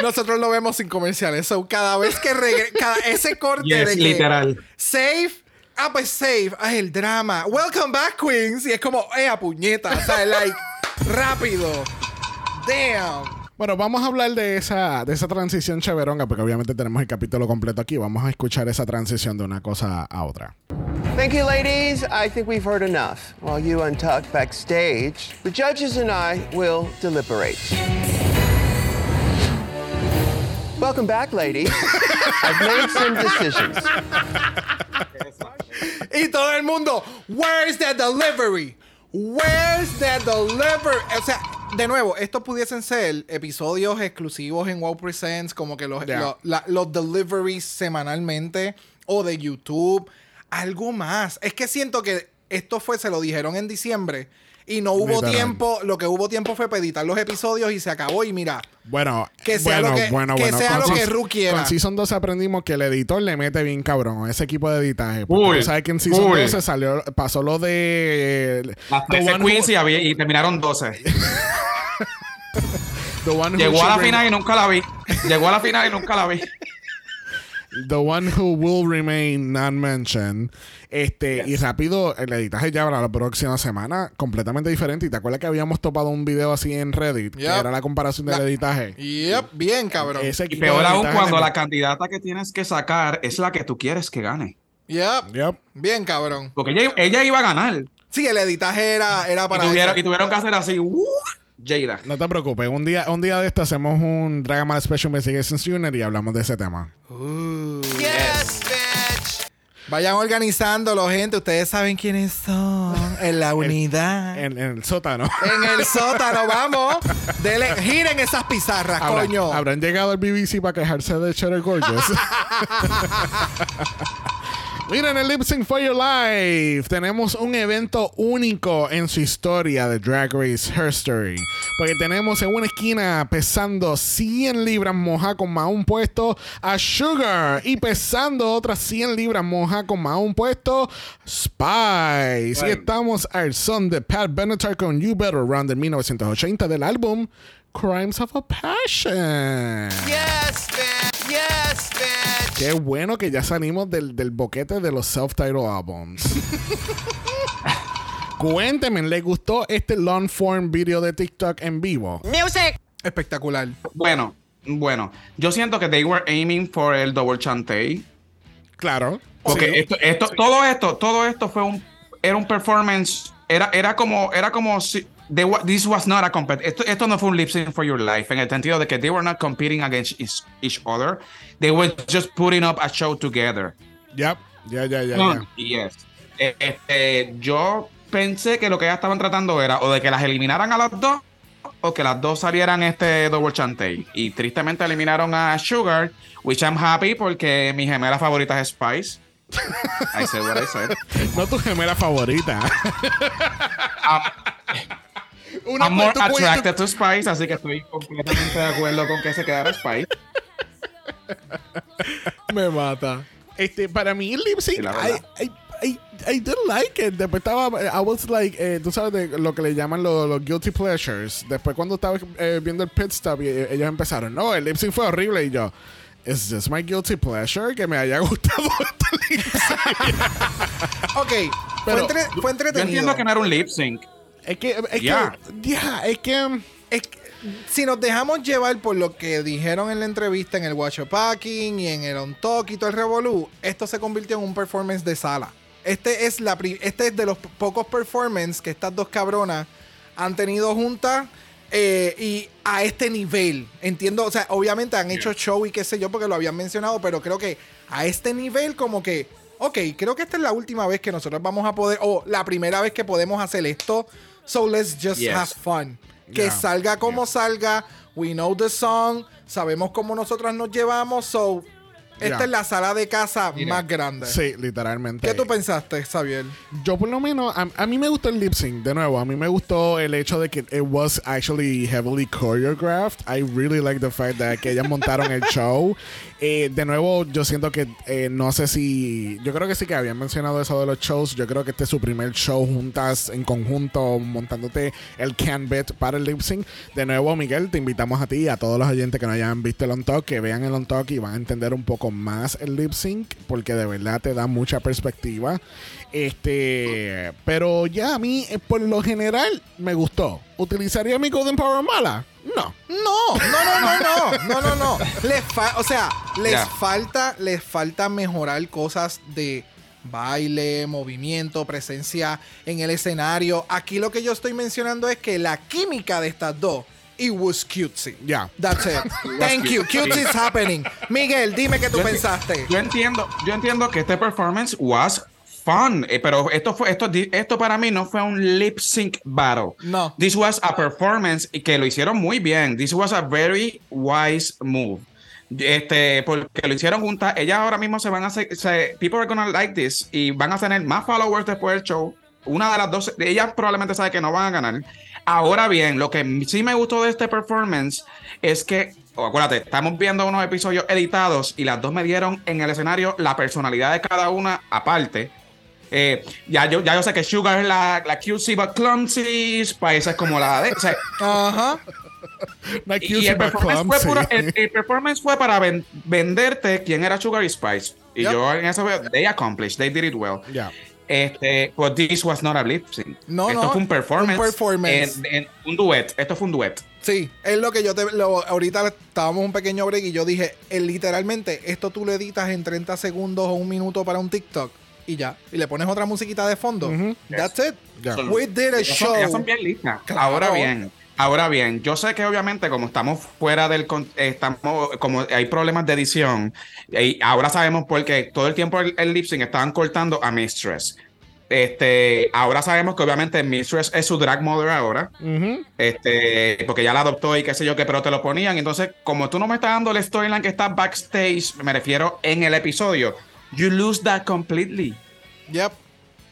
nosotros lo vemos sin comerciales. So, cada vez que regre cada ese corte Yes, de que literal. Save. Ah, pues save. Ah, el drama. Welcome back, Queens. Y es como, eh, a puñeta. O sea, like, rápido. Damn. Bueno, vamos a hablar de esa, de esa transición cheveronga, porque obviamente tenemos el capítulo completo aquí. Vamos a escuchar esa transición de una cosa a otra. Thank you, ladies. I think we've heard enough. While you untuck backstage, the judges and I will deliberate. Welcome back, ladies. I've made some decisions. Y todo el mundo, where's the delivery? Where's the delivery? O sea, de nuevo, estos pudiesen ser episodios exclusivos en Wow Presents, como que los, Yeah. lo- la- los deliveries semanalmente o de YouTube, algo más. Es que siento que esto fue, se lo dijeron en diciembre y no hubo Literal. tiempo, lo que hubo tiempo fue para editar los episodios y se acabó y mira, Bueno, Que sea bueno, lo que- bueno, que bueno. sea Con lo que Ru quiera. Con Season 12 aprendimos que el editor le mete bien cabrón a ese equipo de editaje. Porque sabes que en Season full. 12 salió, pasó lo de... eh, Las The 13 One Who- queens y, había- y terminaron 12. The One Who Llegó a la final y nunca la vi. Llegó a la final y nunca la vi. The One Who Will Remain Not Mentioned. Este, y rápido, el editaje ya para la próxima semana, completamente diferente. Y te acuerdas que habíamos topado un video así en Reddit, que era la comparación del La- editaje. yep, bien cabrón. Ese Y peor aún cuando la candidata que tienes que sacar es la que tú quieres que gane. Yep, Yep. bien cabrón. Porque ella, ella iba a ganar. Sí, el editaje era, era Y para tuvieron, y tuvieron que hacer así. "Uh, Jada. No te preocupes, un día, un día de esto hacemos un Dragon Ball Special Investigations Unit y hablamos de ese tema. Yes, bitch. Vayan organizándolo, gente. Ustedes saben quiénes son. En la unidad. En, En, en el sótano. el sótano, vamos. Dele, giren esas pizarras, Habrá- coño. Habrán llegado al BBC para quejarse de Cheddar Gorgeous. Miren el Lip Sync for Your Life. Tenemos un evento único en su historia de Drag Race History. Porque tenemos en una esquina pesando 100 libras moja con más un puesto a Sugar. Y pesando otras 100 libras moja con más un puesto Spice. Y estamos al son de Pat Benatar con You Better Run de 1980 del álbum Crimes of a Passion. Yes, bitch. Yes, bitch. Qué bueno que ya salimos del, del boquete de los self-titled albums. Cuéntenme, ¿le gustó este long form video de TikTok en vivo? Music. Espectacular. Bueno, bueno. Yo siento que they were aiming for el double chantey. Claro. Porque Sí. esto, esto, todo esto, todo esto fue un, era un performance, era, era como, era como si, they wa- this was not a compet, esto, esto no fue un lip sync for your life, en el sentido de que they were not competing against each, each other, they were just putting up a show together. Yep. Ya, ya, ya, ya. Yes. Eh, este, yo pensé que lo que ellas estaban tratando era o de que las eliminaran a las dos o que las dos salieran este double chantey. Y tristemente eliminaron a Sugar, which I'm happy porque mi gemela favorita es Spice. I said what I said. No tu gemela favorita. Una I'm more tú attracted to Spice, así que estoy completamente de acuerdo con que se quedara Spice. Me mata. Este, para mí el lip sync, I. I, I, I did like it. Después estaba, I was like, eh, tú sabes de lo que le llaman los, los guilty pleasures. Después cuando estaba eh, viendo el pit stop, y, eh, ellos empezaron, no, el lip sync fue horrible. Y yo, ¿es this my guilty pleasure? Que me haya gustado este lip sync. Ok, fue, Pero entre- fue Yo entretenido. entiendo que no era un lip sync. Es que, es Yeah. que, yeah, es que, Es que, si nos dejamos llevar por lo que dijeron en la entrevista en el Watch Packing y en el On Talk y todo el Revolú, esto se convirtió en un performance de sala. Este es, la, este es de los pocos performances que estas dos cabronas han tenido juntas eh, y a este nivel. Entiendo, o sea, obviamente han hecho show y qué sé yo porque lo habían mencionado, pero creo que a este nivel como que, ok, creo que esta es la última vez que nosotros vamos a poder, o la primera vez que podemos hacer esto, so let's just Yes. have fun. Que Yeah. salga como salga, we know the song, sabemos cómo nosotras nos llevamos, so esta es la sala de casa Mira. más grande. Sí, literalmente. ¿Qué tú pensaste, Xavier? Yo por lo menos, a, a mí me gustó el lip sync, de nuevo, a mí me gustó el hecho de que it was actually heavily choreographed. I really like the fact that que ellas montaron el show. Eh, de nuevo, yo siento que eh, no sé si, yo creo que sí que habían mencionado eso de los shows. Yo creo que este es su primer show juntas en conjunto, montándote el can bet para el lip sync. De nuevo, Miguel, te invitamos a ti y a todos los oyentes que no hayan visto el on talk, que vean el on talk y van a entender un poco más el lip sync, porque de verdad te da mucha perspectiva. Este, pero ya a mí, eh, por lo general, me gustó. ¿Utilizaría mi Golden Power mala? No. No, no, no, no, no, no, no, no. Les fa- o sea, les Ya. falta, les falta mejorar cosas de baile, movimiento, presencia en el escenario. Aquí lo que yo estoy mencionando es que la química de estas dos, it was cutesy. Ya. That's it. Thank you. Cutesy is happening. Miguel, dime qué tú Yo enti- pensaste. Yo entiendo, yo entiendo que este performance was fun, eh, pero esto fue esto esto para mí no fue un lip sync battle. No. This was a performance y que lo hicieron muy bien. This was a very wise move. Este, porque lo hicieron juntas. Ellas ahora mismo se van a hacer, se- people are gonna like this y van a tener más followers después del show. Una de las dos, ellas probablemente sabe que no van a ganar. Ahora bien, lo que sí me gustó de este performance es que, oh, acuérdate, estamos viendo unos episodios editados y las dos me dieron en el escenario la personalidad de cada una aparte. Eh, ya, yo, ya yo sé que Sugar es la, la cutesy but clumsy, Spice es como la de... o sea, Ajá. Like y el performance, fue puro- el- el performance fue para ven- venderte quién era Sugar y Spice. Y Yep. yo en eso veo, they accomplished, they did it well. Ya. Este, but this was not a lip sync. No, Esto no, fue un performance. un performance. en- en- un duet. Esto fue un duet. Sí, es lo que yo te. lo- ahorita estábamos un pequeño break y yo dije, eh, literalmente, esto tú lo editas en 30 segundos o un minuto para un TikTok y ya. Y le pones otra musiquita de fondo. That's it. Ya. We did a son- show. ellas son bien listas. Claro. Ahora bien, ahora bien, yo sé que obviamente como estamos fuera del estamos como hay problemas de edición, y ahora sabemos por qué todo el tiempo el, el lip sync estaban cortando a Mistress. Este, ahora sabemos que obviamente Mistress es su drag mother ahora. Este, porque ya la adoptó y qué sé yo qué, pero te lo ponían. Entonces, como tú no me estás dando el storyline que está backstage, me refiero en el episodio, you lose that completely. Yep.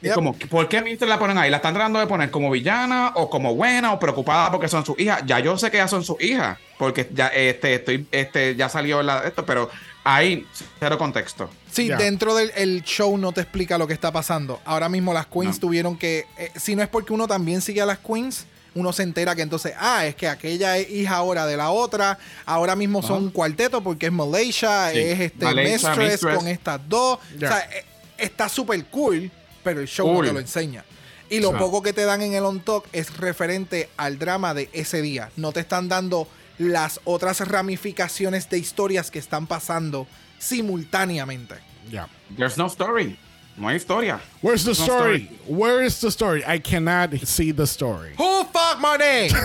Yep. como, ¿por qué Mister la ponen ahí? ¿La están tratando de poner como villana o como buena o preocupada porque son sus hijas? Ya yo sé que ya son sus hijas, porque ya este, estoy, este, ya salió la, esto, pero ahí cero contexto. Sí, dentro del el show no te explica lo que está pasando. Ahora mismo las queens No. tuvieron que. eh, si no es porque uno también sigue a las queens, uno se entera que entonces, ah, es que aquella es hija ahora de la otra. Ahora mismo son un cuarteto porque es Malaysia, Sí. es este Malaysia, Mistress, Mistress. con estas dos. Ya. O sea, eh, está súper cool, pero el show no te lo enseña. Y lo Sí. poco que te dan en el on talk es referente al drama de ese día. No te están dando las otras ramificaciones de historias que están pasando simultáneamente. Ya. There's no story. No hay historia. Where's the No story? Where is the story? I cannot see the story. Who fuck money?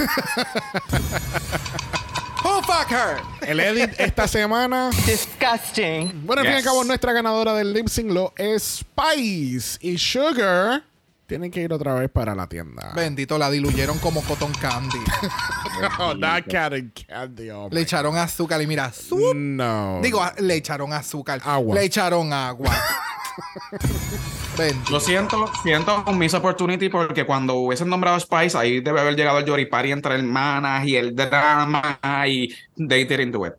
Who fuck her? El edit esta semana. Disgusting. Bueno, al fin y al cabo, nuestra ganadora del lip sync lo es Spice y Sugar. Tienen que ir otra vez para la tienda. Bendito, la diluyeron como cotton candy. Oh, not cotton candy, oh Le echaron azúcar y mira, ¡zup! No. digo, a- le echaron azúcar. Agua. Le echaron agua. Lo siento, siento un miss opportunity porque cuando hubiesen nombrado Spice, ahí debe haber llegado el Yoripari entre hermanas y el drama y they didn't do it.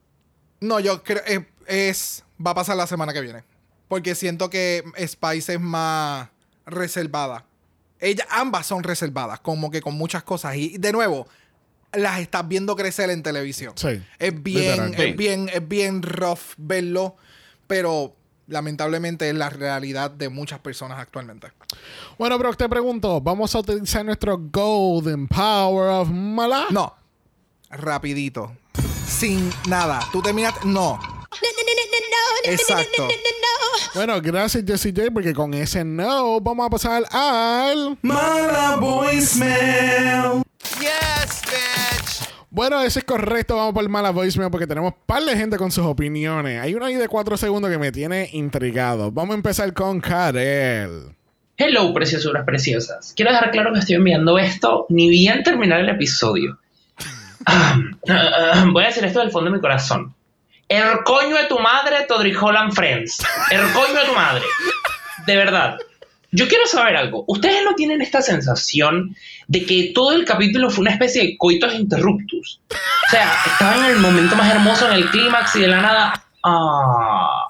No, yo creo eh, es va a pasar la semana que viene. Porque siento que Spice es más reservada. Ella, ambas son reservadas, como que con muchas cosas. Y de nuevo, las estás viendo crecer en televisión. Sí, Es bien. Sí. es bien, es bien rough verlo, pero lamentablemente es la realidad de muchas personas actualmente. Bueno, Brock, te pregunto, ¿vamos a utilizar nuestro Golden Power of Mala? No, rapidito, sin nada. Tú terminas, no. Exacto. Bueno, gracias Jessie J, porque con ese no vamos a pasar al... Mala voicemail. Yes, bitch. Bueno, eso es correcto, vamos por el mala voicemail porque tenemos par de gente con sus opiniones. Hay uno ahí de cuatro segundos que me tiene intrigado. Vamos a empezar con Karel. Hello, preciosuras preciosas. Quiero dejar claro que estoy enviando esto ni bien terminar el episodio. Voy a decir esto del fondo de mi corazón. El coño de tu madre, Todrick Holland Friends. El coño de tu madre. De verdad. Yo quiero saber algo. ¿Ustedes no tienen esta sensación de que todo el capítulo fue una especie de coitos interruptus? O sea, estaban en el momento más hermoso, en el clímax y de la nada. Ah,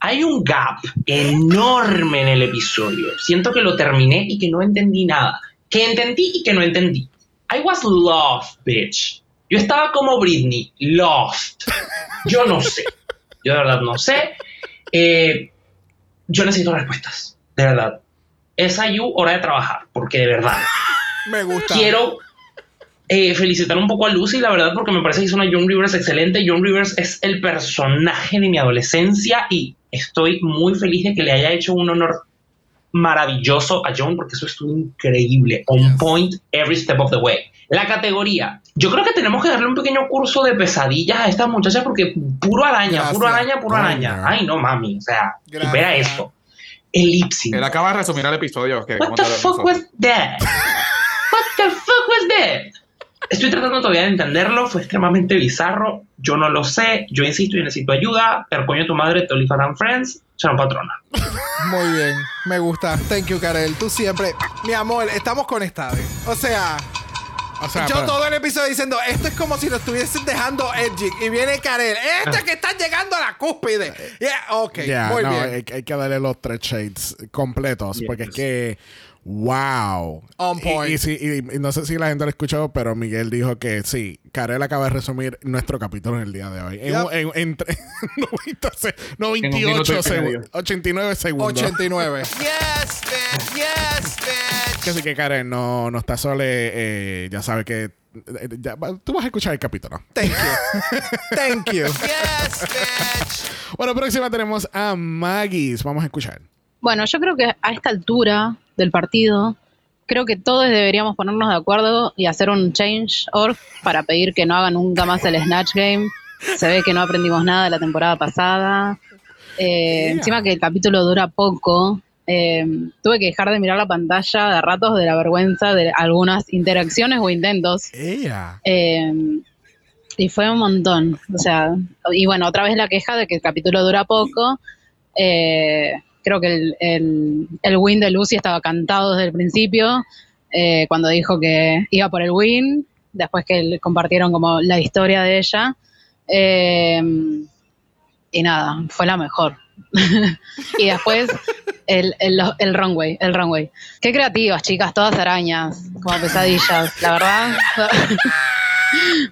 hay un gap enorme en el episodio. Siento que lo terminé y que no entendí nada. Que entendí y que no entendí. I was lost, bitch. Yo estaba como Britney, lost. Yo no sé. Yo de verdad no sé. Eh, yo necesito respuestas. De verdad. Es IU hora de trabajar. Porque de verdad. Me gusta. Quiero eh, felicitar un poco a Lucy, la verdad, porque me parece que hizo una John Rivers excelente. John Rivers es el personaje de mi adolescencia y estoy muy feliz de que le haya hecho un honor maravilloso a John porque eso estuvo increíble. On point every step of the way. La categoría. Yo creo que tenemos que darle un pequeño curso de pesadillas a estas muchachas porque puro araña, Gracias. puro araña, puro araña. Ay, no mami, o sea, Gracias. supera esto. Elipsis. Él acaba de resumir el episodio. Que What the fuck was that? What the fuck was that? Estoy tratando todavía de entenderlo, fue extremadamente bizarro, yo no lo sé, yo insisto y necesito ayuda, pero coño tu madre, te and Friends, son patrona. Muy bien, me gusta. Thank you, Karel. Tú siempre, mi amor, estamos conectados. O sea, O sea, yo pero- todo el episodio diciendo, esto es como si lo estuviesen dejando edgy. Y viene Karel, este que está llegando a la cúspide. Yeah, ok, muy no, bien. Hay, hay que darle los tres shades completos porque es que wow. On point. Y, sí, y- y no sé si la gente lo escuchó, pero Miguel dijo que sí, Karel acaba de resumir nuestro capítulo en el día de hoy. En, Yep. en- en tre- 90 se- minuto y 98 medio. segundos. 89 segundos. 89. Yes, bitch. Yes, bitch. Que Así que Karen, no, no está solo, eh, ya sabe que eh, ya tú vas a escuchar el capítulo. Thank you. Thank you. Yes, bitch. Bueno, próxima tenemos a Maggie's. Vamos a escuchar. Bueno, yo creo que a esta altura del partido, creo que todos deberíamos ponernos de acuerdo y hacer un change.org para pedir que no hagan nunca más el Snatch Game. Se ve que no aprendimos nada de la temporada pasada. Eh, Yeah. Encima que el capítulo dura poco. Eh, tuve que dejar de mirar la pantalla de ratos de la vergüenza de algunas interacciones o intentos. Eh, y fue un montón. O sea, y bueno, otra vez la queja de que el capítulo dura poco. Eh, creo que el, el, el win de Lucy estaba cantado desde el principio, eh, cuando dijo que iba por el win, después que le compartieron como la historia de ella. Eh, y nada, fue la mejor. y después el, el, el runway, el runway. Qué creativas, chicas, todas arañas, como pesadillas, la verdad.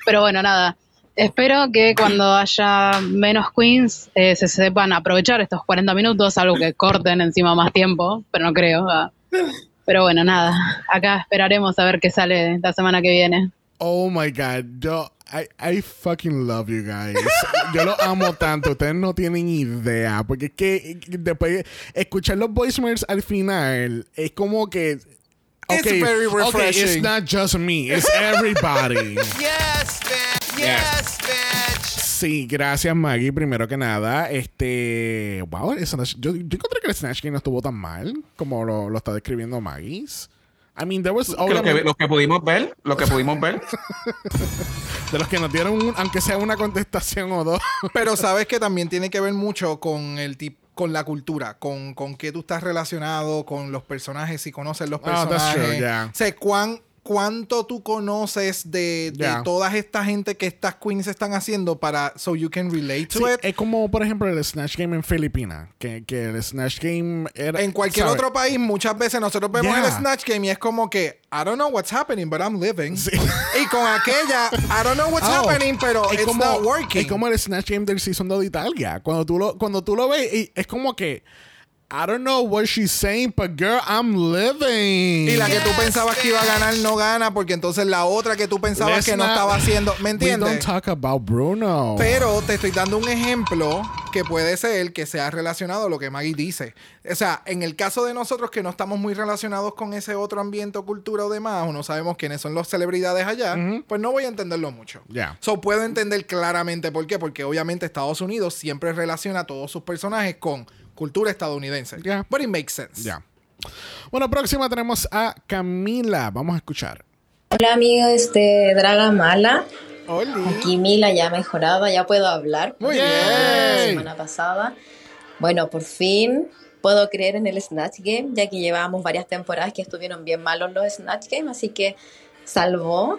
Pero bueno, nada. Espero que cuando haya menos queens eh, se sepan aprovechar estos 40 minutos, algo que corten encima más tiempo, pero no creo. ah. Pero bueno, nada. Acá esperaremos a ver qué sale la semana que viene. Oh my God. Yo, I, I fucking love you guys. Yo lo amo tanto. Ustedes no tienen idea. Porque es que después escuchar los voicemails al final es como que. It's Okay, very okay, it's refreshing. not just me, it's everybody. Yes, bitch. Yes, bitch. Sí, gracias Maggie, primero que nada. Este, wow, el Snatch- yo, yo encontré que el Snatch Game no estuvo tan mal como lo, lo está describiendo Maggie. I mean, there was Que lo, que, lo que pudimos ver, lo que pudimos ver. de los que nos dieron, un- aunque sea una contestación o dos. Pero sabes que también tiene que ver mucho con el tipo con la cultura, con, con qué tú estás relacionado, con los personajes, si conoces los Ah, that's personajes. true, yeah. O sea, cuán, cuánto tú conoces de, de Yeah. toda esta gente que estas queens están haciendo para so you can relate to Sí, it. es como, por ejemplo, el Snatch Game en Filipinas. Que, que el Snatch Game era. En cualquier ¿sabes? otro país, muchas veces nosotros vemos Yeah. el Snatch Game y es como que, I don't know what's happening, but I'm living. Sí. Y con aquella, I don't know what's Oh, happening, pero it's como, not working. Es como el Snatch Game del Season 2 de Italia. Cuando tú lo, cuando tú lo ves, y es como que. I don't know what she's saying, but girl, I'm living. Y la que tú pensabas que iba a ganar no gana, porque entonces la otra que tú pensabas Let's que no not- estaba haciendo. ¿Me We entiendes? don't talk about Bruno. Pero te estoy dando un ejemplo que puede ser que sea relacionado a lo que Maggie dice. O sea, en el caso de nosotros que no estamos muy relacionados con ese otro ambiente o cultura o demás, o no sabemos quiénes son las celebridades allá, pues no voy a entenderlo mucho. Ya. So puedo entender claramente por qué, porque obviamente Estados Unidos siempre relaciona a todos sus personajes con cultura estadounidense. Ya. But it makes sense. Ya. Bueno, próxima tenemos a Camila. Vamos a escuchar. Hola amigos de Draga Mala. Oli. Aquí Mila ya mejorada, ya puedo hablar. Muy Como La bien. semana pasada. Bueno, por fin puedo creer en el Snatch Game, ya que llevábamos varias temporadas que estuvieron bien malos los Snatch Game, así que salvó.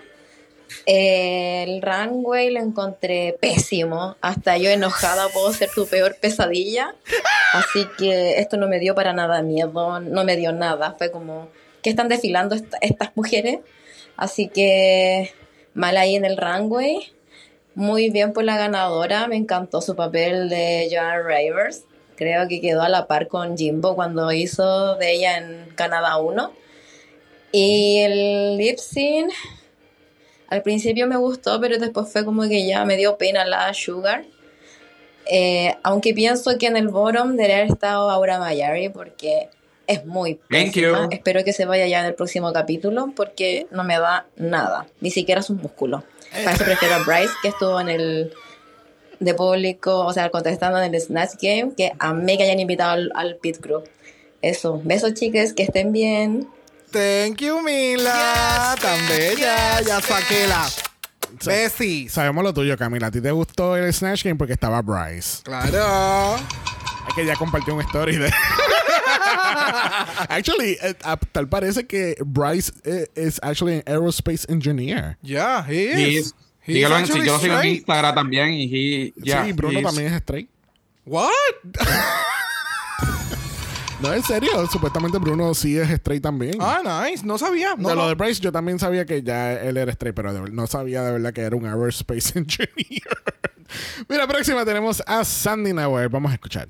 El runway lo encontré pésimo. Hasta yo enojada puedo ser tu peor pesadilla. Así que esto no me dio para nada miedo, no me dio nada. Fue como, ¿qué están desfilando esta- estas mujeres? Así que mal ahí en el runway. Muy bien por la ganadora. Me encantó su papel de Joan Rivers. Creo que quedó a la par con Jimbo cuando hizo de ella en Canadá 1. Y el lip sync, al principio me gustó, pero después fue como que ya me dio pena la Sugar. Eh, aunque pienso que en el bottom debería haber estado Aura Mayari porque es muy Thank pésima. you. Espero que se vaya ya en el próximo capítulo porque no me da nada, ni siquiera sus músculos. Para eso prefiero a Bryce que estuvo en el de público, o sea, contestando en el Snatch Game, que amé que hayan invitado al, al Pit Crew. Eso, besos chicas, que estén bien. Thank you, Mila. Tan bella. Ya saqué la. Bessie. Sabemos lo tuyo, Camila. ¿A ti te gustó el Snatch Game porque estaba Bryce? Claro. Es que ya compartió un story de. actually, eh, ah, tal parece que Bryce eh, es actually an aerospace engineer. Yeah, he He is. is. He Síguelo is en- yo lo sigo en. Instagram también y he, yeah, sí, Bruno he is. también es straight. What? No, en serio. Supuestamente Bruno sí es straight también. Ah, nice. No sabía. No, de lo de Bryce, yo también sabía que ya él era straight, pero de no sabía de verdad que era un aerospace engineer. Mira, próxima tenemos a Sandy Nauer. Vamos a escuchar.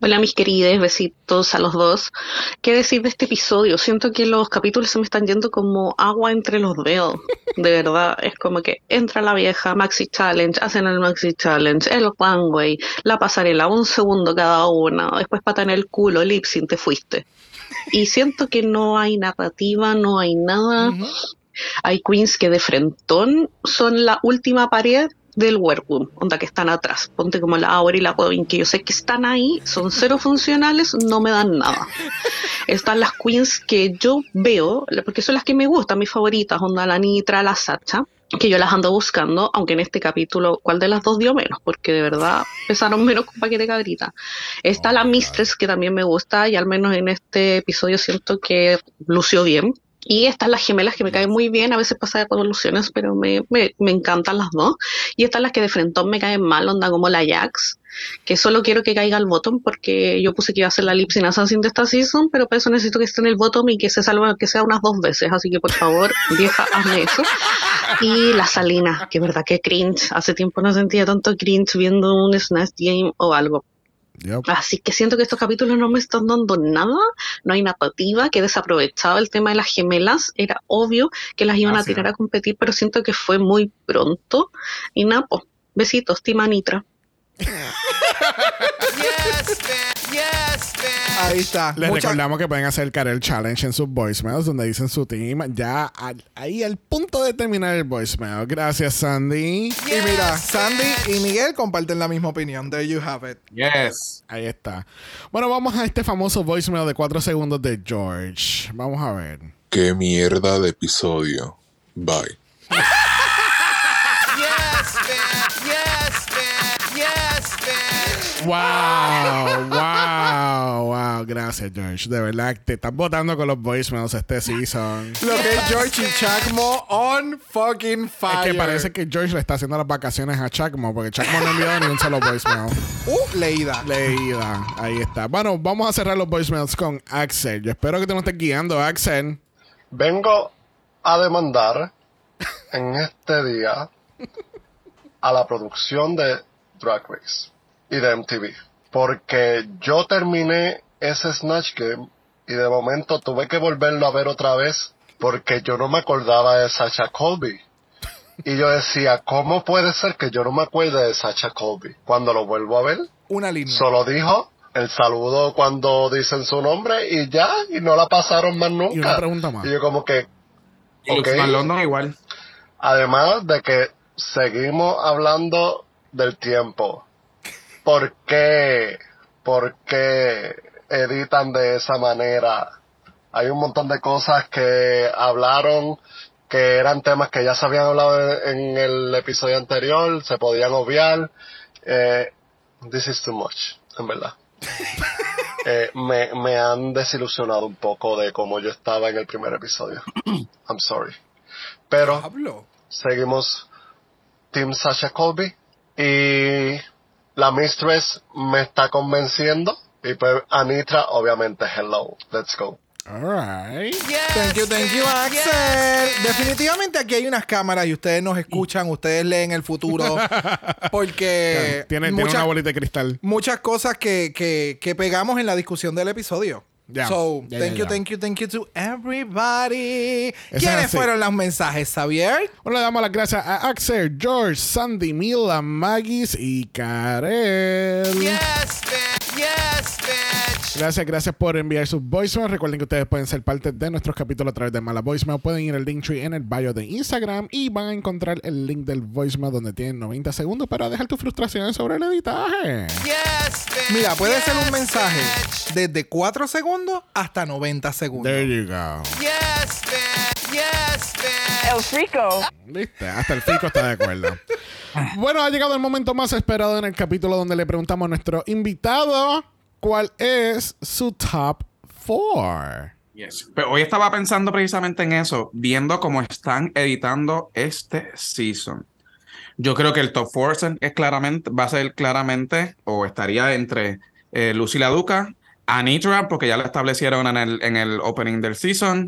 Hola mis queridos, besitos a los dos. ¿Qué decir de este episodio? Siento que los capítulos se me están yendo como agua entre los dedos. De verdad, es como que entra la vieja Maxi Challenge, hacen el Maxi Challenge, el runway, la pasarela, un segundo cada una, después pata en el culo, lip sync, te fuiste. Y siento que no hay narrativa, no hay nada. Hay queens que de frentón son la última pared del workroom, onda que están atrás. Ponte como la Aura y la Robin, que yo sé que están ahí, son cero funcionales, no me dan nada. Están las queens que yo veo, porque son las que me gustan, mis favoritas, onda la Nitra, la Sacha, que yo las ando buscando, aunque en este capítulo, ¿cuál de las dos dio menos? Porque de verdad pesaron menos que un paquete de cabrita. Está la Mistress, que también me gusta, y al menos en este episodio siento que lució bien. Y están las gemelas que me caen muy bien, a veces pasa de revoluciones, pero me, me, me encantan las dos. Y están las que de frentón me caen mal, onda como la Jax, que solo quiero que caiga al bottom porque yo puse que iba a ser la lip sync assassin de esta season, pero para eso necesito que esté en el bottom y que se salve, que sea unas dos veces. Así que por favor, vieja, hazme eso. Y la Salina, que verdad que cringe. Hace tiempo no sentía tanto cringe viendo un Snatch Game o algo. Así que siento que estos capítulos no me están dando nada, no hay narrativa, que desaprovechado el tema de las gemelas, era obvio que las iban Ah, a sí. tirar a competir, pero siento que fue muy pronto. Y pues, besitos, Ahí está. Les Mucha- recordamos que pueden hacer el Karel Challenge en sus voicemails donde dicen su team ya al- ahí al punto de terminar el voicemail. Gracias, Sandy. Y mira, Sandy y Miguel comparten la misma opinión. There you have it. Yes. Ahí está. Bueno, vamos a este famoso voicemail de 4 segundos de George. Vamos a ver. Qué mierda de episodio. Bye. Wow, wow, wow. Gracias, George. De verdad, te estás votando con los voicemails este season. Lo que es George y Chacmo on fucking fire. Es que parece que George le está haciendo las vacaciones a Chacmo, porque Chacmo no enviado ni un solo voicemail. Uh, leída. Leída. Ahí está. Bueno, vamos a cerrar los voicemails con Axel. Yo espero que te nos estés guiando, Axel. Vengo a demandar en este día a la producción de Drag Race y de MTV. Porque yo terminé ese Snatch Game y de momento tuve que volverlo a ver otra vez porque yo no me acordaba de Sacha Colby. Y yo decía, ¿cómo puede ser que yo no me acuerde de Sacha Colby? Cuando lo vuelvo a ver, Una línea. solo dijo el saludo cuando dicen su nombre y ya, y no la pasaron más nunca. Y una pregunta más. Y yo como que, Y London igual. Además de que seguimos hablando del tiempo. ¿Por qué? ¿Por qué editan de esa manera? Hay un montón de cosas que hablaron que eran temas que ya se habían hablado en, en el episodio anterior, se podían obviar. Eh, this is too much, en verdad. Eh, me, me han desilusionado un poco de cómo yo estaba en el primer episodio. I'm sorry. Pero seguimos Team Sasha Colby y la Mistress me está convenciendo y pues Anitra obviamente hello, let's go. Alright. Thank you, thank you, Axel. Definitivamente aquí hay unas cámaras y ustedes nos escuchan, ustedes leen el futuro. Porque Tiene, tiene una bolita de cristal. muchas cosas que, que, que pegamos en la discusión del episodio. Ya. So, Ya, thank ya, you, thank you, thank you to everybody. es ¿Quiénes así. fueron los mensajes, Xavier? Bueno, le damos las gracias a Axel, George, Sandy, Mila, Magis y Karel. Yes, bitch. Yes, bitch. Gracias, gracias por enviar sus voicemails. Recuerden que ustedes pueden ser parte de nuestros capítulos a través de Mala Voicemail. Pueden ir al Linktree en el bio de Instagram y van a encontrar el link del voicemail donde tienen 90 segundos para dejar tus frustraciones sobre el editaje. Yes, bitch. Mira, puede ser un mensaje desde 4 segundos hasta 90 segundos. There you go. Yes, bitch. Yes, bitch. El Frico. ¿Viste? Hasta el Fico está de acuerdo. Bueno, ha llegado el momento más esperado en el capítulo donde le preguntamos a nuestro invitado cuál es su top 4. Yes. Pero hoy estaba pensando precisamente en eso, viendo cómo están editando este season. Yo creo que el top 4 es claramente, va a ser claramente, o estaría entre eh, Lucy la Duca, Anitra, porque ya la establecieron en el, en el opening del season,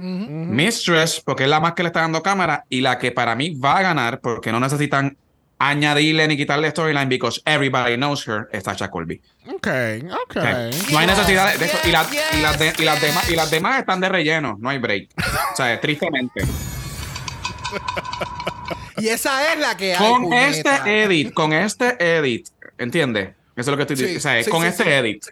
Mistress, porque es la más que le está dando cámara, y la que para mí va a ganar, porque no necesitan añadirle ni quitarle storyline, because everybody knows her, es Sasha Colby. Ok, ok. No hay necesidad de eso. Y, la- y las de- y las demás, y las demás están de relleno. No hay break. O sea, tristemente. Y esa es la que hay. Con puñeta. este edit, con este edit, ¿entiendes? Eso es lo que estoy Sí, diciendo. O sea, sí, con sí, este sí. edit.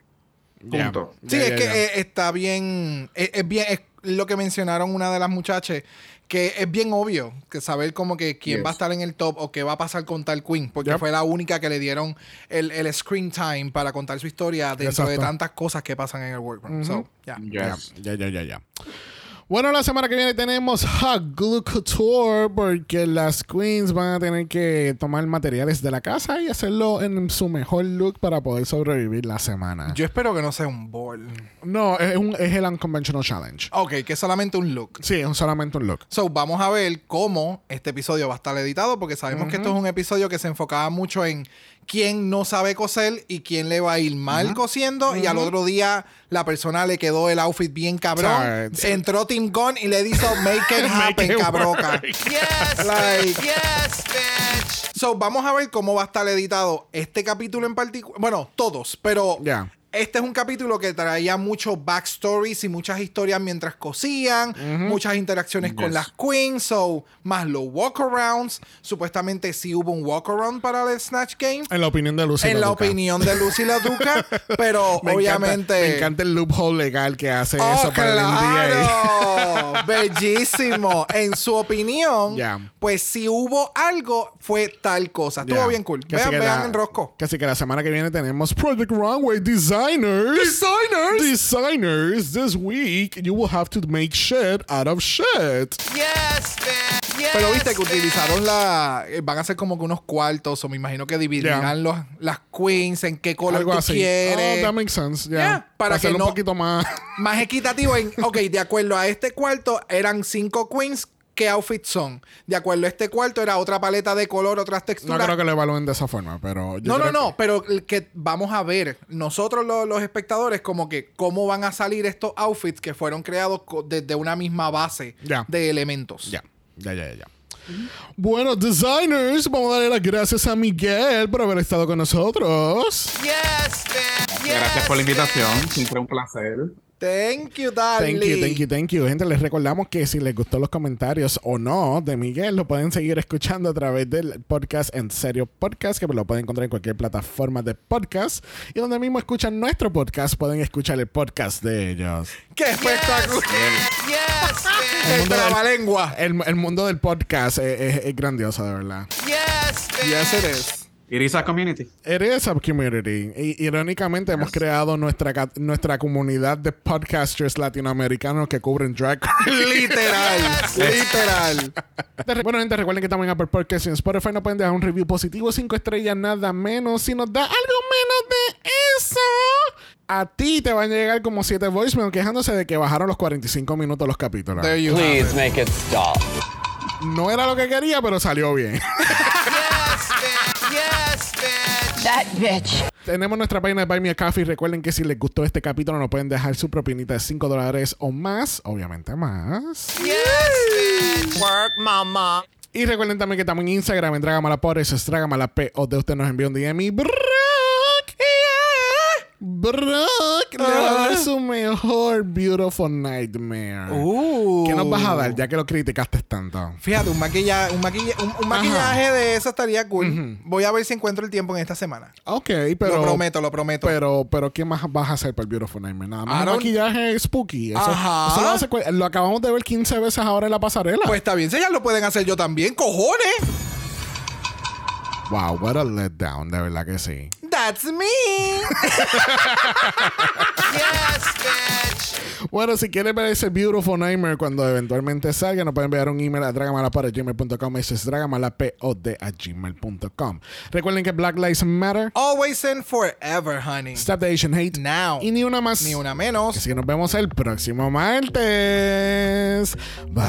Punto. Sí, es que eh, está bien. Es, es bien. Es lo que mencionaron una de las muchachas. Que es bien obvio que saber como que quién Yes. va a estar en el top o qué va a pasar con tal Queen. Porque Yep. fue la única que le dieron el, el screen time para contar su historia dentro de tantas cosas que pasan en el workroom. So, yeah. Yes. Ya, ya, ya, ya. Bueno, la semana que viene tenemos Hot Glue Couture porque las queens van a tener que tomar materiales de la casa y hacerlo en su mejor look para poder sobrevivir la semana. Yo espero que no sea un ball. no, es, un, es el Unconventional Challenge. Ok, que es solamente un look. Sí, es solamente un look. So, vamos a ver cómo este episodio va a estar editado, porque sabemos que esto es un episodio que se enfocaba mucho en quién no sabe coser y quién le va a ir mal cosiendo. Y al otro día la persona le quedó el outfit bien cabrón. Sí. Entró Tim Gunn y le hizo make it happen, cabroca. Yes, Like- bitch. Yes, bitch. So, vamos a ver cómo va a estar editado este capítulo en particular. Bueno, todos, pero Ya. Este es un capítulo que traía muchos backstories y muchas historias mientras cosían, muchas interacciones con las queens, so, más los walkarounds. Supuestamente sí hubo un walkaround para el Snatch Game. En la opinión de Lucy. en la opinión de Lucy la Duca, pero Me encanta- obviamente. me encanta el loophole legal que hace ¡Oh, eso para el NDA. claro! Bellísimo. En su opinión, pues si hubo algo, fue tal cosa. Estuvo bien cool. Vean, vean la- en Rosco. Así que la semana que viene tenemos Project Runway Designers. Designers. Designers. This week you will have to make shit out of shit. Yes, bitch. Yes, Pero viste que utilizaron la. eh, Van a ser como que unos cuartos, o me imagino que dividirán los, las queens en qué color Algo tú así. quieres. Oh, that makes sense. Yeah. Yeah, para que hacerlo no- un poquito más. Más equitativo en. Ok, de acuerdo a este cuarto, eran cinco queens. ¿Qué outfits son? De acuerdo a este cuarto, era otra paleta de color, otras No texturas. creo que lo evalúen de esa forma, pero. yo No, no, no, pero que vamos a ver nosotros lo- los, espectadores como que cómo van a salir estos outfits que fueron creados desde una misma base de elementos. Ya, ya, ya, ya. ya. Bueno, designers, vamos a darle las gracias a Miguel por haber estado con nosotros. Yes. Yes, Gracias por la invitación. Siempre un placer. Thank you, darling. Thank you, thank you, thank you. Gente, les recordamos que si les gustó los comentarios o no de Miguel, lo pueden seguir escuchando a través del podcast En Serio Podcast, que lo pueden encontrar en cualquier plataforma de podcast. Y donde mismo escuchan nuestro podcast, pueden escuchar el podcast de ellos. ¡Qué espectáculo! Yes, bitch. El mundo del-. El, el mundo del podcast es, es- es grandioso, de verdad. Yes, bitch. Yes, it is. It is a community. It is a community. Y, irónicamente, hemos creado nuestra, nuestra comunidad de podcasters latinoamericanos que cubren drag. Literal, literal. bueno, gente, recuerden que estamos en Apple Podcasts y en Spotify. No pueden dejar un review positivo, cinco estrellas, nada menos. Si nos da algo menos de eso, a ti te van a llegar como siete voicemails quejándose de que bajaron los 45 minutos los capítulos. There you have Please it. make it stop. No era lo que quería, pero salió bien. bitch. Tenemos nuestra página de Buy Me a Coffee. Recuerden que si les gustó este capítulo, nos pueden dejar su propinita de 5 dólares o más. Obviamente más. Yes, bitch. Work, mama. Y recuerden también que estamos en Instagram, en Dragamalapod, eso es Dragamalap, o de usted nos envió un DM y yeah, Brock le va a dar su mejor Beautiful Nightmare. Uh. ¿Qué nos vas a dar ya que lo criticaste tanto? Fíjate, un, maquilla, un, maquilla- un- un maquillaje de eso estaría cool. Voy a ver si encuentro el tiempo en esta semana. Ok, pero... lo prometo, lo prometo. Pero, pero ¿qué más vas a hacer para el Beautiful Nightmare? Nada más I un don't- maquillaje spooky. Eso, Ajá. eso lo, hace cual- lo acabamos de ver 15 veces ahora en la pasarela. pues está bien, si ellas lo pueden hacer yo también, cojones. wow, what a letdown, de verdad que sí. That's me. Yes, bitch. Bueno, si quieren ver ese Beautiful Nightmare cuando eventualmente salga, nos pueden enviar un email a dragamalapod.gmail.com. Eso es dragamalapod a gmail.com. Recuerden que Black Lives Matter, Always and forever, honey. Stop the Asian Hate Now. y ni una más. Ni una menos. Así que nos vemos el próximo martes. Bye.